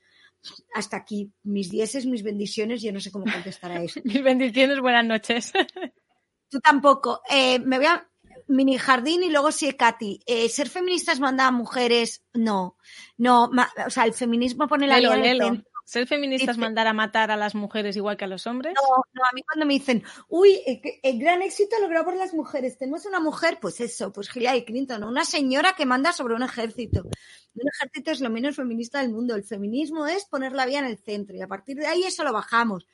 hasta aquí, mis dieces, mis bendiciones, yo no sé cómo contestar a eso. *laughs* Mis bendiciones, buenas noches. *laughs* Tú tampoco. Eh, me voy a mini jardín y luego sí, Katy. Eh, ser feministas manda a mujeres, no. No, ma- o sea, el feminismo pone la Lelo, vida en el lelo. centro. ¿Ser feminista es mandar a matar a las mujeres igual que a los hombres? No, no, a mí cuando me dicen, uy, el, que- el gran éxito logrado por las mujeres, tenemos una mujer, pues eso, pues Hillary Clinton, una señora que manda sobre un ejército. Un ejército es lo menos feminista del mundo. El feminismo es poner la vida en el centro y a partir de ahí eso lo bajamos.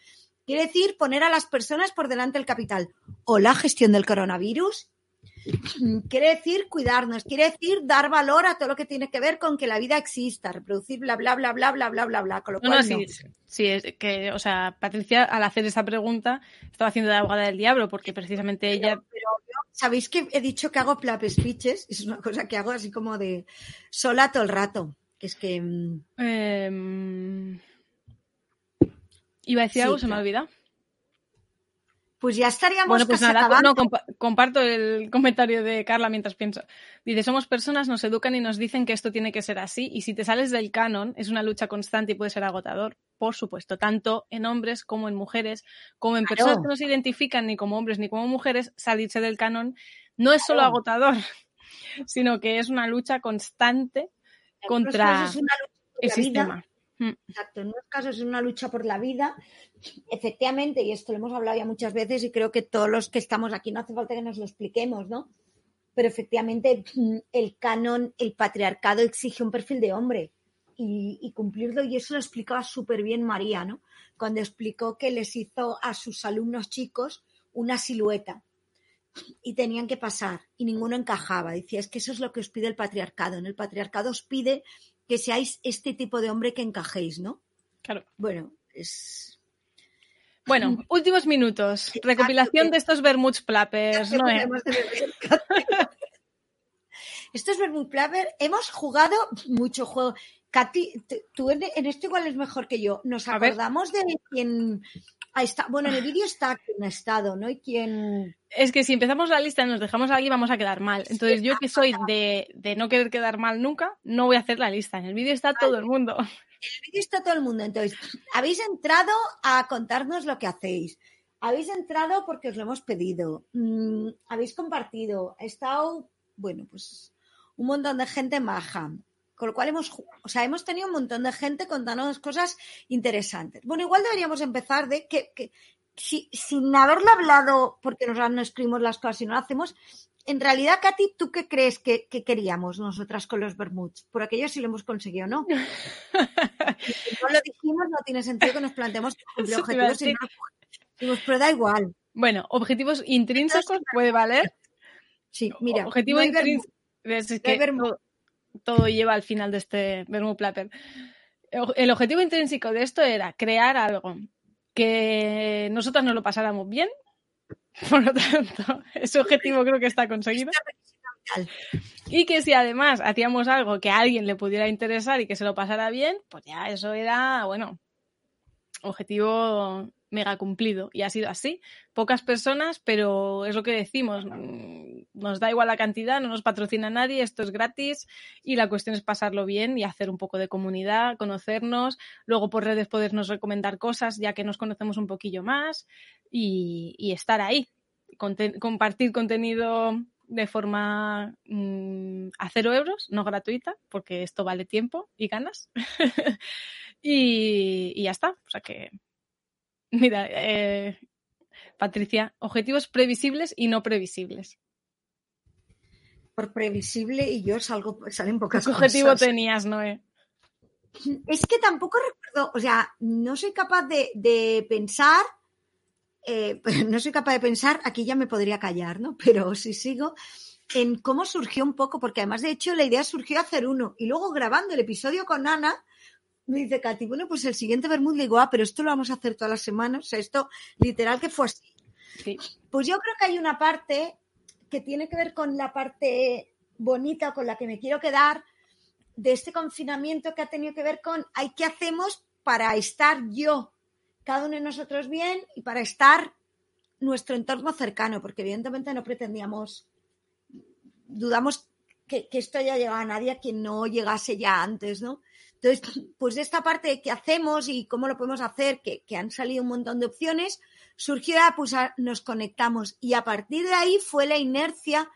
Quiere decir poner a las personas por delante del capital. O la gestión del coronavirus. Mm, Quiere decir cuidarnos, quiere decir dar valor a todo lo que tiene que ver con que la vida exista, reproducir, bla, bla, bla, bla, bla, bla, bla, bla. Con lo No, cual, no, no. sí, sí, es que, o sea, Patricia al hacer esa pregunta estaba haciendo de abogada del diablo porque precisamente ella, Pero sabéis que he dicho que hago plap speeches, es una cosa que hago así como de sola todo el rato. Que es que mm, eh, iba a decir Sí, algo, se me olvidado. Pues ya estaríamos Bueno, pues casi nada, acabando. no, compa- comparto el comentario de Carla mientras pienso. Dice, somos personas, nos educan y nos dicen que esto tiene que ser así, y si te sales del canon, es una lucha constante y puede ser agotador, por supuesto, tanto en hombres como en mujeres, como en Claro. personas que no se identifican ni como hombres ni como mujeres, salirse del canon no es solo Claro. agotador, *laughs* sino que es una lucha constante contra es una lucha el vida. sistema. Mm. Exacto, en unos casos es una lucha por la vida. Efectivamente, y esto lo hemos hablado ya muchas veces y creo que todos los que estamos aquí no hace falta que nos lo expliquemos, ¿no? Pero efectivamente mm, el canon, el patriarcado exige un perfil de hombre y, y cumplirlo y eso lo explicaba súper bien María, ¿no? Cuando explicó que les hizo a sus alumnos chicos una silueta y tenían que pasar y ninguno encajaba. Decía, es que eso es lo que os pide el patriarcado. En el patriarcado os pide que seáis este tipo de hombre que encajéis, ¿no? Claro. Bueno, es... Bueno, *laughs* últimos minutos. Recopilación de estos Bermuds Plappers. ¿no? eh? Hemos de beber. Esto es Vermouth Plaver. Hemos jugado mucho juego. Katy, tú en, en esto igual es mejor que yo. Nos A acordamos de quién ha estado. Bueno, en el vídeo está quién ha estado, ¿no? Y quién. Es que si empezamos la lista y nos dejamos aquí vamos a quedar mal. Entonces yo que soy de, de no querer quedar mal nunca, no voy a hacer la lista. En el vídeo está todo el mundo. En el vídeo está todo el mundo. Entonces, habéis entrado a contarnos lo que hacéis. Habéis entrado porque os lo hemos pedido. Mm, habéis compartido. Ha estado, bueno, pues un montón de gente maja. Con lo cual hemos, o sea, hemos tenido un montón de gente contándonos cosas interesantes. Bueno, igual deberíamos empezar de que, que si- sin haberlo hablado, porque nos no escribimos las cosas y no lo hacemos, en realidad, Katy, ¿tú qué crees que, que queríamos nosotras con los Bermuds? Por aquello sí lo hemos conseguido, ¿no? Si no lo dijimos, no tiene sentido que nos planteemos cumplir objetivos pero da igual. Bueno, objetivos intrínsecos puede valer. Sí, mira, Objetivo no intrínseco. No. Todo, lleva al final de este Vermouth Plapper. El objetivo intrínseco de esto era crear algo que nosotras nos lo pasáramos bien. Por lo tanto, *laughs* ese objetivo creo que está conseguido. Y que si además hacíamos algo que a alguien le pudiera interesar y que se lo pasara bien, pues ya eso era, bueno, objetivo mega cumplido. Y ha sido así. Pocas personas, pero es lo que decimos. mm, Nos da igual la cantidad, no nos patrocina nadie, esto es gratis y la cuestión es pasarlo bien y hacer un poco de comunidad, conocernos, luego por redes podernos recomendar cosas ya que nos conocemos un poquillo más y, y estar ahí. Compartir contenido de forma mm, a cero euros, no gratuita, porque esto vale tiempo y ganas. *laughs* y, y ya está. O sea que, *laughs* mira, eh, Patricia, objetivos previsibles y no previsibles. Por previsible y yo salgo, salen pocas ¿Qué objetivo cosas. tenías, Noé? Es que tampoco recuerdo, o sea, no soy capaz de, de pensar, eh, *laughs* no soy capaz de pensar, aquí ya me podría callar, ¿no? Pero si sigo en cómo surgió un poco, porque además de hecho la idea surgió hacer uno y luego grabando el episodio con Ana, me dice Katy, bueno, pues el siguiente Bermud le digo, ah, pero esto lo vamos a hacer todas las semanas, o sea, esto literal que fue así. Sí. Pues yo creo que hay una parte que tiene que ver con la parte bonita con la que me quiero quedar de este confinamiento que ha tenido que ver con hay qué hacemos para estar yo, cada uno de nosotros bien y para estar nuestro entorno cercano, porque evidentemente no pretendíamos, dudamos que, que esto haya llegado a nadie a quien no llegase ya antes, ¿no? Entonces, *laughs* pues de esta parte qué hacemos y cómo lo podemos hacer, que, que han salido un montón de opciones, surgió pues a- nos conectamos. Y a partir de ahí fue la inercia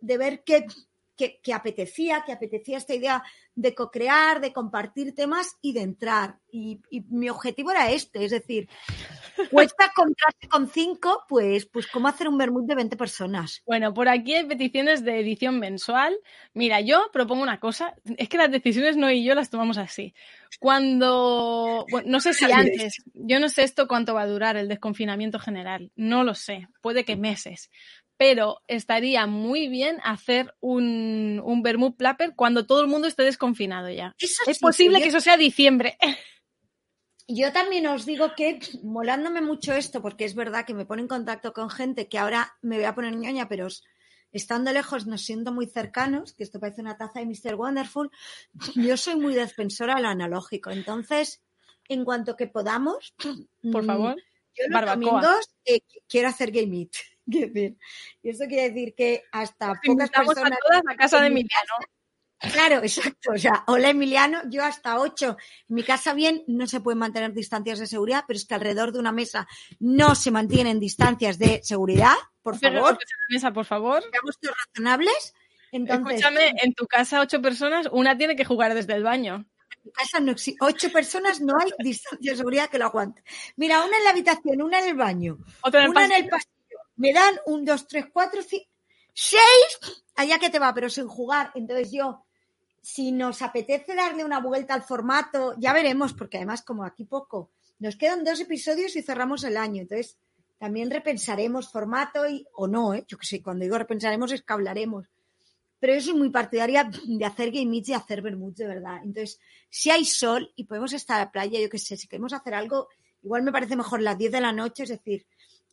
de ver que que, que apetecía, que apetecía esta idea de co-crear, de compartir temas y de entrar. Y, y mi objetivo era este, es decir, *laughs* cuesta encontrarse con cinco, pues, pues cómo hacer un vermut de 20 personas. Bueno, por aquí hay peticiones de edición mensual. Mira, yo propongo una cosa, es que las decisiones no y yo las tomamos así. Cuando, bueno, no sé si *laughs* antes, yo no sé esto cuánto va a durar el desconfinamiento general, no lo sé, puede que meses, pero estaría muy bien hacer un, un vermut plapper cuando todo el mundo esté desconfinado ya. Eso Es sí, posible yo- que eso sea diciembre. *laughs* Yo también os digo que, molándome mucho esto, porque es verdad que me pone en contacto con gente que ahora me voy a poner ñoña, pero estando lejos nos siento muy cercanos, que esto parece una taza de Mr. Wonderful, *laughs* yo soy muy defensora de lo analógico. Entonces, en cuanto que podamos, Por mm, favor. yo los barbacoa. domingos eh, quiero hacer game meet. *laughs* Quiero decir, y esto quiere decir que hasta pocas Invitamos a personas todas a casa de Emiliano. Claro, exacto. O sea, hola Emiliano, yo hasta ocho. En mi casa bien no se pueden mantener distancias de seguridad, pero es que alrededor de una mesa no se mantienen distancias de seguridad. Por favor, la mesa, por favor. seamos razonables. Entonces, Escúchame, en tu casa ocho personas, una tiene que jugar desde el baño. en casa no existe. Ocho personas no hay distancia de seguridad que lo aguante. Mira, una en la habitación, una en el baño, Otra en el una en el pasillo. Me dan un, dos, tres, cuatro, cinco, seis. Allá que te va, pero sin jugar. Entonces yo, si nos apetece darle una vuelta al formato, ya veremos, porque además como aquí poco, nos quedan dos episodios y cerramos el año. Entonces también repensaremos formato y, o no, ¿eh? yo que sé, cuando digo repensaremos es que hablaremos. Pero yo soy muy partidaria de hacer game meets y hacer vermuts de verdad. Entonces, si hay sol y podemos estar a la playa, yo qué sé, si queremos hacer algo, igual me parece mejor las 10 de la noche, es decir,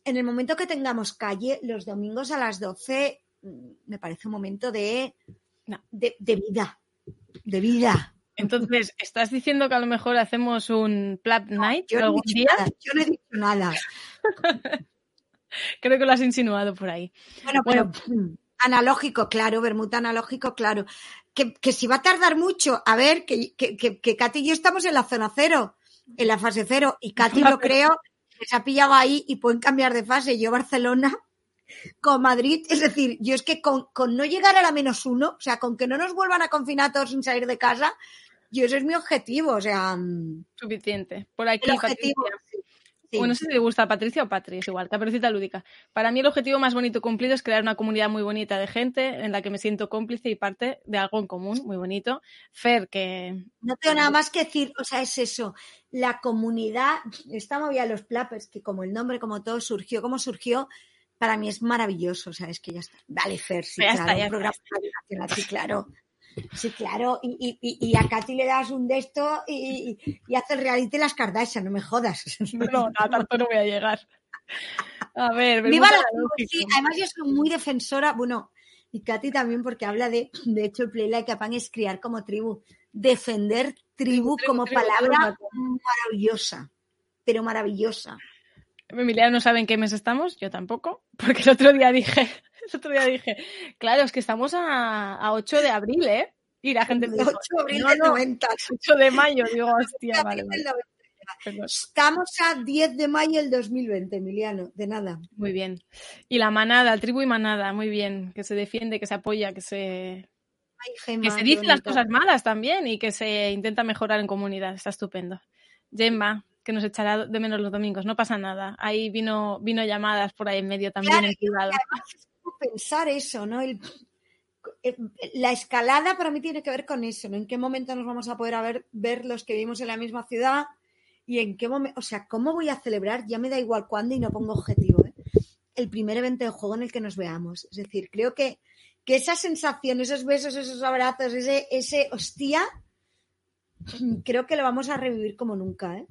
en el momento que tengamos calle, los domingos a las 12, mm, me parece un momento de, de, de vida. De vida. Entonces, ¿estás diciendo que a lo mejor hacemos un Plap Night no, algún día? nada, yo no he dicho nada. *laughs* Creo que lo has insinuado por ahí. Bueno, pero mm, analógico, claro, vermut analógico, claro. Que, que si va a tardar mucho, a ver, que, que, que, que Katy y yo estamos en la zona cero, en la fase cero, y Katy yo *laughs* creo se ha pillado ahí y pueden cambiar de fase. Yo Barcelona con Madrid, es decir, yo es que con, con no llegar a la menos uno, o sea, con que no nos vuelvan a confinar todos sin salir de casa, yo ese es mi objetivo, o sea, mm, Suficiente. Por aquí, el objetivo. Patricia. Sí. Bueno, no sé si te gusta Patricia o Patri, es igual, caperucita lúdica. Para mí el objetivo más bonito cumplido es crear una comunidad muy bonita de gente en la que me siento cómplice y parte de algo en común, muy bonito. Fer, que No tengo nada más que decir, o sea, es eso. La comunidad, esta movida de los plappers, que como el nombre, como todo surgió, como surgió, para mí es maravilloso. O sea, es que ya está. Vale, Fer, sí, Ya claro, está, ya un programa nacional, sí, claro. Sí, claro. Y, y, y a Katy le das un de esto y, y, hace el reality las Kardashian, no me jodas. no, no, a tanto no voy a llegar. A ver, Viva la sí, además yo soy muy defensora, bueno, y Katy también porque habla de, de hecho el Play Like Japan es criar como tribu, defender tribu, Tribu, como tribu, palabra tribu. maravillosa, pero maravillosa. Emiliano no sabe en qué mes estamos, yo tampoco, porque el otro día dije, *laughs* el otro día dije, claro, es que estamos a, a 8 de abril, ¿eh? Y la gente me 8 dijo, de abril no, del no, 90. 8 de mayo, digo, hostia, 8 vale, abril vale. del 90. perdón. Estamos a 10 de mayo del 2020, Emiliano, de nada. Muy bien. Y la manada, tribu y manada, muy bien, que se defiende, que se apoya, que se, Ay, Gemma, que se qué dice las cosas malas también y que se intenta mejorar en comunidad, está estupendo. Gemma, que nos echará de menos los domingos, no pasa nada. Ahí vino, vino llamadas por ahí en medio también Claro, en privado. Pensar eso, ¿no? El- eh, la escalada para mí tiene que ver con eso, ¿no? En qué momento nos vamos a poder a ver, ver los que vivimos en la misma ciudad y en qué momento, o sea, ¿cómo voy a celebrar? Ya me da igual cuándo y no pongo objetivo, ¿eh? El primer evento de juego en el que nos veamos. Es decir, creo que, que esa sensación, esos besos, esos abrazos, ese, ese hostia, *clears throat* creo que lo vamos a revivir como nunca, ¿eh?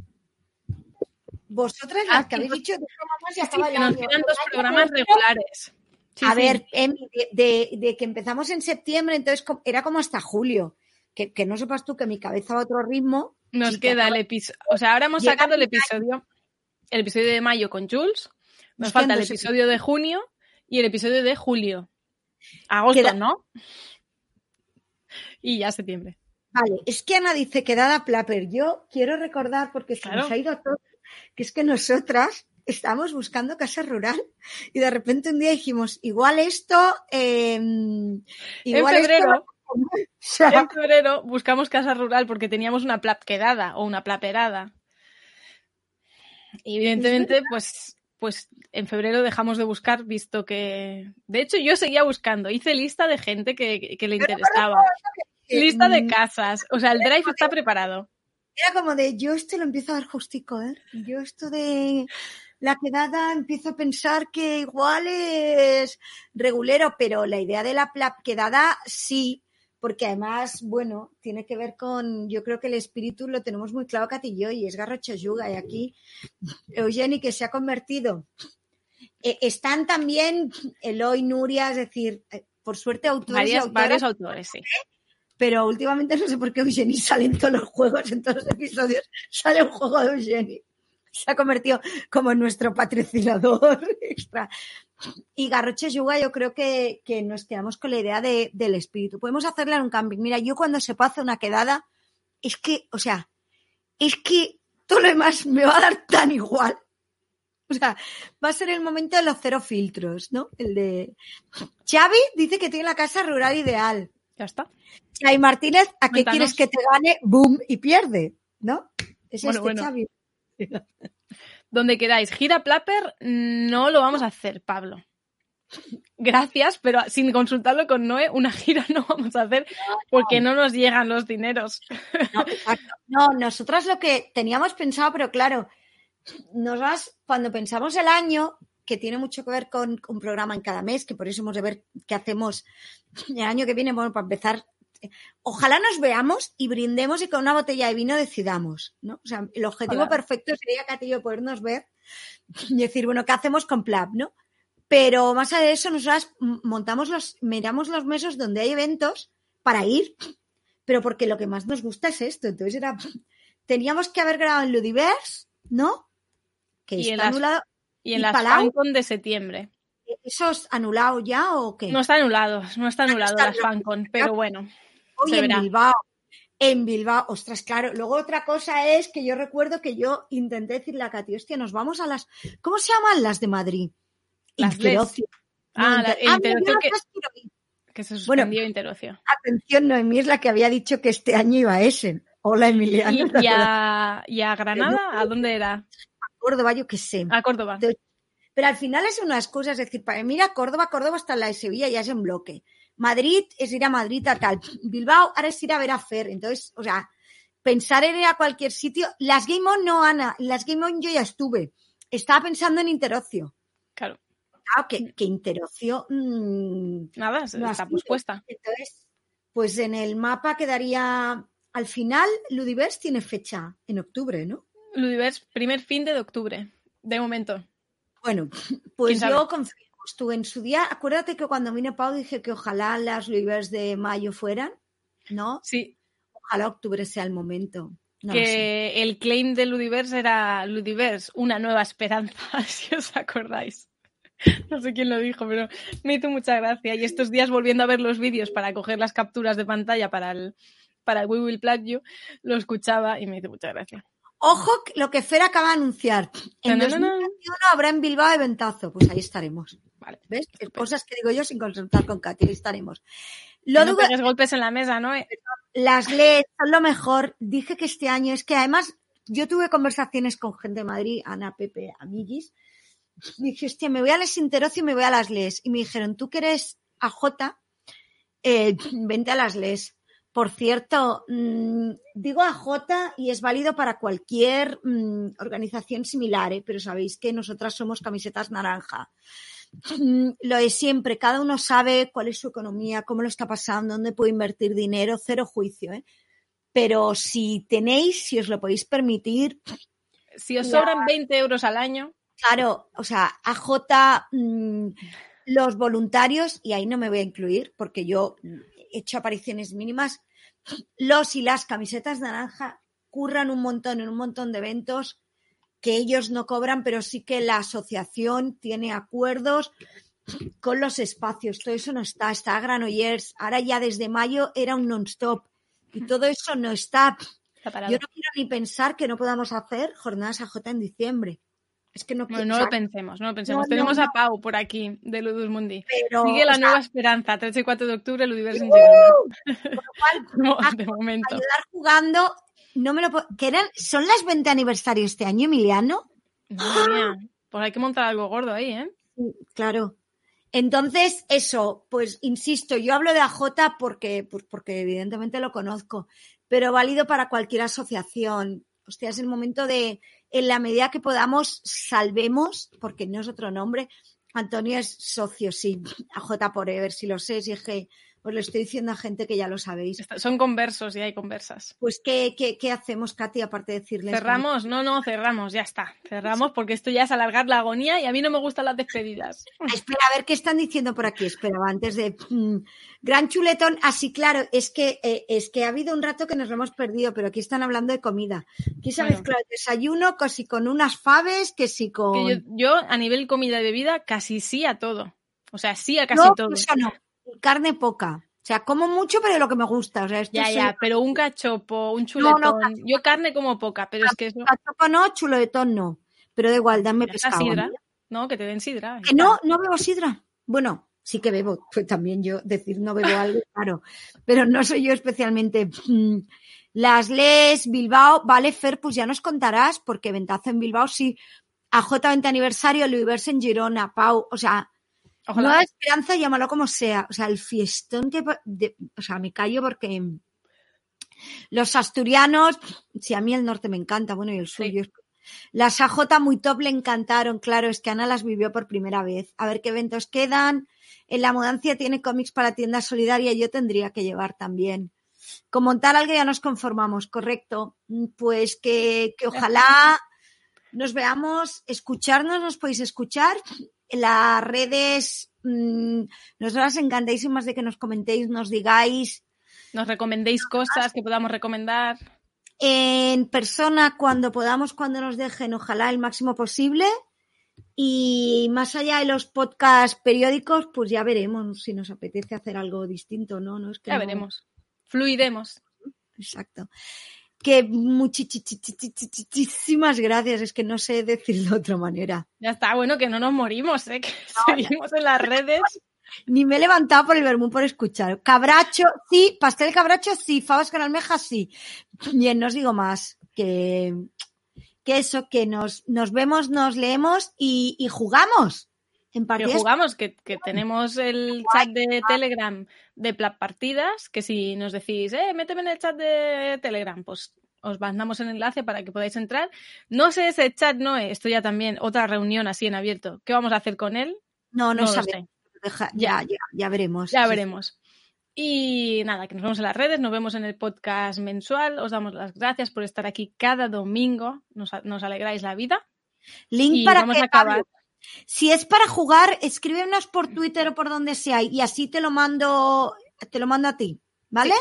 Vosotras, las Ah, que habéis pues- dicho, Sí, que nos quedan dos programas regulares. Sí, a sí. ver, Emi, de, de- de que empezamos en septiembre, entonces era como hasta julio. Que, que no sepas tú que mi cabeza va a otro ritmo. Nos queda el episodio. O sea, ahora hemos sacado el episodio. El episodio de mayo con Jules. Nos falta el episodio de junio y el episodio de julio. Agosto, Queda- ¿no? Y ya septiembre. Vale, es que Ana dice que dada Plapper. Yo quiero recordar, porque se Claro. nos ha ido todo, que es que nosotras estábamos buscando casa rural y de repente un día dijimos, igual esto, eh, igual en febrero, esto... *laughs* O sea, en febrero buscamos casa rural porque teníamos una plap quedada o una plaperada. Y evidentemente, pues, pues en febrero dejamos de buscar, visto que. De hecho, yo seguía buscando. Hice lista de gente que, que le interesaba. Lista de mm, casas. O sea, el drive está preparado. Era como de, yo esto lo empiezo a ver justico, ¿eh? Yo esto de la quedada empiezo a pensar que igual es regulero, pero la idea de la quedada sí, porque además, bueno, tiene que ver con, yo creo que el espíritu lo tenemos muy claro Katy y yo, y es Garrocha Yuga, y aquí Eugeni que se ha convertido. Eh, están también Eloy, Nuria, es decir, eh, por suerte autores y autoras, varios autores, sí. pero últimamente no sé por qué Eugenie sale en todos los juegos, en todos los episodios sale un juego de Eugenie. Se ha convertido como en nuestro patrocinador *laughs* extra. Y Garroche Yuga, yo creo que, que nos quedamos con la idea de- del espíritu. Podemos hacerla en un camping. Mira, yo cuando se hacer una quedada, es que, o sea, es que todo lo demás me va a dar tan igual. O sea, va a ser el momento de los cero filtros, ¿no? El de. Xavi dice que tiene la casa rural ideal. Ya está. Xavi Martínez, ¿a qué Cuéntanos. quieres que te gane? Boom y pierde, ¿no? Es Bueno, este bueno. Xavi. *laughs* Donde queráis. Gira Plapper no lo vamos a hacer, Pablo. Gracias, pero sin consultarlo con Noé, una gira no vamos a hacer porque no nos llegan los dineros. No, nosotras lo que teníamos pensado, pero claro, nos vas, cuando pensamos el año, que tiene mucho que ver con un programa en cada mes, que por eso hemos de ver qué hacemos el año que viene, bueno, para empezar, ojalá nos veamos y brindemos y con una botella de vino decidamos, ¿no? O sea, el objetivo Ojalá. perfecto sería, yo, podernos ver y decir, bueno, ¿qué hacemos con Plap, no? Pero más allá de eso, nosotras montamos los, miramos los meses donde hay eventos para ir, pero porque lo que más nos gusta es esto. Entonces era, teníamos que haber grabado en Ludiverse, ¿no? Que Y en está las- anulado. Y en ¿Y las Palau? De septiembre. ¿Eso es anulado ya o qué? No está anulado, no está anulado está las anulado. FanCon, pero bueno. Hoy en verá. Bilbao. En Bilbao, ostras, claro. Luego otra cosa es que yo recuerdo que yo intenté decirle a Katy, hostia, nos vamos a las. ¿Cómo se llaman las de Madrid? Las Interocio. Ah, la- Inter- el Ah, Interocio que- se Bueno. suspendió Interocio. Atención, Noemí es la que había dicho que este año iba a Essen. Hola, Emiliano. ¿Y, a, y a Granada? ¿A dónde era? Córdoba, yo qué sé. A Córdoba. Pero al final es unas cosas, es decir, para mí a Córdoba, Córdoba hasta la de Sevilla ya es en bloque. Madrid es ir a Madrid a tal. Bilbao ahora es ir a ver a Fer. Entonces, o sea, pensar en ir a cualquier sitio. Las Game On no, Ana. Las Game On yo ya estuve. Estaba pensando en Interocio. Claro. Claro, que, que Interocio. mm, Nada, No está pospuesta. entonces, pues en el mapa quedaría. Al final, Ludiverse tiene fecha en octubre, ¿no? Ludiverse, primer fin de octubre. De momento. Bueno, pues yo confío. Tú en su día, acuérdate que cuando vine Pau dije que ojalá las Luivers de mayo fueran, ¿no? Sí, Ojalá octubre sea el momento. No que el claim de Ludiverse era Ludiverse, una nueva esperanza, *laughs* si os acordáis. No sé quién lo dijo, pero me hizo mucha gracia. Y estos días volviendo a ver los vídeos para coger las capturas de pantalla para el, para el We Will Plug You, lo escuchaba y me hizo mucha gracia. Ojo lo que Fer acaba de anunciar. En no. 2021 habrá en Bilbao eventazo. Pues ahí estaremos. Vale. ¿Ves? Estupendo. Cosas que digo yo sin consultar con Katy. Ahí estaremos. Lo no golpes en la mesa, ¿no? Eh, Las LED son lo mejor. Dije que este año es que además yo tuve conversaciones con gente de Madrid, Ana, Pepe, amiguis. Dije, hostia, me voy a las Interocio y me voy a las LES. Y me dijeron, tú que eres AJ, eh, *clears throat* vente a las LES. Por cierto, mm, digo AJ y es válido para cualquier mm, organización similar, ¿eh? pero sabéis que nosotras somos camisetas naranja. Mm, Lo de siempre, cada uno sabe cuál es su economía, cómo lo está pasando, dónde puede invertir dinero, cero juicio. ¿eh? Pero si tenéis, si os lo podéis permitir, Si os Ya. sobran 20 euros al año, claro, o sea, AJ, mm, los voluntarios, y ahí no me voy a incluir porque yo he hecho apariciones mínimas, los y las camisetas naranja curran un montón en un montón de eventos que ellos no cobran, pero sí que la asociación tiene acuerdos con los espacios. Todo eso no está. Está Granollers. Ahora ya desde mayo era un non-stop. Y todo eso no está. Yo no quiero ni pensar que no podamos hacer jornadas AJ en diciembre. Es que no, Bueno, no lo pensemos, no lo pensemos. no, Tenemos no, a Pau por aquí, de Ludus Mundi. pero, Sigue la sea, nueva esperanza, 3 y 4 de octubre, Ludiverse en Girona. cual, *laughs* No, ah, de momento. ayudar jugando, no me lo puedo. ¿Que eran, ¿Son las 20 aniversario este año, Emiliano? Madre mía, pues hay que montar algo gordo ahí, ¿eh? Claro. Entonces, eso, pues insisto, yo hablo de AJ porque, pues porque evidentemente lo conozco, pero válido para cualquier asociación. Hostia, es el momento de, en la medida que podamos, salvemos, porque no es otro nombre. Antonio es socio, sí, AJ Forever, si lo sé, si es que os lo estoy diciendo a gente que ya lo sabéis. Son conversos y hay conversas. Pues, ¿qué, qué, qué hacemos, Katy, aparte de decirles? ¿Cerramos? No, no, cerramos, ya está. Cerramos porque esto ya es alargar la agonía y a mí no me gustan las despedidas. Espera, a ver qué están diciendo por aquí. Espera, antes de. mm, gran chuletón. Así, claro, es que, eh, es que ha habido un rato que nos lo hemos perdido, pero aquí están hablando de comida. Aquí se Bueno. el desayuno, que si con unas faves, que si con. Que yo, yo, a nivel comida y bebida, casi sí a todo. O sea, sí a casi no, todo. no. Carne poca. O sea, como mucho, pero lo que me gusta. O sea, esto Ya, sí- ya, pero un cachopo, un chuletón. no, cachopo. Yo carne como poca, pero es que eso. Cachopo no, chuletón no. Pero da igual, dame pescado. sidra, ¿no? Que te den sidra. Que no, no bebo sidra. Bueno, sí que bebo, pues también yo decir no bebo algo, *laughs* claro, pero no soy yo especialmente. mm, Las Les, Bilbao, vale, Fer, pues ya nos contarás, porque Ventazo en Bilbao sí. AJ 20 aniversario, Luis en Girona, Pau, o sea, Ojalá. Nueva Esperanza, llámalo como sea. O sea, el fiestón que. de- o sea, me callo porque. Los asturianos, si a mí el norte me encanta, bueno, y el sur. Sí. Las AJ muy top le encantaron, claro, es que Ana las vivió por primera vez. A ver qué eventos quedan. En la mudancia tiene cómics para tienda solidaria, yo tendría que llevar también. Con montar algo ya nos conformamos, correcto. Mm, Pues que, que ojalá nos veamos, escucharnos, nos podéis escuchar. Las redes, mm, nosotras encantadísimas de que nos comentéis, nos digáis Nos recomendéis cosas que podamos recomendar. en persona cuando podamos, cuando nos dejen, ojalá el máximo posible. Y más allá de los podcasts periódicos, pues ya veremos si nos apetece hacer algo distinto, ¿no? no es que Ya no- veremos. Fluiremos. Exacto. Que muchísimas gracias, es que no sé decirlo de otra manera. Ya está, bueno, que no nos morimos, ¿eh? *laughs* Que seguimos en las redes. *laughs* Ni me he levantado por el vermú por escuchar. Cabracho, sí, pastel de cabracho, sí, fabas con almejas, sí. Bien, no os digo más. Que, que eso, que nos, nos vemos, nos leemos y, y jugamos. En Que partidas. jugamos, que, que tenemos el chat de Telegram de partidas, que si nos decís, eh, méteme en el chat de Telegram, pues os mandamos el enlace para que podáis entrar. No sé ese chat, no, eh, esto ya también, otra reunión así en abierto. ¿Qué vamos a hacer con él? No, no, No sabemos. sé. Deja- ya, ya, ya veremos. Ya Sí. veremos. Y nada, que nos vemos en las redes, nos vemos en el podcast mensual. Os damos las gracias por estar aquí cada domingo. Nos, nos alegráis la vida. Link Y para vamos que a acabar. Pablo, Si es para jugar, escríbenos por Twitter o por donde sea y así te lo mando, te lo mando a ti, ¿vale?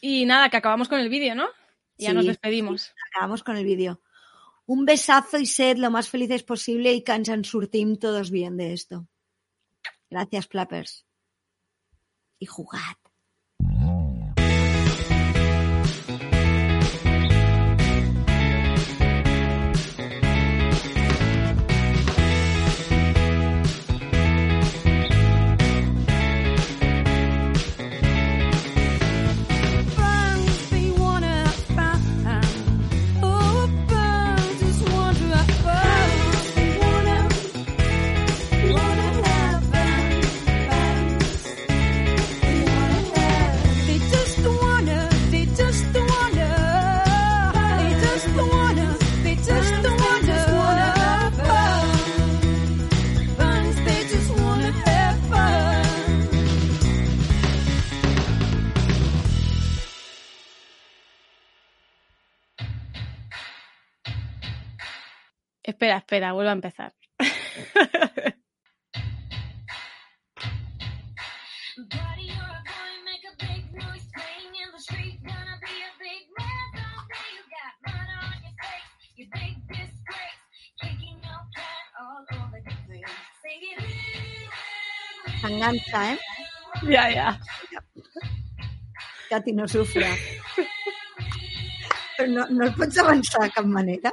Y nada, que acabamos con el vídeo, ¿no? Ya Sí, nos despedimos. Acabamos con el vídeo. Un besazo y sed lo más felices posible y que en surtim todos bien de esto. Gracias, Plappers. Y jugad. The place. Sing it. Se engancha, ¿eh? ya, ya. Katy no sufra. No, no pots avançar de cap manera?